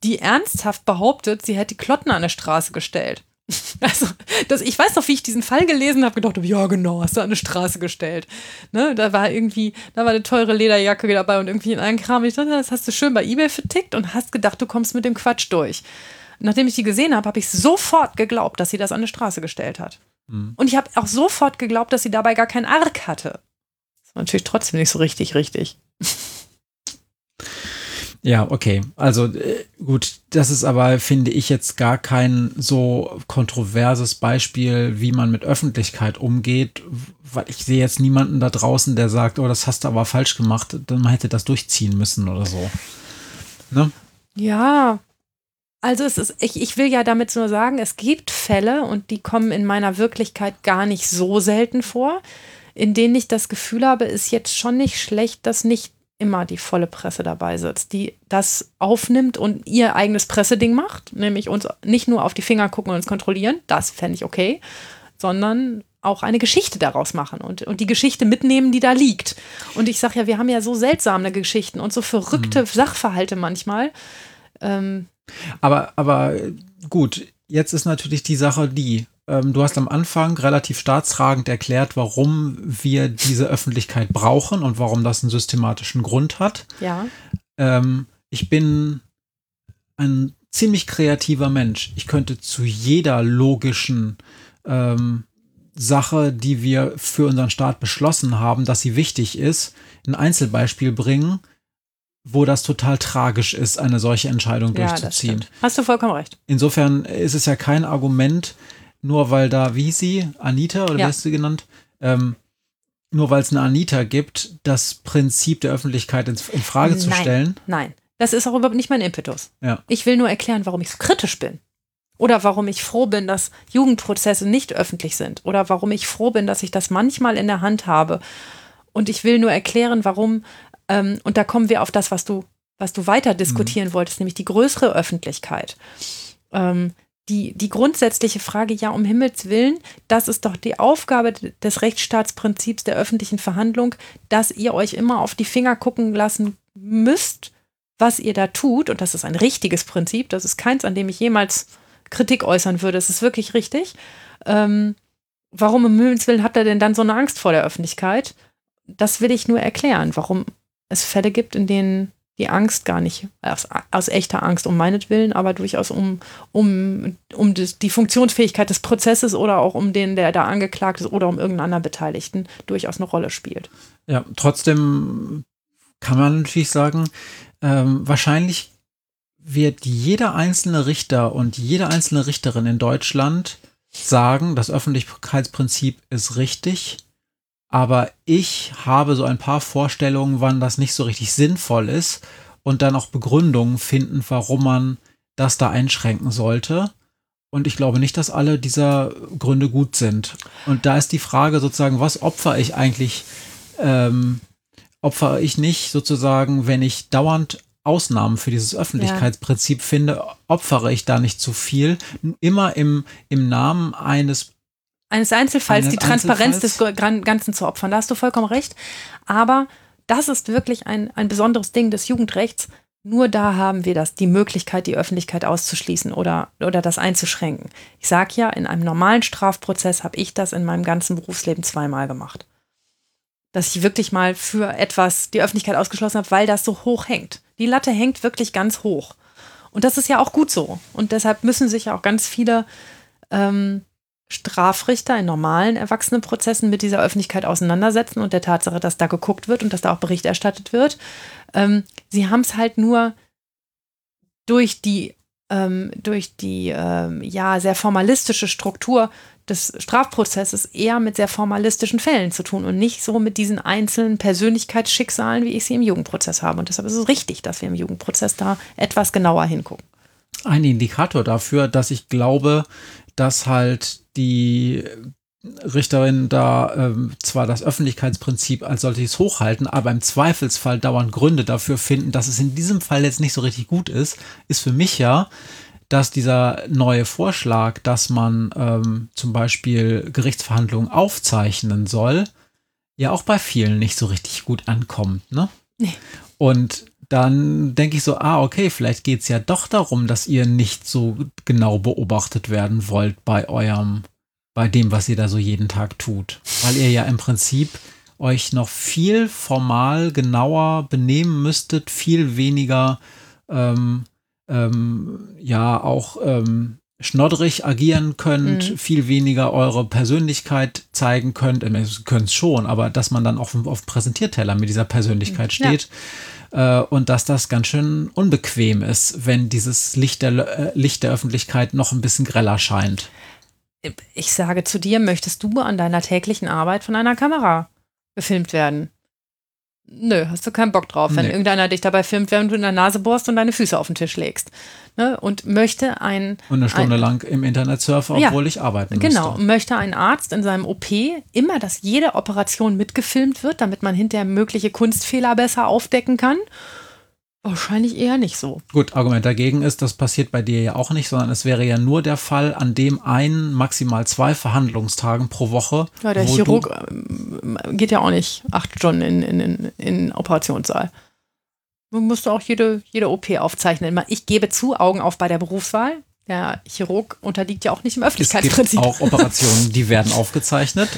die ernsthaft behauptet, sie hätte die Klotten an der Straße gestellt. (laughs) Also, das, ich weiß noch, wie ich diesen Fall gelesen habe, gedacht habe, ja, genau, hast du an eine Straße gestellt. Ne, da war irgendwie, da war eine teure Lederjacke dabei und irgendwie in einem Kram. Ich dachte, das hast du schön bei Ebay vertickt und hast gedacht, du kommst mit dem Quatsch durch. Nachdem ich die gesehen habe, habe ich sofort geglaubt, dass sie das an eine Straße gestellt hat. Hm. Und ich habe auch sofort geglaubt, dass sie dabei gar keinen Arg hatte. Natürlich trotzdem nicht so richtig richtig. Ja, okay. Also äh, gut, das ist aber, finde ich, jetzt gar kein so kontroverses Beispiel, wie man mit Öffentlichkeit umgeht, weil ich sehe jetzt niemanden da draußen, der sagt, oh, das hast du aber falsch gemacht, dann man hätte das durchziehen müssen oder so. Ne? Ja, also es ist, ich, ich will ja damit nur sagen, es gibt Fälle und die kommen in meiner Wirklichkeit gar nicht so selten vor, in denen ich das Gefühl habe, ist jetzt schon nicht schlecht, dass nicht immer die volle Presse dabei sitzt, die das aufnimmt und ihr eigenes Presseding macht, nämlich uns nicht nur auf die Finger gucken und uns kontrollieren, das fände ich okay, sondern auch eine Geschichte daraus machen und, und die Geschichte mitnehmen, die da liegt. Und ich sage ja, wir haben ja so seltsame Geschichten und so verrückte Sachverhalte manchmal. Ähm, Aber, aber gut, jetzt ist natürlich die Sache die, ähm, du hast am Anfang relativ staatstragend erklärt, warum wir diese Öffentlichkeit brauchen und warum das einen systematischen Grund hat. ja. Ähm, ich bin ein ziemlich kreativer Mensch. Ich könnte zu jeder logischen ähm, Sache, die wir für unseren Staat beschlossen haben, dass sie wichtig ist, ein Einzelbeispiel bringen, wo das total tragisch ist, eine solche Entscheidung Ja, durchzuziehen. Hast du vollkommen recht. Insofern ist es ja kein Argument, nur weil da, wie sie, Anita oder Ja. wie hast du sie genannt, ähm, nur weil es eine Anita gibt, das Prinzip der Öffentlichkeit ins, in Frage zu Nein. stellen. Nein, das ist auch überhaupt nicht mein Impetus. Ja. Ich will nur erklären, warum ich so kritisch bin. Oder warum ich froh bin, dass Jugendprozesse nicht öffentlich sind. Oder warum ich froh bin, dass ich das manchmal in der Hand habe. Und ich will nur erklären, warum, ähm, und da kommen wir auf das, was du, was du weiter diskutieren wolltest, nämlich die größere Öffentlichkeit. Ähm, die, die grundsätzliche Frage, ja, um Himmels Willen, das ist doch die Aufgabe des Rechtsstaatsprinzips der öffentlichen Verhandlung, dass ihr euch immer auf die Finger gucken lassen müsst, was ihr da tut. Und das ist ein richtiges Prinzip. Das ist keins, an dem ich jemals Kritik äußern würde. Es ist wirklich richtig. Ähm, warum um Himmels Willen hat er denn dann so eine Angst vor der Öffentlichkeit? Das will ich nur erklären, warum es Fälle gibt, in denen die Angst gar nicht aus, aus echter Angst um meinetwillen, aber durchaus um, um, um die Funktionsfähigkeit des Prozesses oder auch um den, der da angeklagt ist oder um irgendeinen anderen Beteiligten durchaus eine Rolle spielt. Ja, trotzdem kann man natürlich sagen, ähm, wahrscheinlich wird jeder einzelne Richter und jede einzelne Richterin in Deutschland sagen, das Öffentlichkeitsprinzip ist richtig, aber ich habe so ein paar Vorstellungen, wann das nicht so richtig sinnvoll ist und dann auch Begründungen finden, warum man das da einschränken sollte. Und ich glaube nicht, dass alle dieser Gründe gut sind. Und da ist die Frage sozusagen, was opfere ich eigentlich? Ähm, opfere ich nicht sozusagen, wenn ich dauernd Ausnahmen für dieses Öffentlichkeitsprinzip ja. finde, opfere ich da nicht zu viel. Immer im, im Namen eines eines Einzelfalls, eines die Transparenz des Ganzen zu opfern. Da hast du vollkommen recht. Aber das ist wirklich ein, ein besonderes Ding des Jugendrechts. Nur da haben wir das, die Möglichkeit, die Öffentlichkeit auszuschließen oder, oder das einzuschränken. Ich sage ja, in einem normalen Strafprozess habe ich das in meinem ganzen Berufsleben zweimal gemacht. Dass ich wirklich mal für etwas die Öffentlichkeit ausgeschlossen habe, weil das so hoch hängt. Die Latte hängt wirklich ganz hoch. Und das ist ja auch gut so. Und deshalb müssen sich ja auch ganz viele ähm, Strafrichter in normalen Erwachsenenprozessen mit dieser Öffentlichkeit auseinandersetzen und der Tatsache, dass da geguckt wird und dass da auch Bericht erstattet wird. Ähm, sie haben es halt nur durch die, ähm, durch die ähm, ja, sehr formalistische Struktur des Strafprozesses eher mit sehr formalistischen Fällen zu tun und nicht so mit diesen einzelnen Persönlichkeitsschicksalen, wie ich sie im Jugendprozess habe. Und deshalb ist es richtig, dass wir im Jugendprozess da etwas genauer hingucken. Ein Indikator dafür, dass ich glaube, dass halt die Richterin da ähm, zwar das Öffentlichkeitsprinzip als solches hochhalten, aber im Zweifelsfall dauernd Gründe dafür finden, dass es in diesem Fall jetzt nicht so richtig gut ist, ist für mich ja, dass dieser neue Vorschlag, dass man ähm, zum Beispiel Gerichtsverhandlungen aufzeichnen soll, ja auch bei vielen nicht so richtig gut ankommt. Ne? Nee. Und dann denke ich so, ah, okay, vielleicht geht es ja doch darum, dass ihr nicht so genau beobachtet werden wollt bei eurem, bei dem, was ihr da so jeden Tag tut. Weil ihr ja im Prinzip euch noch viel formal genauer benehmen müsstet, viel weniger, ähm, ähm, ja, auch ähm, schnodderig agieren könnt, mhm. viel weniger eure Persönlichkeit zeigen könnt. Ihr könnt es schon, aber dass man dann auf, auf Präsentierteller mit dieser Persönlichkeit mhm. steht. Ja äh, und dass das ganz schön unbequem ist, wenn dieses Licht der, äh, Licht der Öffentlichkeit noch ein bisschen greller scheint. Ich sage zu dir, möchtest du an deiner täglichen Arbeit von einer Kamera gefilmt werden? Nö, hast du keinen Bock drauf, wenn nee. irgendeiner dich dabei filmt, während du in der Nase bohrst und deine Füße auf den Tisch legst. Ne? Und möchte ein. Und eine Stunde ein, lang im Internet surfen, obwohl ja, ich arbeiten muss. Genau, möchte ein Arzt in seinem OP immer, dass jede Operation mitgefilmt wird, damit man hinterher mögliche Kunstfehler besser aufdecken kann. Wahrscheinlich eher nicht so. Gut, Argument dagegen ist, das passiert bei dir ja auch nicht, sondern es wäre ja nur der Fall, an dem ein, maximal zwei Verhandlungstagen pro Woche. Ja, der Chirurg ähm, geht ja auch nicht acht Stunden in, in, in, in Operationssaal. Man musste auch jede, jede OP aufzeichnen. Ich gebe zu, Augen auf bei der Berufswahl. Der Chirurg unterliegt ja auch nicht im Öffentlichkeitsprinzip. Es gibt auch (laughs) Operationen, die werden aufgezeichnet.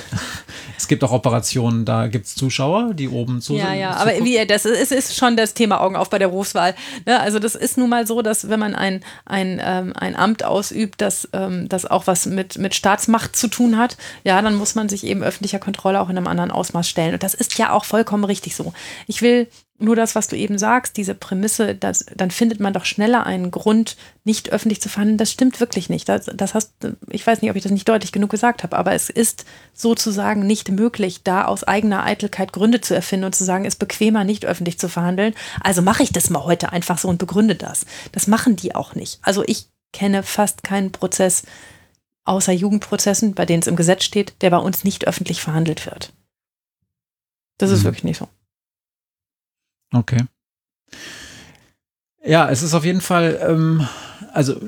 Es gibt auch Operationen, da gibt es Zuschauer, die oben zu Ja, ja, aber wie, das ist, ist schon das Thema Augen auf bei der Berufswahl. Ne? Also das ist nun mal so, dass wenn man ein, ein, ähm, ein Amt ausübt, das, ähm, das auch was mit, mit Staatsmacht zu tun hat, ja, dann muss man sich eben öffentlicher Kontrolle auch in einem anderen Ausmaß stellen. Und das ist ja auch vollkommen richtig so. Ich will nur das, was du eben sagst, diese Prämisse, dass, dann findet man doch schneller einen Grund, nicht öffentlich zu verhandeln. Das stimmt wirklich nicht. Das, das hast, ich weiß nicht, ob ich das nicht deutlich genug gesagt habe, aber es ist sozusagen nicht möglich, da aus eigener Eitelkeit Gründe zu erfinden und zu sagen, es ist bequemer, nicht öffentlich zu verhandeln. Also mache ich das mal heute einfach so und begründe das. Das machen die auch nicht. Also ich kenne fast keinen Prozess außer Jugendprozessen, bei denen es im Gesetz steht, der bei uns nicht öffentlich verhandelt wird. Das ist mhm. wirklich nicht so. Okay. Ja, es ist auf jeden Fall, ähm, also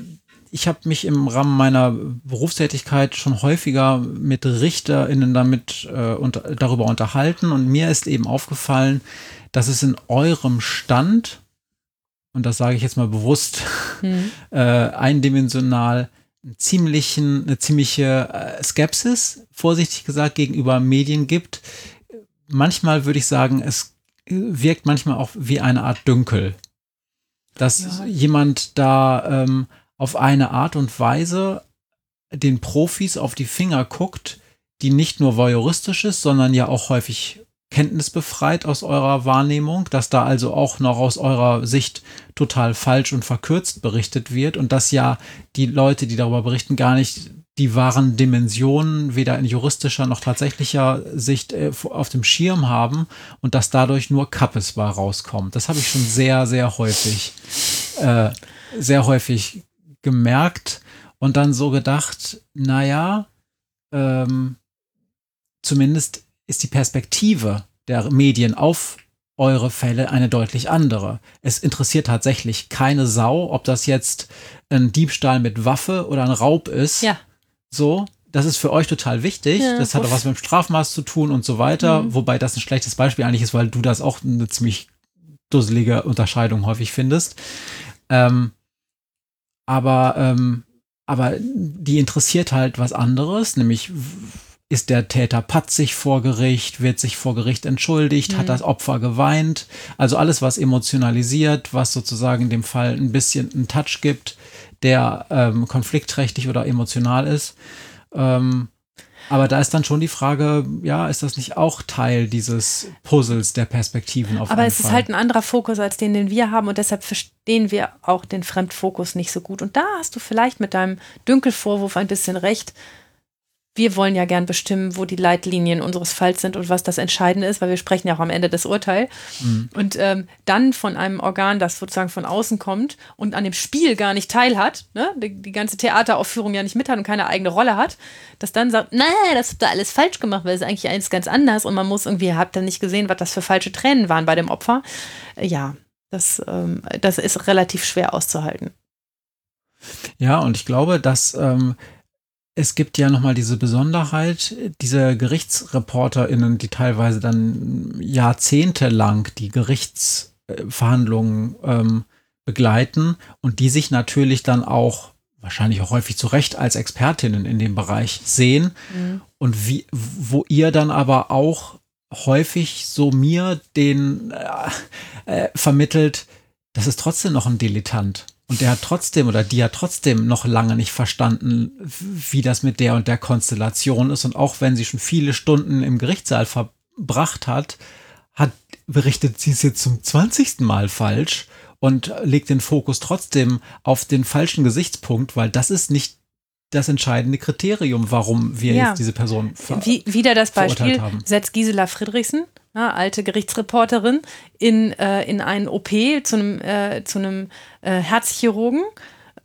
ich habe mich im Rahmen meiner Berufstätigkeit schon häufiger mit RichterInnen damit äh, und, darüber unterhalten und mir ist eben aufgefallen, dass es in eurem Stand, und das sage ich jetzt mal bewusst, mhm. (laughs) äh, eindimensional ziemlichen, eine ziemliche äh, Skepsis, vorsichtig gesagt, gegenüber Medien gibt. Manchmal würde ich sagen, es wirkt manchmal auch wie eine Art Dünkel. Dass Ja. jemand da ähm, auf eine Art und Weise den Profis auf die Finger guckt, die nicht nur voyeuristisch ist, sondern ja auch häufig kenntnisbefreit aus eurer Wahrnehmung, dass da also auch noch aus eurer Sicht total falsch und verkürzt berichtet wird und dass ja die Leute, die darüber berichten, gar nicht die wahren Dimensionen weder in juristischer noch tatsächlicher Sicht äh, auf dem Schirm haben und dass dadurch nur Kappes bei rauskommt. Das habe ich schon sehr, sehr häufig, äh, sehr häufig gemerkt und dann so gedacht, naja, ähm, zumindest ist die Perspektive der Medien auf eure Fälle eine deutlich andere. Es interessiert tatsächlich keine Sau, ob das jetzt ein Diebstahl mit Waffe oder ein Raub ist. Ja. So, das ist für euch total wichtig. Ja, das hat auch was mit dem Strafmaß zu tun und so weiter. Mhm. Wobei das ein schlechtes Beispiel eigentlich ist, weil du das auch eine ziemlich dusselige Unterscheidung häufig findest. Ähm, aber, ähm, aber die interessiert halt was anderes, nämlich ist der Täter patzig vor Gericht, wird sich vor Gericht entschuldigt, Mhm. hat das Opfer geweint. Also alles, was emotionalisiert, was sozusagen in dem Fall ein bisschen einen Touch gibt, der ähm, konfliktträchtig oder emotional ist. Ähm, aber da ist dann schon die Frage, ja, ist das nicht auch Teil dieses Puzzles der Perspektiven auf Aber es ist Fall? halt ein anderer Fokus als den, den wir haben und deshalb verstehen wir auch den Fremdfokus nicht so gut. Und da hast du vielleicht mit deinem Dünkelvorwurf ein bisschen recht. Wir wollen ja gern bestimmen, wo die Leitlinien unseres Falls sind und was das Entscheidende ist, weil wir sprechen ja auch am Ende das Urteil. Mhm. Und ähm, dann von einem Organ, das sozusagen von außen kommt und an dem Spiel gar nicht teilhat, ne? die, die ganze Theateraufführung ja nicht mit hat und keine eigene Rolle hat, das dann sagt, nein, das habt ihr alles falsch gemacht, weil es ist eigentlich alles ganz anders und man muss irgendwie, habt ihr nicht gesehen, was das für falsche Tränen waren bei dem Opfer. Ja, das, ähm, das ist relativ schwer auszuhalten. Ja, und ich glaube, dass ähm, es gibt ja nochmal diese Besonderheit, diese GerichtsreporterInnen, die teilweise dann jahrzehntelang die Gerichtsverhandlungen ähm, begleiten und die sich natürlich dann auch wahrscheinlich auch häufig zu Recht als Expertinnen in dem Bereich sehen und wie, wo ihr dann aber auch häufig so mir den äh, äh, vermittelt, das ist trotzdem noch ein Dilettant. Und der hat trotzdem oder die hat trotzdem noch lange nicht verstanden, wie das mit der und der Konstellation ist. Und auch wenn sie schon viele Stunden im Gerichtssaal verbracht hat, hat berichtet sie es jetzt zum 20. Mal falsch und legt den Fokus trotzdem auf den falschen Gesichtspunkt, weil das ist nicht das entscheidende Kriterium, warum wir Ja. jetzt diese Person ver Wie, wieder das Beispiel, haben. setzt Gisela Friedrichsen, ja, alte Gerichtsreporterin, in, äh, in einen OP zu einem, äh, zu einem äh, Herzchirurgen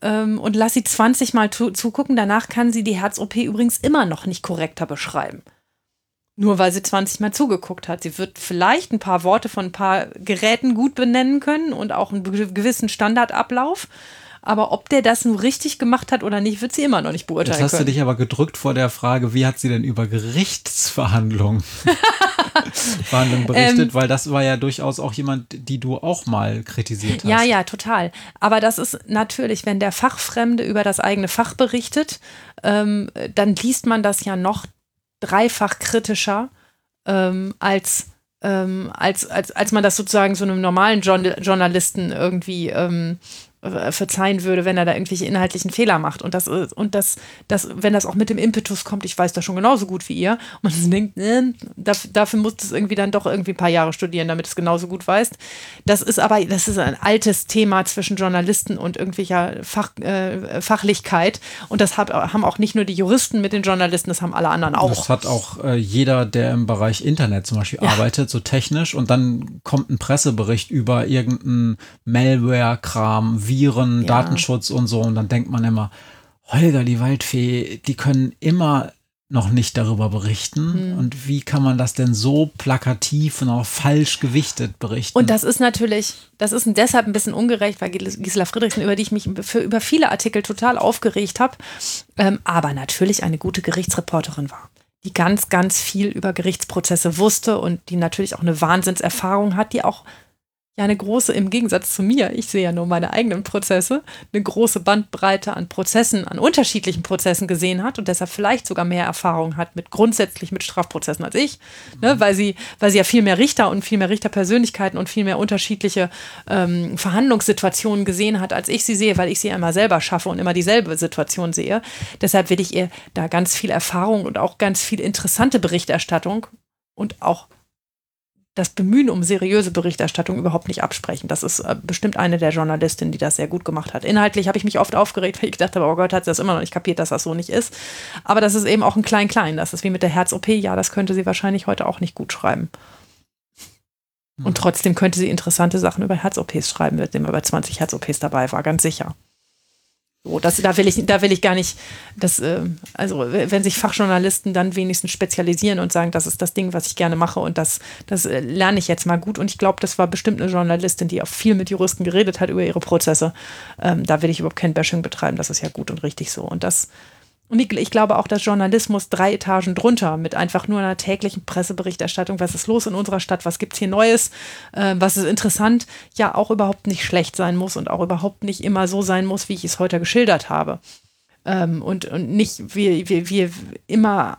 ähm, und lass sie 20 Mal zugucken. Danach kann sie die Herz-OP übrigens immer noch nicht korrekter beschreiben. Nur weil sie 20 Mal zugeguckt hat. Sie wird vielleicht ein paar Worte von ein paar Geräten gut benennen können und auch einen gewissen Standardablauf. Aber ob der das nun richtig gemacht hat oder nicht, wird sie immer noch nicht beurteilen Jetzt hast du können. dich aber gedrückt vor der Frage, wie hat sie denn über Gerichtsverhandlungen (laughs) Verhandlungen berichtet, Ähm, weil das war ja durchaus auch jemand, die du auch mal kritisiert hast. Ja, ja, total. Aber das ist natürlich, wenn der Fachfremde über das eigene Fach berichtet, ähm, dann liest man das ja noch dreifach kritischer ähm, als, ähm, als, als, als man das sozusagen so einem normalen Journ- Journalisten irgendwie ähm, äh, verzeihen würde, wenn er da irgendwelche inhaltlichen Fehler macht. Und das ist- und das, das, wenn das auch mit dem Impetus kommt, ich weiß das schon genauso gut wie ihr, und man (laughs) denkt, äh, dafür, musst du es irgendwie dann doch irgendwie ein paar Jahre studieren, damit es genauso gut weißt. Das ist aber, das ist ein altes Thema zwischen Journalisten und irgendwelcher Fach, äh, Fachlichkeit. Und das hab, haben auch nicht nur die Juristen mit den Journalisten, das haben alle anderen auch. Das hat auch äh, jeder, der im Bereich Internet zum Beispiel Ja. arbeitet, so technisch, und dann kommt ein Pressebericht über irgendeinen Malware-Kram, Viren, Ja. Datenschutz und so, und dann denkt man immer, Holger, die Waldfee, die können immer noch nicht darüber berichten. Hm. Und wie kann man das denn so plakativ und auch falsch gewichtet berichten? Und das ist natürlich, das ist deshalb ein bisschen ungerecht, weil Gis- Gisela Friedrichsen, über die ich mich für, über viele Artikel total aufgeregt habe, ähm, aber natürlich eine gute Gerichtsreporterin war, die ganz, ganz viel über Gerichtsprozesse wusste und die natürlich auch eine Wahnsinnserfahrung hat, die auch ja eine große, im Gegensatz zu mir, ich sehe ja nur meine eigenen Prozesse, eine große Bandbreite an Prozessen, an unterschiedlichen Prozessen gesehen hat und deshalb vielleicht sogar mehr Erfahrung hat mit grundsätzlich mit Strafprozessen als ich, ne, mhm. weil sie, weil sie ja viel mehr Richter und viel mehr Richterpersönlichkeiten und viel mehr unterschiedliche ähm, Verhandlungssituationen gesehen hat, als ich sie sehe, weil ich sie immer selber schaffe und immer dieselbe Situation sehe. Deshalb will ich ihr da ganz viel Erfahrung und auch ganz viel interessante Berichterstattung und auch das Bemühen um seriöse Berichterstattung überhaupt nicht absprechen. Das ist äh, bestimmt eine der Journalistinnen, die das sehr gut gemacht hat. Inhaltlich habe ich mich oft aufgeregt, weil ich gedacht habe, oh Gott, hat sie das immer noch nicht kapiert, dass das so nicht ist. Aber das ist eben auch ein Klein-Klein. Das ist wie mit der Herz-OP. Ja, das könnte sie wahrscheinlich heute auch nicht gut schreiben. Und hm. trotzdem könnte sie interessante Sachen über Herz-OPs schreiben, wenn sie bei 20 Herz-OPs dabei war, ganz sicher. So, das, da will ich, da will ich gar nicht, das, äh, also wenn sich Fachjournalisten dann wenigstens spezialisieren und sagen, das ist das Ding, was ich gerne mache und das, das äh, lerne ich jetzt mal gut. Und ich glaube, das war bestimmt eine Journalistin, die auch viel mit Juristen geredet hat über ihre Prozesse. Ähm, da will ich überhaupt kein Bashing betreiben, das ist ja gut und richtig so. Und das, und ich, glaube auch, dass Journalismus drei Etagen drunter mit einfach nur einer täglichen Presseberichterstattung, was ist los in unserer Stadt, was gibt es hier Neues, äh, was ist interessant, ja auch überhaupt nicht schlecht sein muss und auch überhaupt nicht immer so sein muss, wie ich es heute geschildert habe. Ähm, und, und nicht wir, wir, wir immer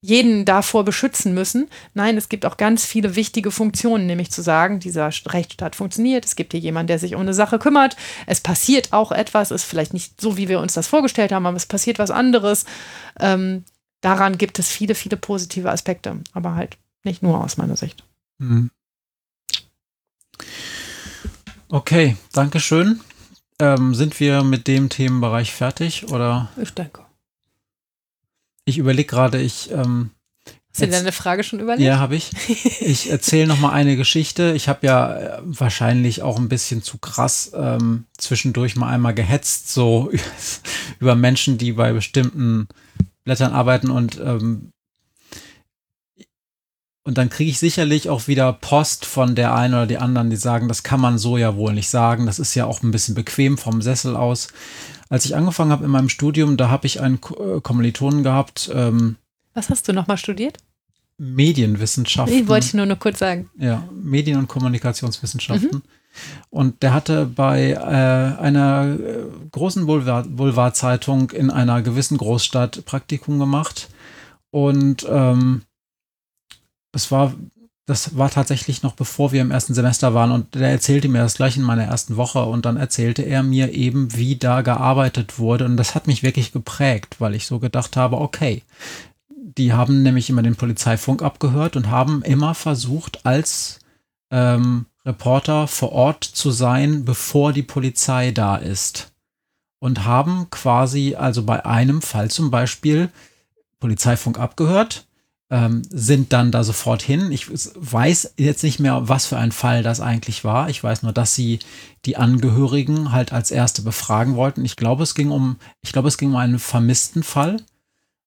jeden davor beschützen müssen. Nein, es gibt auch ganz viele wichtige Funktionen, nämlich zu sagen, dieser Rechtsstaat funktioniert, es gibt hier jemanden, der sich um eine Sache kümmert, es passiert auch etwas, ist vielleicht nicht so, wie wir uns das vorgestellt haben, aber es passiert was anderes. Ähm, daran gibt es viele, viele positive Aspekte, aber halt nicht nur aus meiner Sicht. Mhm. Okay, danke schön. Ähm, sind wir mit dem Themenbereich fertig oder? Ich denke. Ich überlege gerade, ich. Ähm, Hast du dir deine Frage schon überlegt? Ja, habe ich. (laughs) Ich erzähle noch mal eine Geschichte. Ich habe ja äh, wahrscheinlich auch ein bisschen zu krass ähm, zwischendurch mal einmal gehetzt, so (laughs) über Menschen, die bei bestimmten Blättern arbeiten und ähm, und dann kriege ich sicherlich auch wieder Post von der einen oder die anderen, die sagen, das kann man so ja wohl nicht sagen. Das ist ja auch ein bisschen bequem vom Sessel aus. Als ich angefangen habe in meinem Studium, da habe ich einen äh, Kommilitonen gehabt. Ähm, Was hast du nochmal studiert? Medienwissenschaften. Ich wollte ich nur noch kurz sagen. Ja, Medien- und Kommunikationswissenschaften. Mhm. Und der hatte bei äh, einer äh, großen Boulevardzeitung in einer gewissen Großstadt Praktikum gemacht. Und ähm, es war, das war tatsächlich noch bevor wir im ersten Semester waren und der erzählte mir das gleich in meiner ersten Woche und dann erzählte er mir eben, wie da gearbeitet wurde und das hat mich wirklich geprägt, weil ich so gedacht habe, okay, die haben nämlich immer den Polizeifunk abgehört und haben immer versucht, als ähm, Reporter vor Ort zu sein, bevor die Polizei da ist. Und haben quasi, also bei einem Fall zum Beispiel, Polizeifunk abgehört, ähm, sind dann da sofort hin. Ich weiß jetzt nicht mehr, was für ein Fall das eigentlich war. Ich weiß nur, dass sie die Angehörigen halt als erste befragen wollten. Ich glaube, es ging um, ich glaube, es ging um einen vermissten Fall.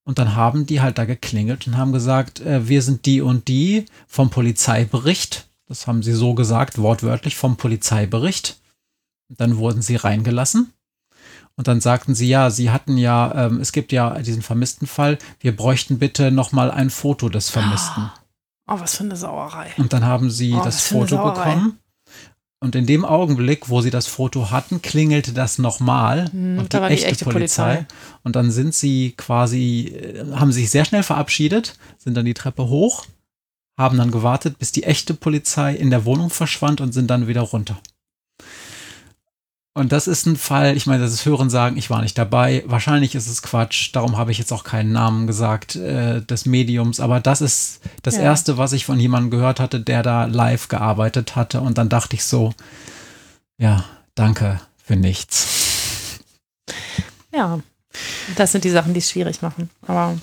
Und dann haben die halt da geklingelt und haben gesagt, äh, wir sind die und die vom Polizeibericht. Das haben sie so gesagt, wortwörtlich vom Polizeibericht. dann wurden sie reingelassen. Und dann sagten sie, ja, sie hatten ja, ähm, es gibt ja diesen vermissten Fall, wir bräuchten bitte nochmal ein Foto des Vermissten. Oh, was für eine Sauerei. Und dann haben sie oh, das Foto bekommen. Und in dem Augenblick, wo sie das Foto hatten, klingelte das nochmal hm, und die, echte, die echte Polizei. Polizei. Und dann sind sie quasi, äh, haben sich sehr schnell verabschiedet, sind dann die Treppe hoch, haben dann gewartet, bis die echte Polizei in der Wohnung verschwand und sind dann wieder runter. Und das ist ein Fall, ich meine, das ist Hören sagen, ich war nicht dabei. Wahrscheinlich ist es Quatsch, darum habe ich jetzt auch keinen Namen gesagt äh, des Mediums. Aber das ist das ja. Erste, was ich von jemandem gehört hatte, der da live gearbeitet hatte. Und dann dachte ich so, ja, danke für nichts. Ja, das sind die Sachen, die es schwierig machen. Aber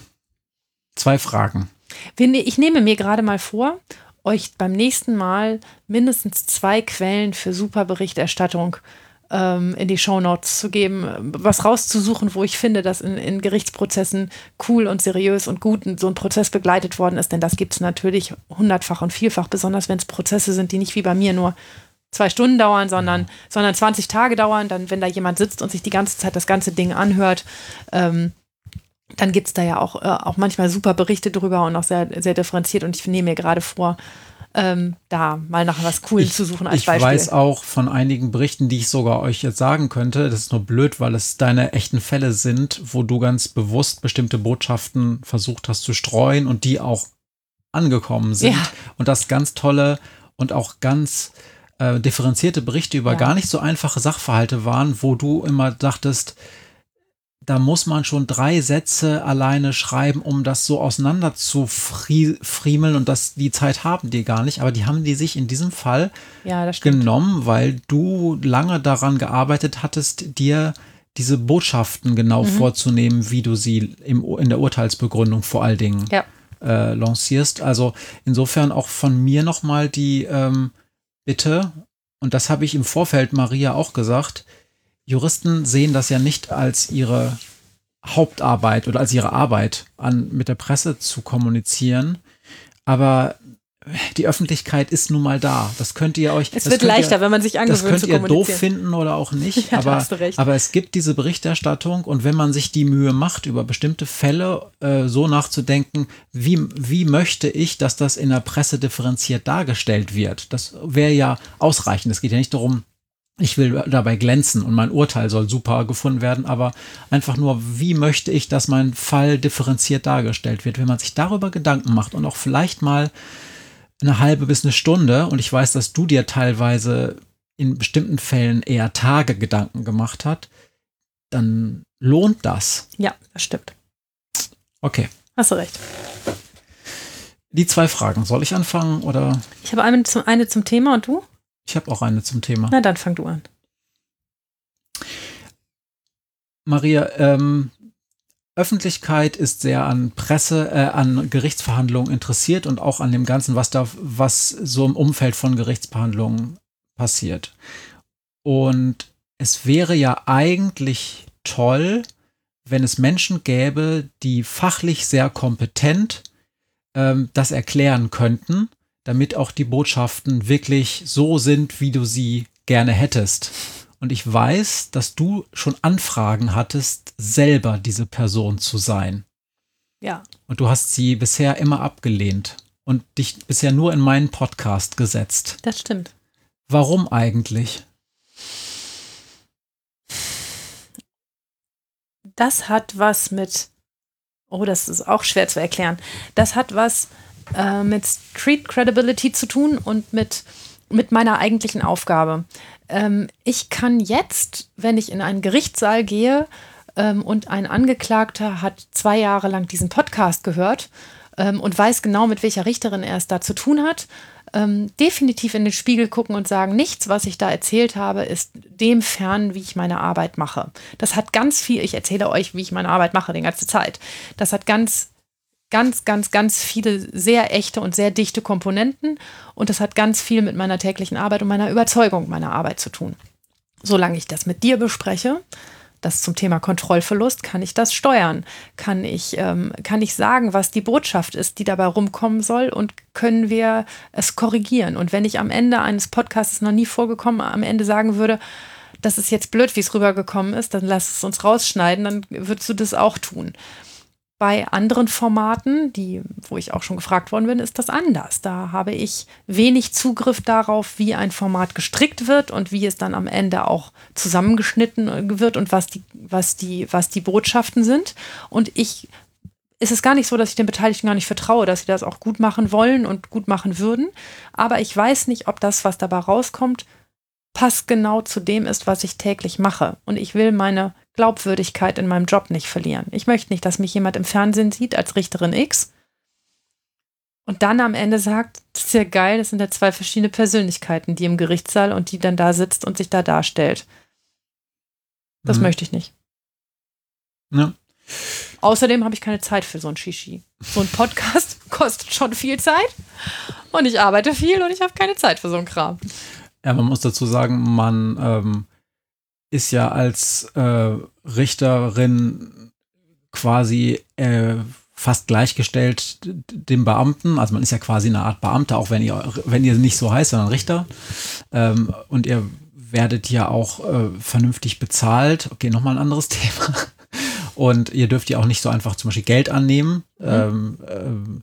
zwei Fragen. Ne-, ich nehme mir gerade mal vor, euch beim nächsten Mal mindestens zwei Quellen für super Berichterstattung ähm, in die Shownotes zu geben, was rauszusuchen, wo ich finde, dass in, in Gerichtsprozessen cool und seriös und gut so ein Prozess begleitet worden ist. Denn das gibt es natürlich hundertfach und vielfach, besonders wenn es Prozesse sind, die nicht wie bei mir nur zwei Stunden dauern, sondern, sondern 20 Tage dauern. Dann, wenn da jemand sitzt und sich die ganze Zeit das ganze Ding anhört, ähm, dann gibt es da ja auch, äh, auch manchmal super Berichte drüber und auch sehr, sehr differenziert. Und ich nehme mir gerade vor, ähm, da mal nach was Cooles zu suchen als ich Beispiel. Ich weiß auch von einigen Berichten, die ich sogar euch jetzt sagen könnte. Das ist nur blöd, weil es deine echten Fälle sind, wo du ganz bewusst bestimmte Botschaften versucht hast zu streuen und die auch angekommen sind. Ja. Und das ganz tolle und auch ganz äh, differenzierte Berichte über ja. gar nicht so einfache Sachverhalte waren, wo du immer dachtest, da muss man schon drei Sätze alleine schreiben, um das so auseinander zu friemeln und das, die Zeit haben die gar nicht, aber die haben die sich in diesem Fall ja, genommen, weil du lange daran gearbeitet hattest, dir diese Botschaften genau mhm. vorzunehmen, wie du sie im, in der Urteilsbegründung vor allen Dingen ja. äh, lancierst. Also insofern auch von mir nochmal die ähm, Bitte, und das habe ich im Vorfeld Maria auch gesagt, Juristen sehen das ja nicht als ihre Hauptarbeit oder als ihre Arbeit an, mit der Presse zu kommunizieren. Aber die Öffentlichkeit ist nun mal da. Das könnt ihr euch. Es wird leichter, ihr, wenn man sich angewöhnt Das könnt ihr doof finden oder auch nicht. (laughs) ja, aber, aber es gibt diese Berichterstattung und wenn man sich die Mühe macht, über bestimmte Fälle äh, so nachzudenken, wie, wie möchte ich, dass das in der Presse differenziert dargestellt wird, das wäre ja ausreichend. Es geht ja nicht darum, ich will dabei glänzen und mein Urteil soll super gefunden werden, aber einfach nur, wie möchte ich, dass mein Fall differenziert dargestellt wird? Wenn man sich darüber Gedanken macht und auch vielleicht mal eine halbe bis eine Stunde, und ich weiß, dass du dir teilweise in bestimmten Fällen eher Tage Gedanken gemacht hast, dann lohnt das. Ja, das stimmt. Okay. Hast du recht. Die zwei Fragen, soll ich anfangen oder? Ich habe eine zum, eine zum Thema und du? Ich habe auch eine zum Thema. Na, dann fang du an. Maria, ähm, Öffentlichkeit ist sehr an Presse, äh, an Gerichtsverhandlungen interessiert und auch an dem Ganzen, was da, was so im Umfeld von Gerichtsverhandlungen passiert. Und es wäre ja eigentlich toll, wenn es Menschen gäbe, die fachlich sehr kompetent ähm, das erklären könnten damit auch die Botschaften wirklich so sind, wie du sie gerne hättest. Und ich weiß, dass du schon Anfragen hattest, selber diese Person zu sein. Ja. Und du hast sie bisher immer abgelehnt und dich bisher nur in meinen Podcast gesetzt. Das stimmt. Warum eigentlich? Das hat was mit, oh, das ist auch schwer zu erklären. Das hat was äh, mit Street Credibility zu tun und mit, mit meiner eigentlichen Aufgabe. Ähm, ich kann jetzt, wenn ich in einen Gerichtssaal gehe ähm, und ein Angeklagter hat zwei Jahre lang diesen Podcast gehört ähm, und weiß genau, mit welcher Richterin er es da zu tun hat, ähm, definitiv in den Spiegel gucken und sagen, nichts, was ich da erzählt habe, ist dem fern, wie ich meine Arbeit mache. Das hat ganz viel, ich erzähle euch, wie ich meine Arbeit mache, die ganze Zeit. Das hat ganz ganz, ganz, ganz viele sehr echte und sehr dichte Komponenten und das hat ganz viel mit meiner täglichen Arbeit und meiner Überzeugung meiner Arbeit zu tun. Solange ich das mit dir bespreche, das zum Thema Kontrollverlust, kann ich das steuern? Kann ich, ähm, kann ich sagen, was die Botschaft ist, die dabei rumkommen soll und können wir es korrigieren? Und wenn ich am Ende eines Podcasts noch nie vorgekommen, am Ende sagen würde, das ist jetzt blöd, wie es rübergekommen ist, dann lass es uns rausschneiden, dann würdest du das auch tun. Bei anderen Formaten, die, wo ich auch schon gefragt worden bin, ist das anders. Da habe ich wenig Zugriff darauf, wie ein Format gestrickt wird und wie es dann am Ende auch zusammengeschnitten wird und was die, was die, was die Botschaften sind. Und ich ist es gar nicht so, dass ich den Beteiligten gar nicht vertraue, dass sie das auch gut machen wollen und gut machen würden. Aber ich weiß nicht, ob das, was dabei rauskommt, passgenau zu dem ist, was ich täglich mache. Und ich will meine Glaubwürdigkeit in meinem Job nicht verlieren. Ich möchte nicht, dass mich jemand im Fernsehen sieht als Richterin X und dann am Ende sagt, das ist ja geil, das sind ja zwei verschiedene Persönlichkeiten, die im Gerichtssaal und die dann da sitzt und sich da darstellt. Das mhm. möchte ich nicht. Ja. Außerdem habe ich keine Zeit für so ein Shishi. So ein Podcast (laughs) kostet schon viel Zeit und ich arbeite viel und ich habe keine Zeit für so ein Kram. Ja, man muss dazu sagen, man ähm, ist ja als äh, Richterin quasi äh, fast gleichgestellt dem Beamten. Also man ist ja quasi eine Art Beamter, auch wenn ihr, wenn ihr nicht so heißt, sondern Richter. Ähm, und ihr werdet ja auch äh, vernünftig bezahlt. Okay, nochmal ein anderes (laughs) Thema. Und ihr dürft ja auch nicht so einfach zum Beispiel Geld annehmen. Mhm. Ähm, ähm,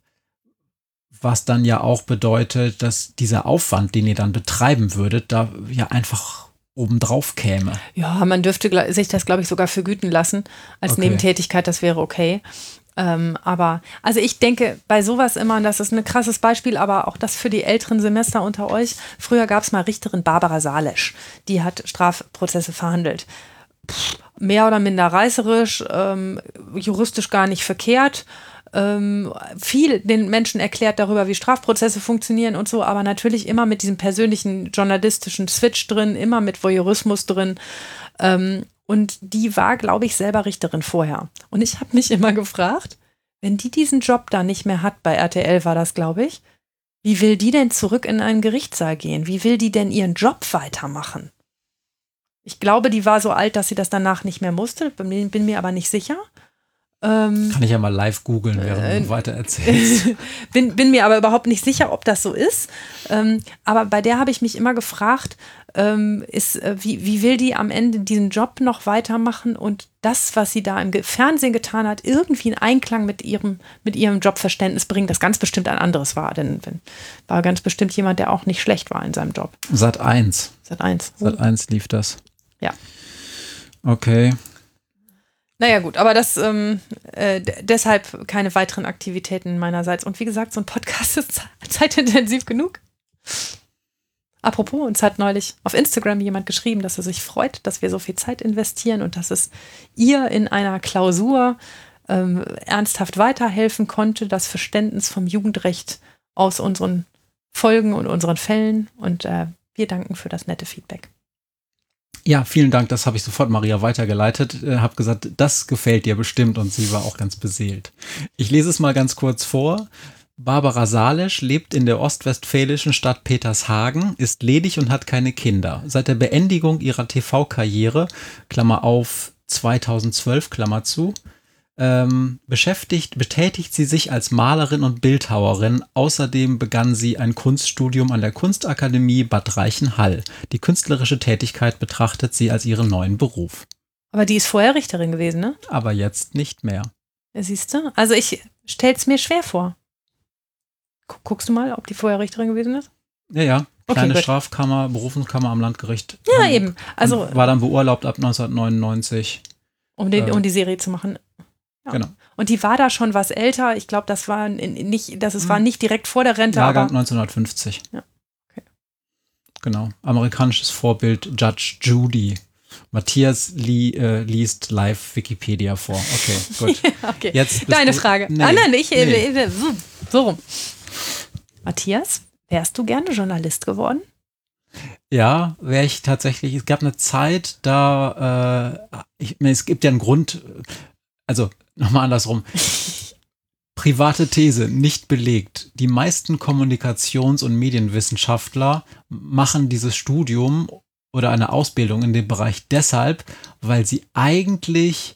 was dann ja auch bedeutet, dass dieser Aufwand, den ihr dann betreiben würdet, da ja einfach obendrauf käme. Ja, man dürfte sich das, glaube ich, sogar vergüten lassen als okay. Nebentätigkeit, das wäre okay. Ähm, aber, also ich denke bei sowas immer, und das ist ein krasses Beispiel, aber auch das für die älteren Semester unter euch. Früher gab es mal Richterin Barbara Salesch, die hat Strafprozesse verhandelt. Pff, mehr oder minder reißerisch, ähm, juristisch gar nicht verkehrt ähm, viel den Menschen erklärt darüber, wie Strafprozesse funktionieren und so, aber natürlich immer mit diesem persönlichen journalistischen Switch drin, immer mit Voyeurismus drin. Ähm, und die war, glaube ich, selber Richterin vorher. Und ich habe mich immer gefragt, wenn die diesen Job da nicht mehr hat, bei RTL war das, glaube ich, wie will die denn zurück in einen Gerichtssaal gehen? Wie will die denn ihren Job weitermachen? Ich glaube, die war so alt, dass sie das danach nicht mehr musste, bin, bin mir aber nicht sicher. Ähm, Kann ich ja mal live googeln, während äh, du weiter erzählst. (laughs) bin, bin mir aber überhaupt nicht sicher, ob das so ist. Ähm, aber bei der habe ich mich immer gefragt, ähm, ist, äh, wie, wie will die am Ende diesen Job noch weitermachen und das, was sie da im Fernsehen getan hat, irgendwie in Einklang mit ihrem, mit ihrem Jobverständnis bringen, das ganz bestimmt ein anderes war. Denn war ganz bestimmt jemand, der auch nicht schlecht war in seinem Job. Sat 1. Sat 1. Sat 1 lief das. Ja. Okay. Naja, gut, aber das ähm, äh, deshalb keine weiteren Aktivitäten meinerseits. Und wie gesagt, so ein Podcast (laughs) ist zeitintensiv genug. Apropos, uns hat neulich auf Instagram jemand geschrieben, dass er sich freut, dass wir so viel Zeit investieren und dass es ihr in einer Klausur ähm, ernsthaft weiterhelfen konnte, das Verständnis vom Jugendrecht aus unseren Folgen und unseren Fällen. Und äh, wir danken für das nette Feedback. Ja, vielen Dank. Das habe ich sofort Maria weitergeleitet. Äh, habe gesagt, das gefällt dir bestimmt und sie war auch ganz beseelt. Ich lese es mal ganz kurz vor. Barbara Salesch lebt in der ostwestfälischen Stadt Petershagen, ist ledig und hat keine Kinder. Seit der Beendigung ihrer TV-Karriere, Klammer auf 2012, Klammer zu, ähm, beschäftigt, betätigt sie sich als Malerin und Bildhauerin. Außerdem begann sie ein Kunststudium an der Kunstakademie Bad Reichenhall. Die künstlerische Tätigkeit betrachtet sie als ihren neuen Beruf. Aber die ist vorher Richterin gewesen, ne? Aber jetzt nicht mehr. Ja, siehst du? Also ich stell's mir schwer vor. Guckst du mal, ob die vorher Richterin gewesen ist? Ja, ja. Kleine okay, Strafkammer, Berufungskammer am Landgericht. Ja, eben. Also war dann beurlaubt ab 1999. Um, den, äh, um die Serie zu machen. Ja. Genau. Und die war da schon was älter. Ich glaube, das war nicht, das es war hm. nicht direkt vor der Rente. Jahrgang 1950. Ja. Okay. Genau. Amerikanisches Vorbild Judge Judy. Matthias li äh, liest live Wikipedia vor. Okay, (laughs) gut. okay. Jetzt Deine du, Frage. Nee, ah, nein, ich, nee. äh, so rum. Matthias, wärst du gerne Journalist geworden? Ja, wäre ich tatsächlich. Es gab eine Zeit, da äh, ich, es gibt ja einen Grund, also nochmal andersrum. Private These, nicht belegt. Die meisten Kommunikations- und Medienwissenschaftler machen dieses Studium oder eine Ausbildung in dem Bereich deshalb, weil sie eigentlich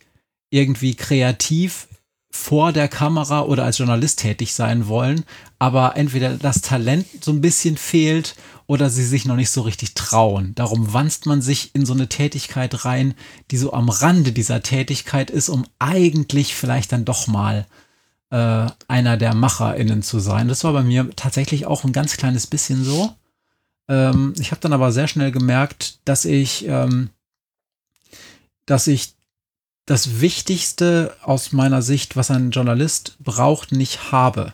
irgendwie kreativ vor der Kamera oder als Journalist tätig sein wollen, aber entweder das Talent so ein bisschen fehlt oder sie sich noch nicht so richtig trauen. Darum wanzt man sich in so eine Tätigkeit rein, die so am Rande dieser Tätigkeit ist, um eigentlich vielleicht dann doch mal äh, einer der MacherInnen zu sein. Das war bei mir tatsächlich auch ein ganz kleines bisschen so. Ähm, ich habe dann aber sehr schnell gemerkt, dass ich, ähm, dass ich das Wichtigste aus meiner Sicht, was ein Journalist braucht, nicht habe.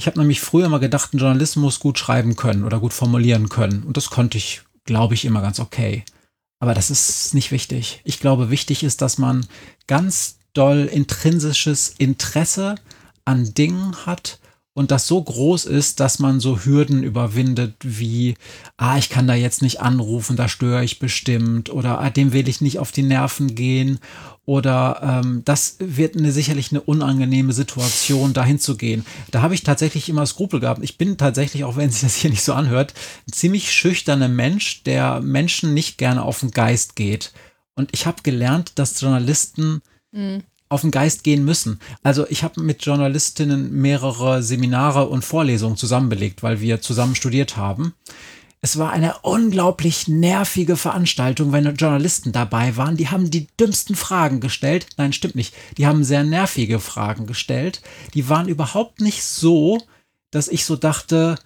Ich habe nämlich früher immer gedacht, ein Journalist muss gut schreiben können oder gut formulieren können. Und das konnte ich, glaube ich, immer ganz okay. Aber das ist nicht wichtig. Ich glaube, wichtig ist, dass man ganz doll intrinsisches Interesse an Dingen hat und das so groß ist, dass man so Hürden überwindet wie, ah, ich kann da jetzt nicht anrufen, da störe ich bestimmt oder ah, dem will ich nicht auf die Nerven gehen oder ähm, das wird eine, sicherlich eine unangenehme Situation, dahin zu gehen. Da habe ich tatsächlich immer Skrupel gehabt. Ich bin tatsächlich, auch wenn sich das hier nicht so anhört, ein ziemlich schüchterner Mensch, der Menschen nicht gerne auf den Geist geht. Und ich habe gelernt, dass Journalisten mhm. auf den Geist gehen müssen. Also ich habe mit Journalistinnen mehrere Seminare und Vorlesungen zusammenbelegt, weil wir zusammen studiert haben. Es war eine unglaublich nervige Veranstaltung, wenn Journalisten dabei waren. Die haben die dümmsten Fragen gestellt. Nein, stimmt nicht. Die haben sehr nervige Fragen gestellt. Die waren überhaupt nicht so, dass ich so dachte,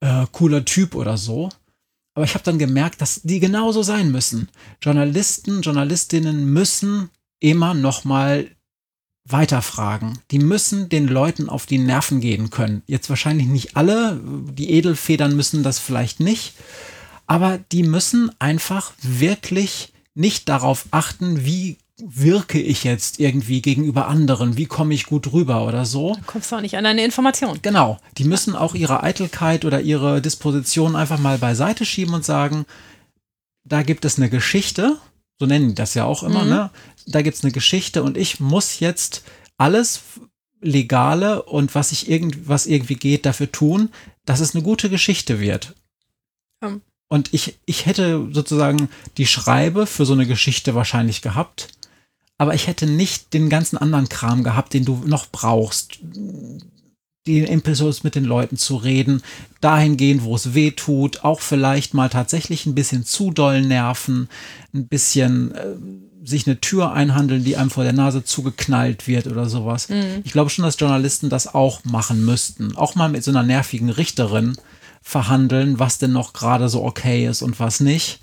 äh, cooler Typ oder so. Aber ich habe dann gemerkt, dass die genauso sein müssen. Journalisten, Journalistinnen müssen immer noch mal weiterfragen. Die müssen den Leuten auf die Nerven gehen können. Jetzt wahrscheinlich nicht alle, die Edelfedern müssen das vielleicht nicht, aber die müssen einfach wirklich nicht darauf achten, wie wirke ich jetzt irgendwie gegenüber anderen, wie komme ich gut rüber oder so. Du kommst du auch nicht an eine Information. Genau, die müssen auch ihre Eitelkeit oder ihre Disposition einfach mal beiseite schieben und sagen, da gibt es eine Geschichte, so nennen die das ja auch immer, mhm. ne? Da gibt es eine Geschichte und ich muss jetzt alles Legale und was ich irgend, was irgendwie geht, dafür tun, dass es eine gute Geschichte wird. Mhm. Und ich, ich hätte sozusagen die Schreibe für so eine Geschichte wahrscheinlich gehabt, aber ich hätte nicht den ganzen anderen Kram gehabt, den du noch brauchst. Die Impetus mit den Leuten zu reden, dahin gehen, wo es weh tut, auch vielleicht mal tatsächlich ein bisschen zu doll nerven, ein bisschen äh, sich eine Tür einhandeln, die einem vor der Nase zugeknallt wird oder sowas. Mhm. Ich glaube schon, dass Journalisten das auch machen müssten. Auch mal mit so einer nervigen Richterin verhandeln, was denn noch gerade so okay ist und was nicht.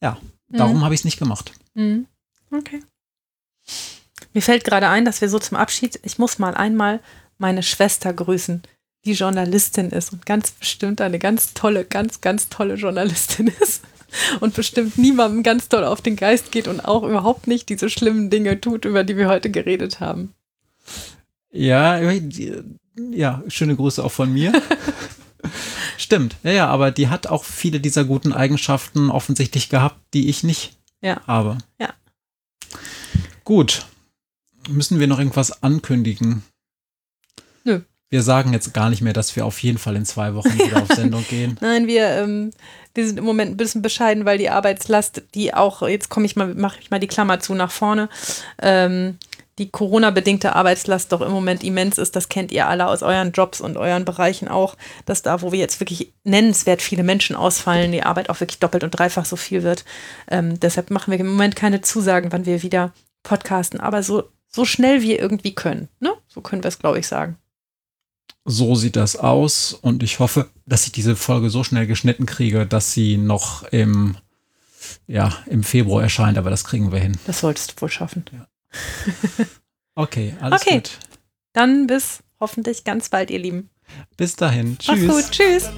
Ja, darum mhm. habe ich es nicht gemacht. Mhm. Okay. Mir fällt gerade ein, dass wir so zum Abschied, ich muss mal einmal meine Schwester grüßen, die Journalistin ist und ganz bestimmt eine ganz tolle, ganz, ganz tolle Journalistin (laughs) ist und bestimmt niemandem ganz toll auf den Geist geht und auch überhaupt nicht diese schlimmen Dinge tut, über die wir heute geredet haben. Ja, ja, schöne Grüße auch von mir. (laughs) Stimmt, ja, ja, aber die hat auch viele dieser guten Eigenschaften offensichtlich gehabt, die ich nicht ja. habe. Ja. Gut. Müssen wir noch irgendwas ankündigen? Wir sagen jetzt gar nicht mehr, dass wir auf jeden Fall in zwei Wochen wieder auf Sendung (laughs) gehen. Nein, wir, ähm, wir sind im Moment ein bisschen bescheiden, weil die Arbeitslast, die auch, jetzt komme ich mal, mache ich mal die Klammer zu nach vorne, ähm, die Corona-bedingte Arbeitslast doch im Moment immens ist. Das kennt ihr alle aus euren Jobs und euren Bereichen auch, dass da, wo wir jetzt wirklich nennenswert viele Menschen ausfallen, die Arbeit auch wirklich doppelt und dreifach so viel wird. Ähm, deshalb machen wir im Moment keine Zusagen, wann wir wieder podcasten, aber so, so schnell wir irgendwie können. Ne? So können wir es, glaube ich, sagen. So sieht das aus und ich hoffe, dass ich diese Folge so schnell geschnitten kriege, dass sie noch im, ja, im Februar erscheint, aber das kriegen wir hin. Das solltest du wohl schaffen. Ja. (laughs) Okay, alles okay. gut. Dann bis hoffentlich ganz bald, ihr Lieben. Bis dahin. Tschüss. Mach's gut. Tschüss.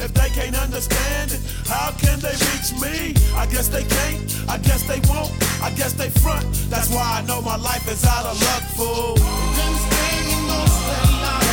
If they can't understand it, how can they reach me? I guess they can't, I guess they won't, I guess they front. That's why I know my life is out of luck, fool. lost their lives.